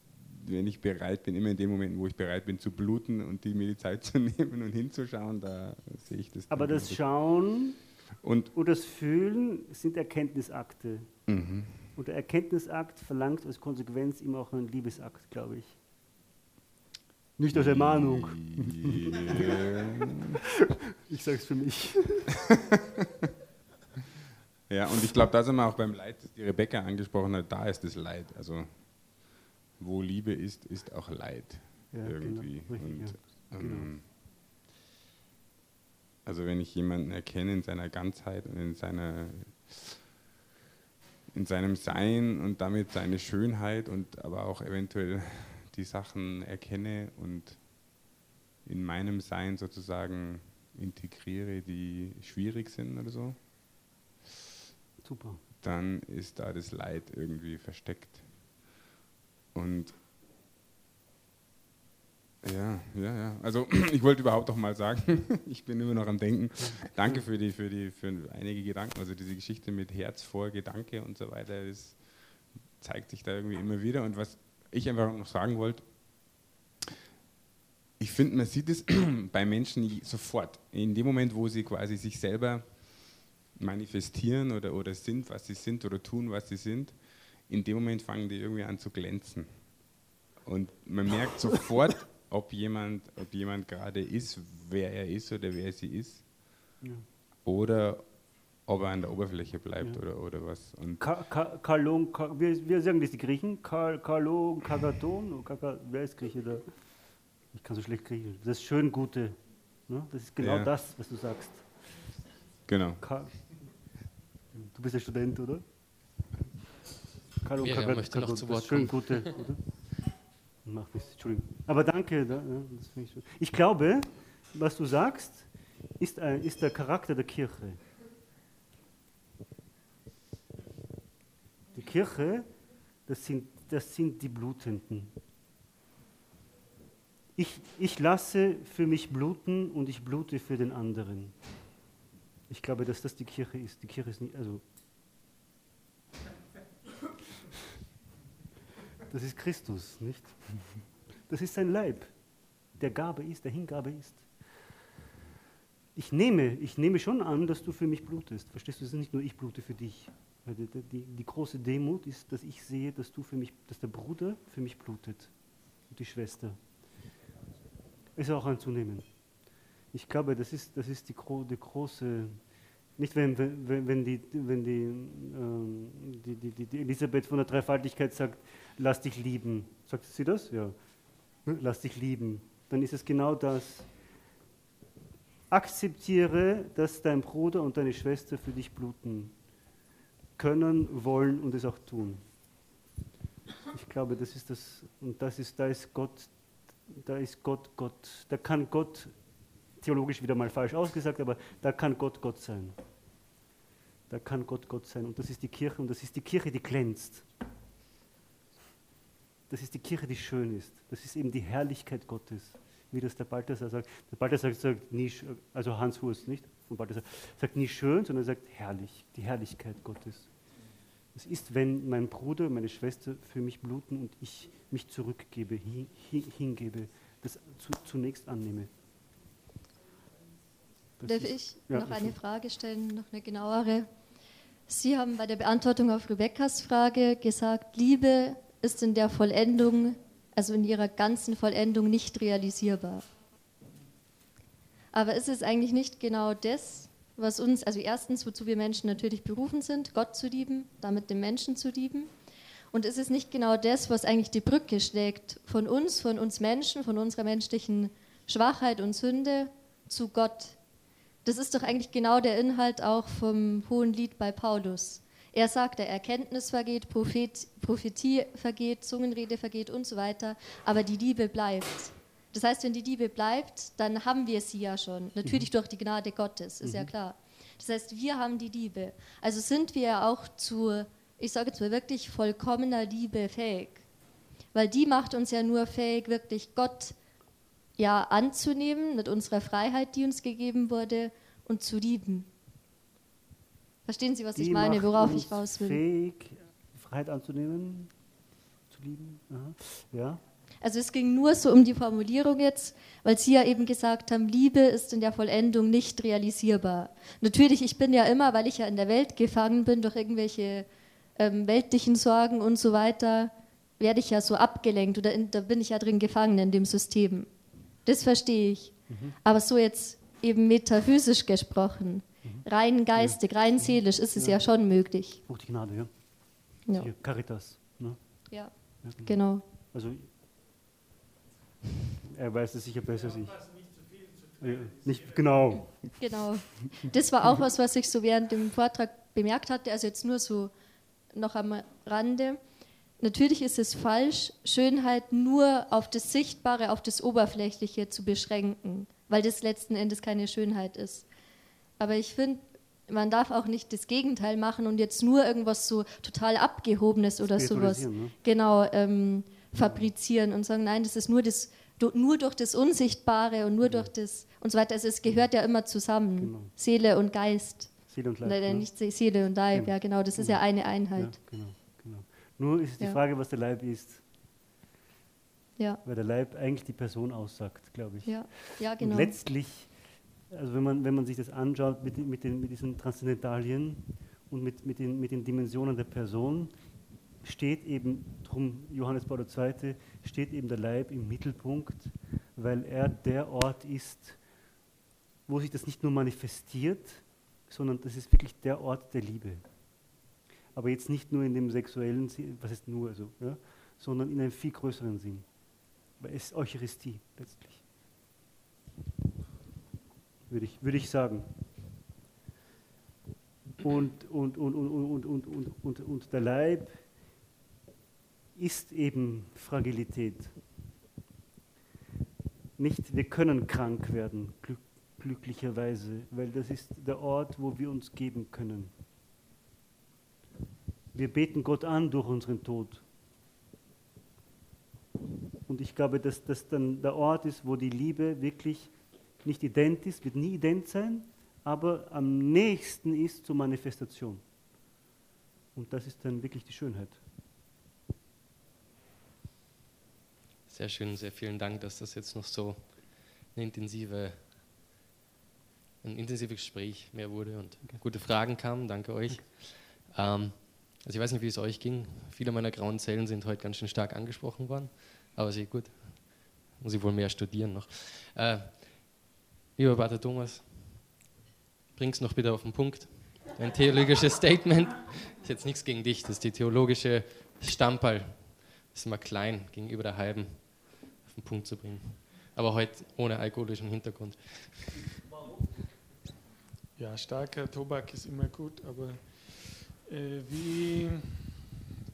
wenn ich bereit bin, immer in dem Moment, wo ich bereit bin zu bluten und die, mir die Zeit zu nehmen und hinzuschauen, da sehe ich das. Aber das Schauen und, und das Fühlen sind Erkenntnisakte. Mhm. Und der Erkenntnisakt verlangt als Konsequenz immer auch einen Liebesakt, glaube ich. Nicht als Ermahnung. Yeah. ich sage es für mich. ja, und ich glaube, da sind wir auch beim Leid, das die Rebecca angesprochen hat, da ist das Leid. Also wo Liebe ist, ist auch Leid ja, irgendwie. Genau. Und, ja. ähm, genau. Also wenn ich jemanden erkenne in seiner Ganzheit und in seiner in seinem Sein und damit seine Schönheit und aber auch eventuell die Sachen erkenne und in meinem Sein sozusagen integriere, die schwierig sind oder so. Super. Dann ist da das Leid irgendwie versteckt. Und Ja, ja, ja. Also ich wollte überhaupt auch mal sagen, ich bin immer noch am Denken. Danke für die, für die, für einige Gedanken. Also diese Geschichte mit Herz vor Gedanke und so weiter, das zeigt sich da irgendwie immer wieder. Und was ich einfach noch sagen wollte, ich finde, man sieht es bei Menschen sofort. In dem Moment, wo sie quasi sich selber manifestieren oder, oder sind, was sie sind oder tun, was sie sind, in dem Moment fangen die irgendwie an zu glänzen. Und man merkt sofort, ob jemand, ob jemand gerade ist, wer er ist oder wer sie ist. Ja. Oder ob er an der Oberfläche bleibt ja. oder, oder was. Und Ka Ka Kalon, Ka wir, wir sagen das die Griechen, Kal Kalon, Kagaton, Kaka, wer ist Grieche da? Ich kann so schlecht Griechisch. Das ist schön Gute. Ne? Das ist genau ja. das, was du sagst. Genau. Ka du bist ein Student, oder? Kalon, Kagaton, möchte noch zu Wort schön Gute, oder? Macht nichts, Entschuldigung. Aber danke. Da, ja, ich, ich, glaube, was du sagst, ist, ein, ist der Charakter der Kirche. Die Kirche, das sind, das sind die Blutenden. Ich, ich lasse für mich bluten und ich blute für den anderen. Ich glaube, dass das die Kirche ist. Die Kirche ist nicht, also Das ist Christus, nicht? Das ist sein Leib, der Gabe ist, der Hingabe ist. Ich nehme, ich nehme schon an, dass du für mich blutest. Verstehst du? Es ist nicht nur ich blute für dich. Die, die, die, große Demut ist, dass ich sehe, dass du für mich, dass der Bruder für mich blutet und die Schwester. Ist auch anzunehmen. Ich glaube, das ist, das ist die, die große nicht, wenn, wenn, wenn, die, wenn die, ähm, die, die, die, Elisabeth von der Dreifaltigkeit sagt, lass dich lieben. Sagt sie das? Ja. Ne? Lass dich lieben. Dann ist es genau das. Akzeptiere, dass dein Bruder und deine Schwester für dich bluten können, wollen und es auch tun. Ich glaube, das ist das, und das ist, da ist Gott, da ist Gott Gott, da kann Gott theologisch wieder mal falsch ausgesagt, aber da kann Gott Gott sein. Da kann Gott Gott sein. Und das ist die Kirche und das ist die Kirche, die glänzt. Das ist die Kirche, die schön ist. Das ist eben die Herrlichkeit Gottes, wie das der Balthasar sagt. Der Balthasar sagt nie, also Hans Hus, nicht? Von Balthasar, sagt nie schön, sondern sagt herrlich, die Herrlichkeit Gottes. Es ist, wenn mein Bruder, meine Schwester für mich bluten und ich mich zurückgebe, hingebe, das zunächst annehme. Darf ich ja, noch eine Frage stellen, noch eine genauere? Sie haben bei der Beantwortung auf Rebekkas Frage gesagt, Liebe ist in der Vollendung, also in ihrer ganzen Vollendung nicht realisierbar. Aber ist es eigentlich nicht genau das, was uns, also erstens, wozu wir Menschen natürlich berufen sind, Gott zu lieben, damit den Menschen zu lieben? Und ist es nicht genau das, was eigentlich die Brücke schlägt von uns, von uns Menschen, von unserer menschlichen Schwachheit und Sünde zu Gott, das ist doch eigentlich genau der Inhalt auch vom Hohen Lied bei Paulus. Er sagt, der Erkenntnis vergeht, Prophet, Prophetie vergeht, Zungenrede vergeht und so weiter, aber die Liebe bleibt. Das heißt, wenn die Liebe bleibt, dann haben wir sie ja schon. Natürlich mhm. durch die Gnade Gottes, ist mhm. ja klar. Das heißt, wir haben die Liebe. Also sind wir ja auch zu, ich sage jetzt mal wirklich vollkommener Liebe fähig. Weil die macht uns ja nur fähig, wirklich Gott ja anzunehmen mit unserer Freiheit, die uns gegeben wurde, und zu lieben. Verstehen Sie, was die ich meine, worauf ich raus will? Fähig, Freiheit anzunehmen, zu lieben. Aha. Ja. Also es ging nur so um die Formulierung jetzt, weil Sie ja eben gesagt haben, Liebe ist in der Vollendung nicht realisierbar. Natürlich, ich bin ja immer, weil ich ja in der Welt gefangen bin durch irgendwelche ähm, weltlichen Sorgen und so weiter, werde ich ja so abgelenkt oder in, da bin ich ja drin gefangen in dem System. Das verstehe ich. Mhm. Aber so jetzt eben metaphysisch gesprochen, mhm. rein geistig, rein seelisch ist es ja, ja schon möglich. Durch die Gnade, ja. ja. Caritas. Ne? Ja, genau. Also, er weiß es sicher besser als ich. Nicht, genau. Genau. Das war auch was, was ich so während dem Vortrag bemerkt hatte, also jetzt nur so noch am Rande natürlich ist es falsch, Schönheit nur auf das Sichtbare, auf das Oberflächliche zu beschränken, weil das letzten Endes keine Schönheit ist. Aber ich finde, man darf auch nicht das Gegenteil machen und jetzt nur irgendwas so total Abgehobenes oder sowas. Ne? Genau, ähm, fabrizieren und sagen, nein, das ist nur, das, nur durch das Unsichtbare und nur durch das und so weiter. Also es gehört ja immer zusammen, Genau. Seele und Geist. Seele und Leib. Leider ne? nicht Se- Seele und Leib, Genau. ja genau, das ist Genau. ja eine Einheit. Ja, genau, genau. Nur ist es die Ja. Frage, was der Leib ist, Ja, weil der Leib eigentlich die Person aussagt, glaube ich. ja, ja, Und genau. letztlich, also wenn man, wenn man sich das anschaut mit, mit, den, mit diesen Transzendentalien und mit, mit, den, mit den Dimensionen der Person, steht eben, drum Johannes Paul II., steht eben der Leib im Mittelpunkt, weil er der Ort ist, wo sich das nicht nur manifestiert, sondern das ist wirklich der Ort der Liebe. Aber jetzt nicht nur in dem sexuellen Sinn, was ist nur, also, ja, sondern in einem viel größeren Sinn. Weil es ist Eucharistie letztlich würde ich, würde ich sagen. Und, und, und, und, und, und, und, und, und der Leib ist eben Fragilität. Nicht, wir können krank werden, glück, glücklicherweise, weil das ist der Ort, wo wir uns geben können. Wir beten Gott an durch unseren Tod. Und ich glaube, dass das dann der Ort ist, wo die Liebe wirklich nicht ident ist, wird nie ident sein, aber am nächsten ist zur Manifestation. Und das ist dann wirklich die Schönheit. Sehr schön, sehr vielen Dank, dass das jetzt noch so eine intensive, ein intensives Gespräch mehr wurde und gute Fragen kamen. Danke euch. Ähm, also ich weiß nicht, wie es euch ging. Viele meiner grauen Zellen sind heute ganz schön stark angesprochen worden, aber sehr gut. Muss ich wohl mehr studieren noch. Äh, lieber Pater Thomas, bring's noch bitte auf den Punkt. Ein theologisches Statement. Ist jetzt nichts gegen dich, das ist die theologische Stamperl. Ist immer klein gegenüber der halben auf den Punkt zu bringen. Aber heute ohne alkoholischen Hintergrund. Ja, starker Tobak ist immer gut, aber wie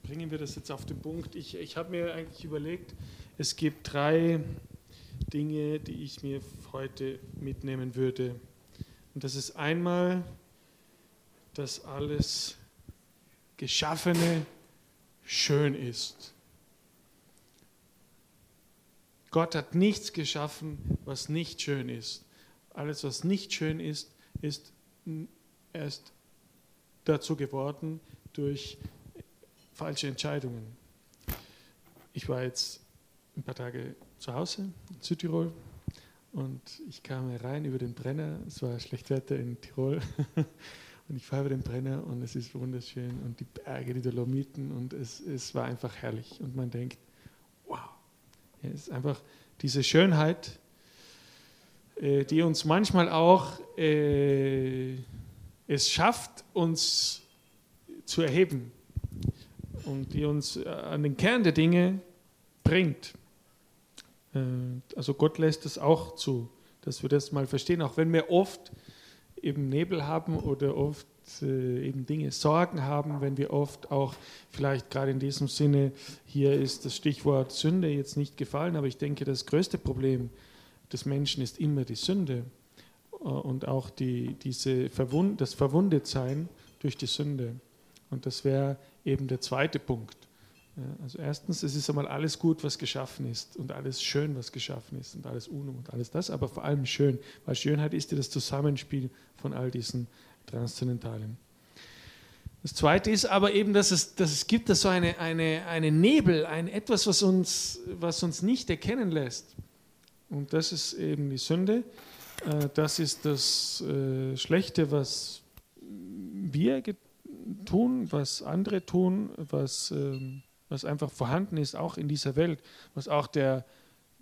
bringen wir das jetzt auf den Punkt? Ich, ich habe mir eigentlich überlegt, es gibt drei Dinge, die ich mir heute mitnehmen würde. Und das ist einmal, dass alles Geschaffene schön ist. Gott hat nichts geschaffen, was nicht schön ist. Alles, was nicht schön ist, ist erst dazu geworden durch falsche Entscheidungen. Ich war jetzt ein paar Tage zu Hause in Südtirol und ich kam herein über den Brenner. Es war schlecht Wetter in Tirol und ich fahre über den Brenner und es ist wunderschön und die Berge, die Dolomiten und es, es war einfach herrlich und man denkt, wow, ja, es ist einfach diese Schönheit, äh, die uns manchmal auch äh, es schafft, uns zu erheben und die uns äh, an den Kern der Dinge bringt. Äh, also Gott lässt es auch zu, dass wir das mal verstehen, auch wenn wir oft eben Nebel haben oder oft äh, eben Dinge, Sorgen haben, wenn wir oft auch vielleicht gerade in diesem Sinne, hier ist das Stichwort Sünde jetzt nicht gefallen, aber ich denke, das größte Problem des Menschen ist immer die Sünde und auch die, diese Verwund, das Verwundetsein durch die Sünde. Und das wäre eben der zweite Punkt. Also erstens, es ist einmal alles gut, was geschaffen ist und alles schön, was geschaffen ist und alles UNO und alles das, aber vor allem schön, weil Schönheit ist ja das Zusammenspiel von all diesen Transzendentalen. Das zweite ist aber eben, dass es, dass es gibt da so eine, eine, eine Nebel, ein etwas, was uns, was uns nicht erkennen lässt. Und das ist eben die Sünde. Äh, Das ist das äh, Schlechte, was wir tun, was andere tun, was, ähm, was einfach vorhanden ist, auch in dieser Welt, was auch der,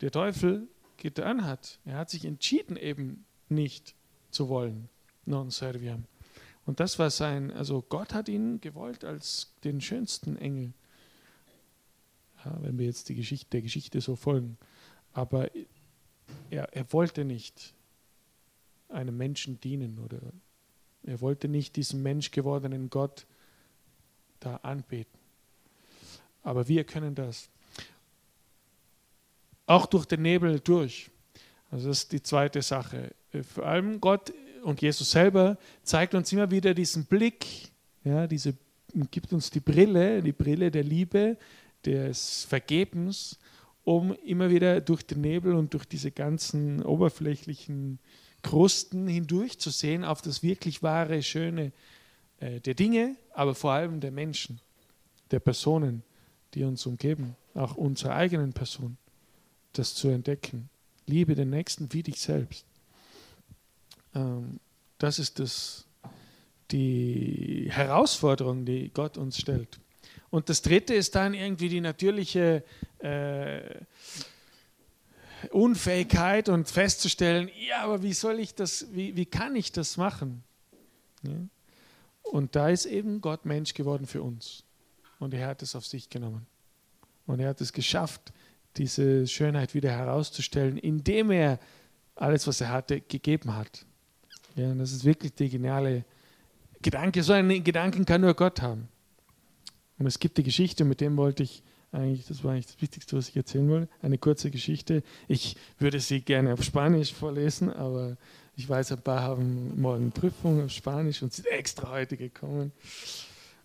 der Teufel getan hat. Er hat sich entschieden, eben nicht zu wollen, non serviam. Und das war sein, also Gott hat ihn gewollt als den schönsten Engel. Ja, wenn wir jetzt die Geschichte, der Geschichte so folgen. Aber er, er wollte nicht einem Menschen dienen oder er wollte nicht diesen Mensch gewordenen Gott da anbeten. Aber wir können das. Auch durch den Nebel durch. Also das ist die zweite Sache. Äh, Vor allem Gott und Jesus selber zeigt uns immer wieder diesen Blick, ja, diese, gibt uns die Brille, die Brille der Liebe, des Vergebens, um immer wieder durch den Nebel und durch diese ganzen oberflächlichen Krusten hindurch zu sehen auf das wirklich wahre, schöne äh, der Dinge, aber vor allem der Menschen, der Personen, die uns umgeben, auch unserer eigenen Person, das zu entdecken. Liebe den Nächsten wie dich selbst. Ähm, das ist das, die Herausforderung, die Gott uns stellt. Und das Dritte ist dann irgendwie die natürliche äh, Unfähigkeit und festzustellen, ja, aber wie soll ich das, wie, wie kann ich das machen? Ja? Und da ist eben Gott Mensch geworden für uns. Und er hat es auf sich genommen. Und er hat es geschafft, diese Schönheit wieder herauszustellen, indem er alles, was er hatte, gegeben hat. Ja, und das ist wirklich der geniale Gedanke. So einen Gedanken kann nur Gott haben. Und es gibt die Geschichte, mit dem wollte ich eigentlich, das war eigentlich das Wichtigste, was ich erzählen wollte, eine kurze Geschichte. Ich würde sie gerne auf Spanisch vorlesen, aber ich weiß, ein paar haben morgen Prüfung auf Spanisch und sind extra heute gekommen,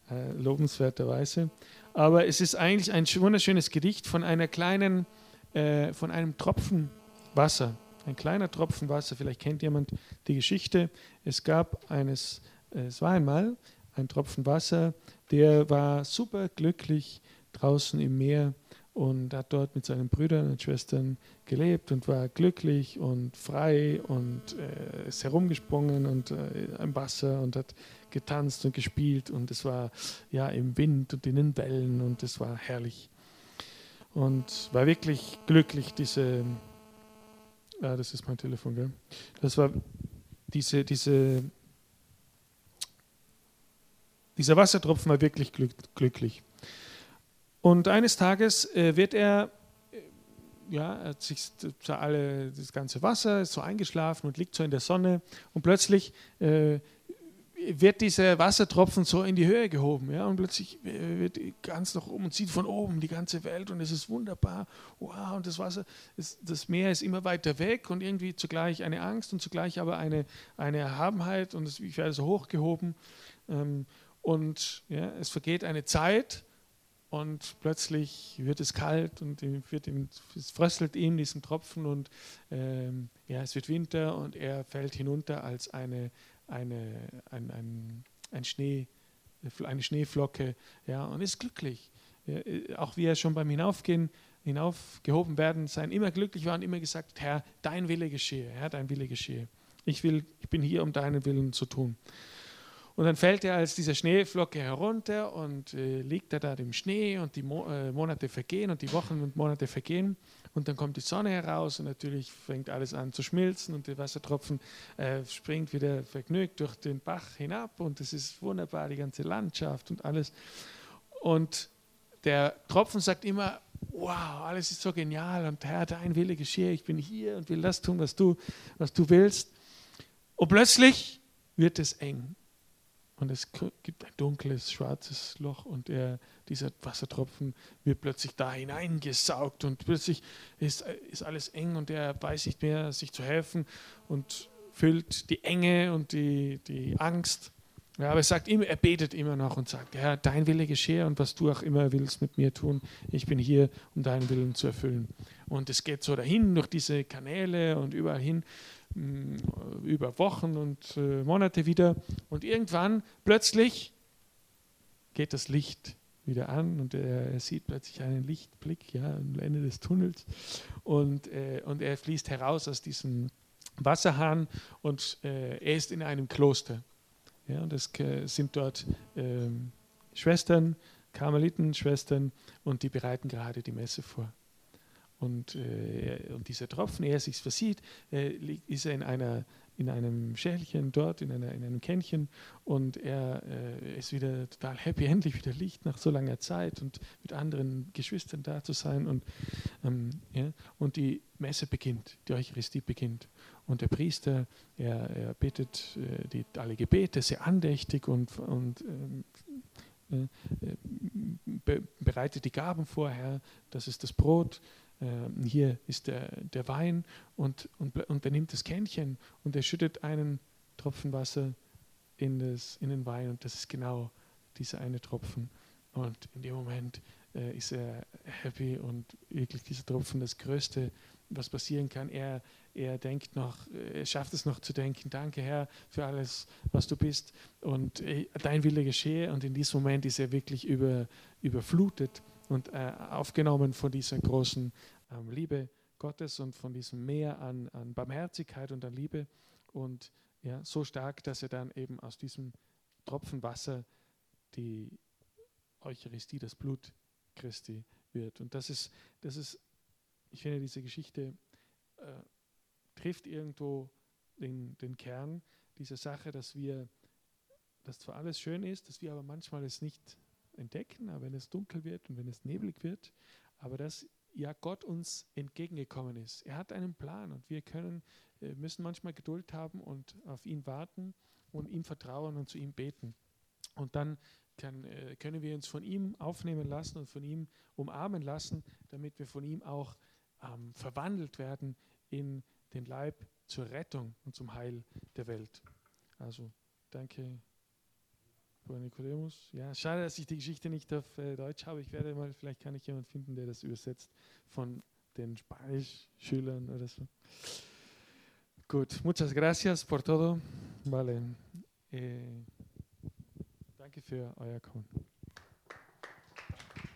äh, lobenswerterweise. Aber es ist eigentlich ein wunderschönes Gedicht von einer kleinen, äh, von einem Tropfen Wasser. Ein kleiner Tropfen Wasser, vielleicht kennt jemand die Geschichte. Es gab eines, äh, es war einmal ein Tropfen Wasser, der war super glücklich draußen im Meer und hat dort mit seinen Brüdern und Schwestern gelebt und war glücklich und frei und äh, ist herumgesprungen und äh, im Wasser und hat getanzt und gespielt und es war ja im Wind und in den Wellen und es war herrlich und war wirklich glücklich diese ja, das ist mein Telefon, gell? Das war diese diese dieser Wassertropfen war wirklich glück, glücklich. Und eines Tages äh, wird er, äh, ja, hat sich alle, das ganze Wasser ist so eingeschlafen und liegt so in der Sonne. Und plötzlich äh, wird dieser Wassertropfen so in die Höhe gehoben, ja, und plötzlich äh, wird ganz nach oben und sieht von oben die ganze Welt und es ist wunderbar, wow, und das Wasser, ist, das Meer ist immer weiter weg und irgendwie zugleich eine Angst und zugleich aber eine, eine Erhabenheit und es, ich werde so hochgehoben. Ähm, und ja, es vergeht eine Zeit und plötzlich wird es kalt und wird ihm, es fröstelt ihm diesen Tropfen und ähm, ja, es wird Winter und er fällt hinunter als eine, eine, ein, ein, ein Schnee, eine Schneeflocke ja, und ist glücklich. Ja, äh, auch wie er schon beim Hinaufgehen, hinaufgehoben werden, sein immer glücklich war und immer gesagt, Herr, dein Wille geschehe, Herr, dein Wille geschehe. Ich, will, ich bin hier, um deinen Willen zu tun. Und dann fällt er als diese Schneeflocke herunter und äh, liegt er da im Schnee und die Mo äh, Monate vergehen und die Wochen und Monate vergehen. Und dann kommt die Sonne heraus und natürlich fängt alles an zu schmilzen und der Wassertropfen äh, springt wieder vergnügt durch den Bach hinab und es ist wunderbar, die ganze Landschaft und alles. Und der Tropfen sagt immer, wow, alles ist so genial und Herr, dein Wille geschehe, ich bin hier und will das tun, was du, was du willst. Und plötzlich wird es eng und es gibt ein dunkles, schwarzes Loch und er, dieser Wassertropfen wird plötzlich da hineingesaugt und plötzlich ist, ist alles eng und er weiß nicht mehr, sich zu helfen und füllt die Enge und die, die Angst. Ja, aber er sagt immer, er betet immer noch und sagt, Herr, dein Wille geschehe und was du auch immer willst mit mir tun, ich bin hier, um deinen Willen zu erfüllen. Und es geht so dahin durch diese Kanäle und überall hin über Wochen und äh, Monate wieder. Und irgendwann plötzlich geht das Licht wieder an und er, er sieht plötzlich einen Lichtblick ja, am Ende des Tunnels und, äh, und er fließt heraus aus diesem Wasserhahn und äh, er ist in einem Kloster. Ja, und es äh, sind dort ähm, Schwestern, Karmelitenschwestern und die bereiten gerade die Messe vor. Und, äh, und dieser Tropfen, er sich versieht, äh, ist er in, einer, in einem Schälchen dort, in, einer, in einem Kännchen und er äh, ist wieder total happy, endlich wieder Licht nach so langer Zeit und mit anderen Geschwistern da zu sein. Und, ähm, ja, und die Messe beginnt, die Eucharistie beginnt. Und der Priester, er, er betet äh, die, alle Gebete sehr andächtig und, und ähm, äh, be bereitet die Gaben vorher, das ist das Brot, äh, hier ist der, der Wein und, und, und er nimmt das Kännchen und er schüttet einen Tropfen Wasser in, das, in den Wein und das ist genau dieser eine Tropfen. Und in dem Moment äh, ist er happy und wirklich dieser Tropfen das Größte, was passieren kann. Er, er denkt noch, er schafft es noch zu denken, danke Herr für alles, was du bist und äh, dein Wille geschehe. Und in diesem Moment ist er wirklich über, überflutet und äh, aufgenommen von dieser großen ähm, Liebe Gottes und von diesem Meer an, an Barmherzigkeit und an Liebe. Und ja, so stark, dass er dann eben aus diesem Tropfen Wasser die Eucharistie, das Blut Christi wird. Und das ist, das ist ich finde, diese Geschichte äh, trifft irgendwo den, den Kern dieser Sache, dass wir, dass zwar alles schön ist, dass wir aber manchmal es nicht entdecken, aber wenn es dunkel wird und wenn es neblig wird, aber dass ja Gott uns entgegengekommen ist. Er hat einen Plan und wir können, äh, müssen manchmal Geduld haben und auf ihn warten und ihm vertrauen und zu ihm beten. Und dann kann, äh, können wir uns von ihm aufnehmen lassen und von ihm umarmen lassen, damit wir von ihm auch ähm, verwandelt werden in den Leib zur Rettung und zum Heil der Welt. Also danke, Bruder Nikodemus. Ja, schade, dass ich die Geschichte nicht auf äh, Deutsch habe. Ich werde mal, vielleicht kann ich jemanden finden, der das übersetzt von den Spanisch-Schülern oder so. Gut, muchas gracias por todo. Vale. Eh, danke für euer Kommen.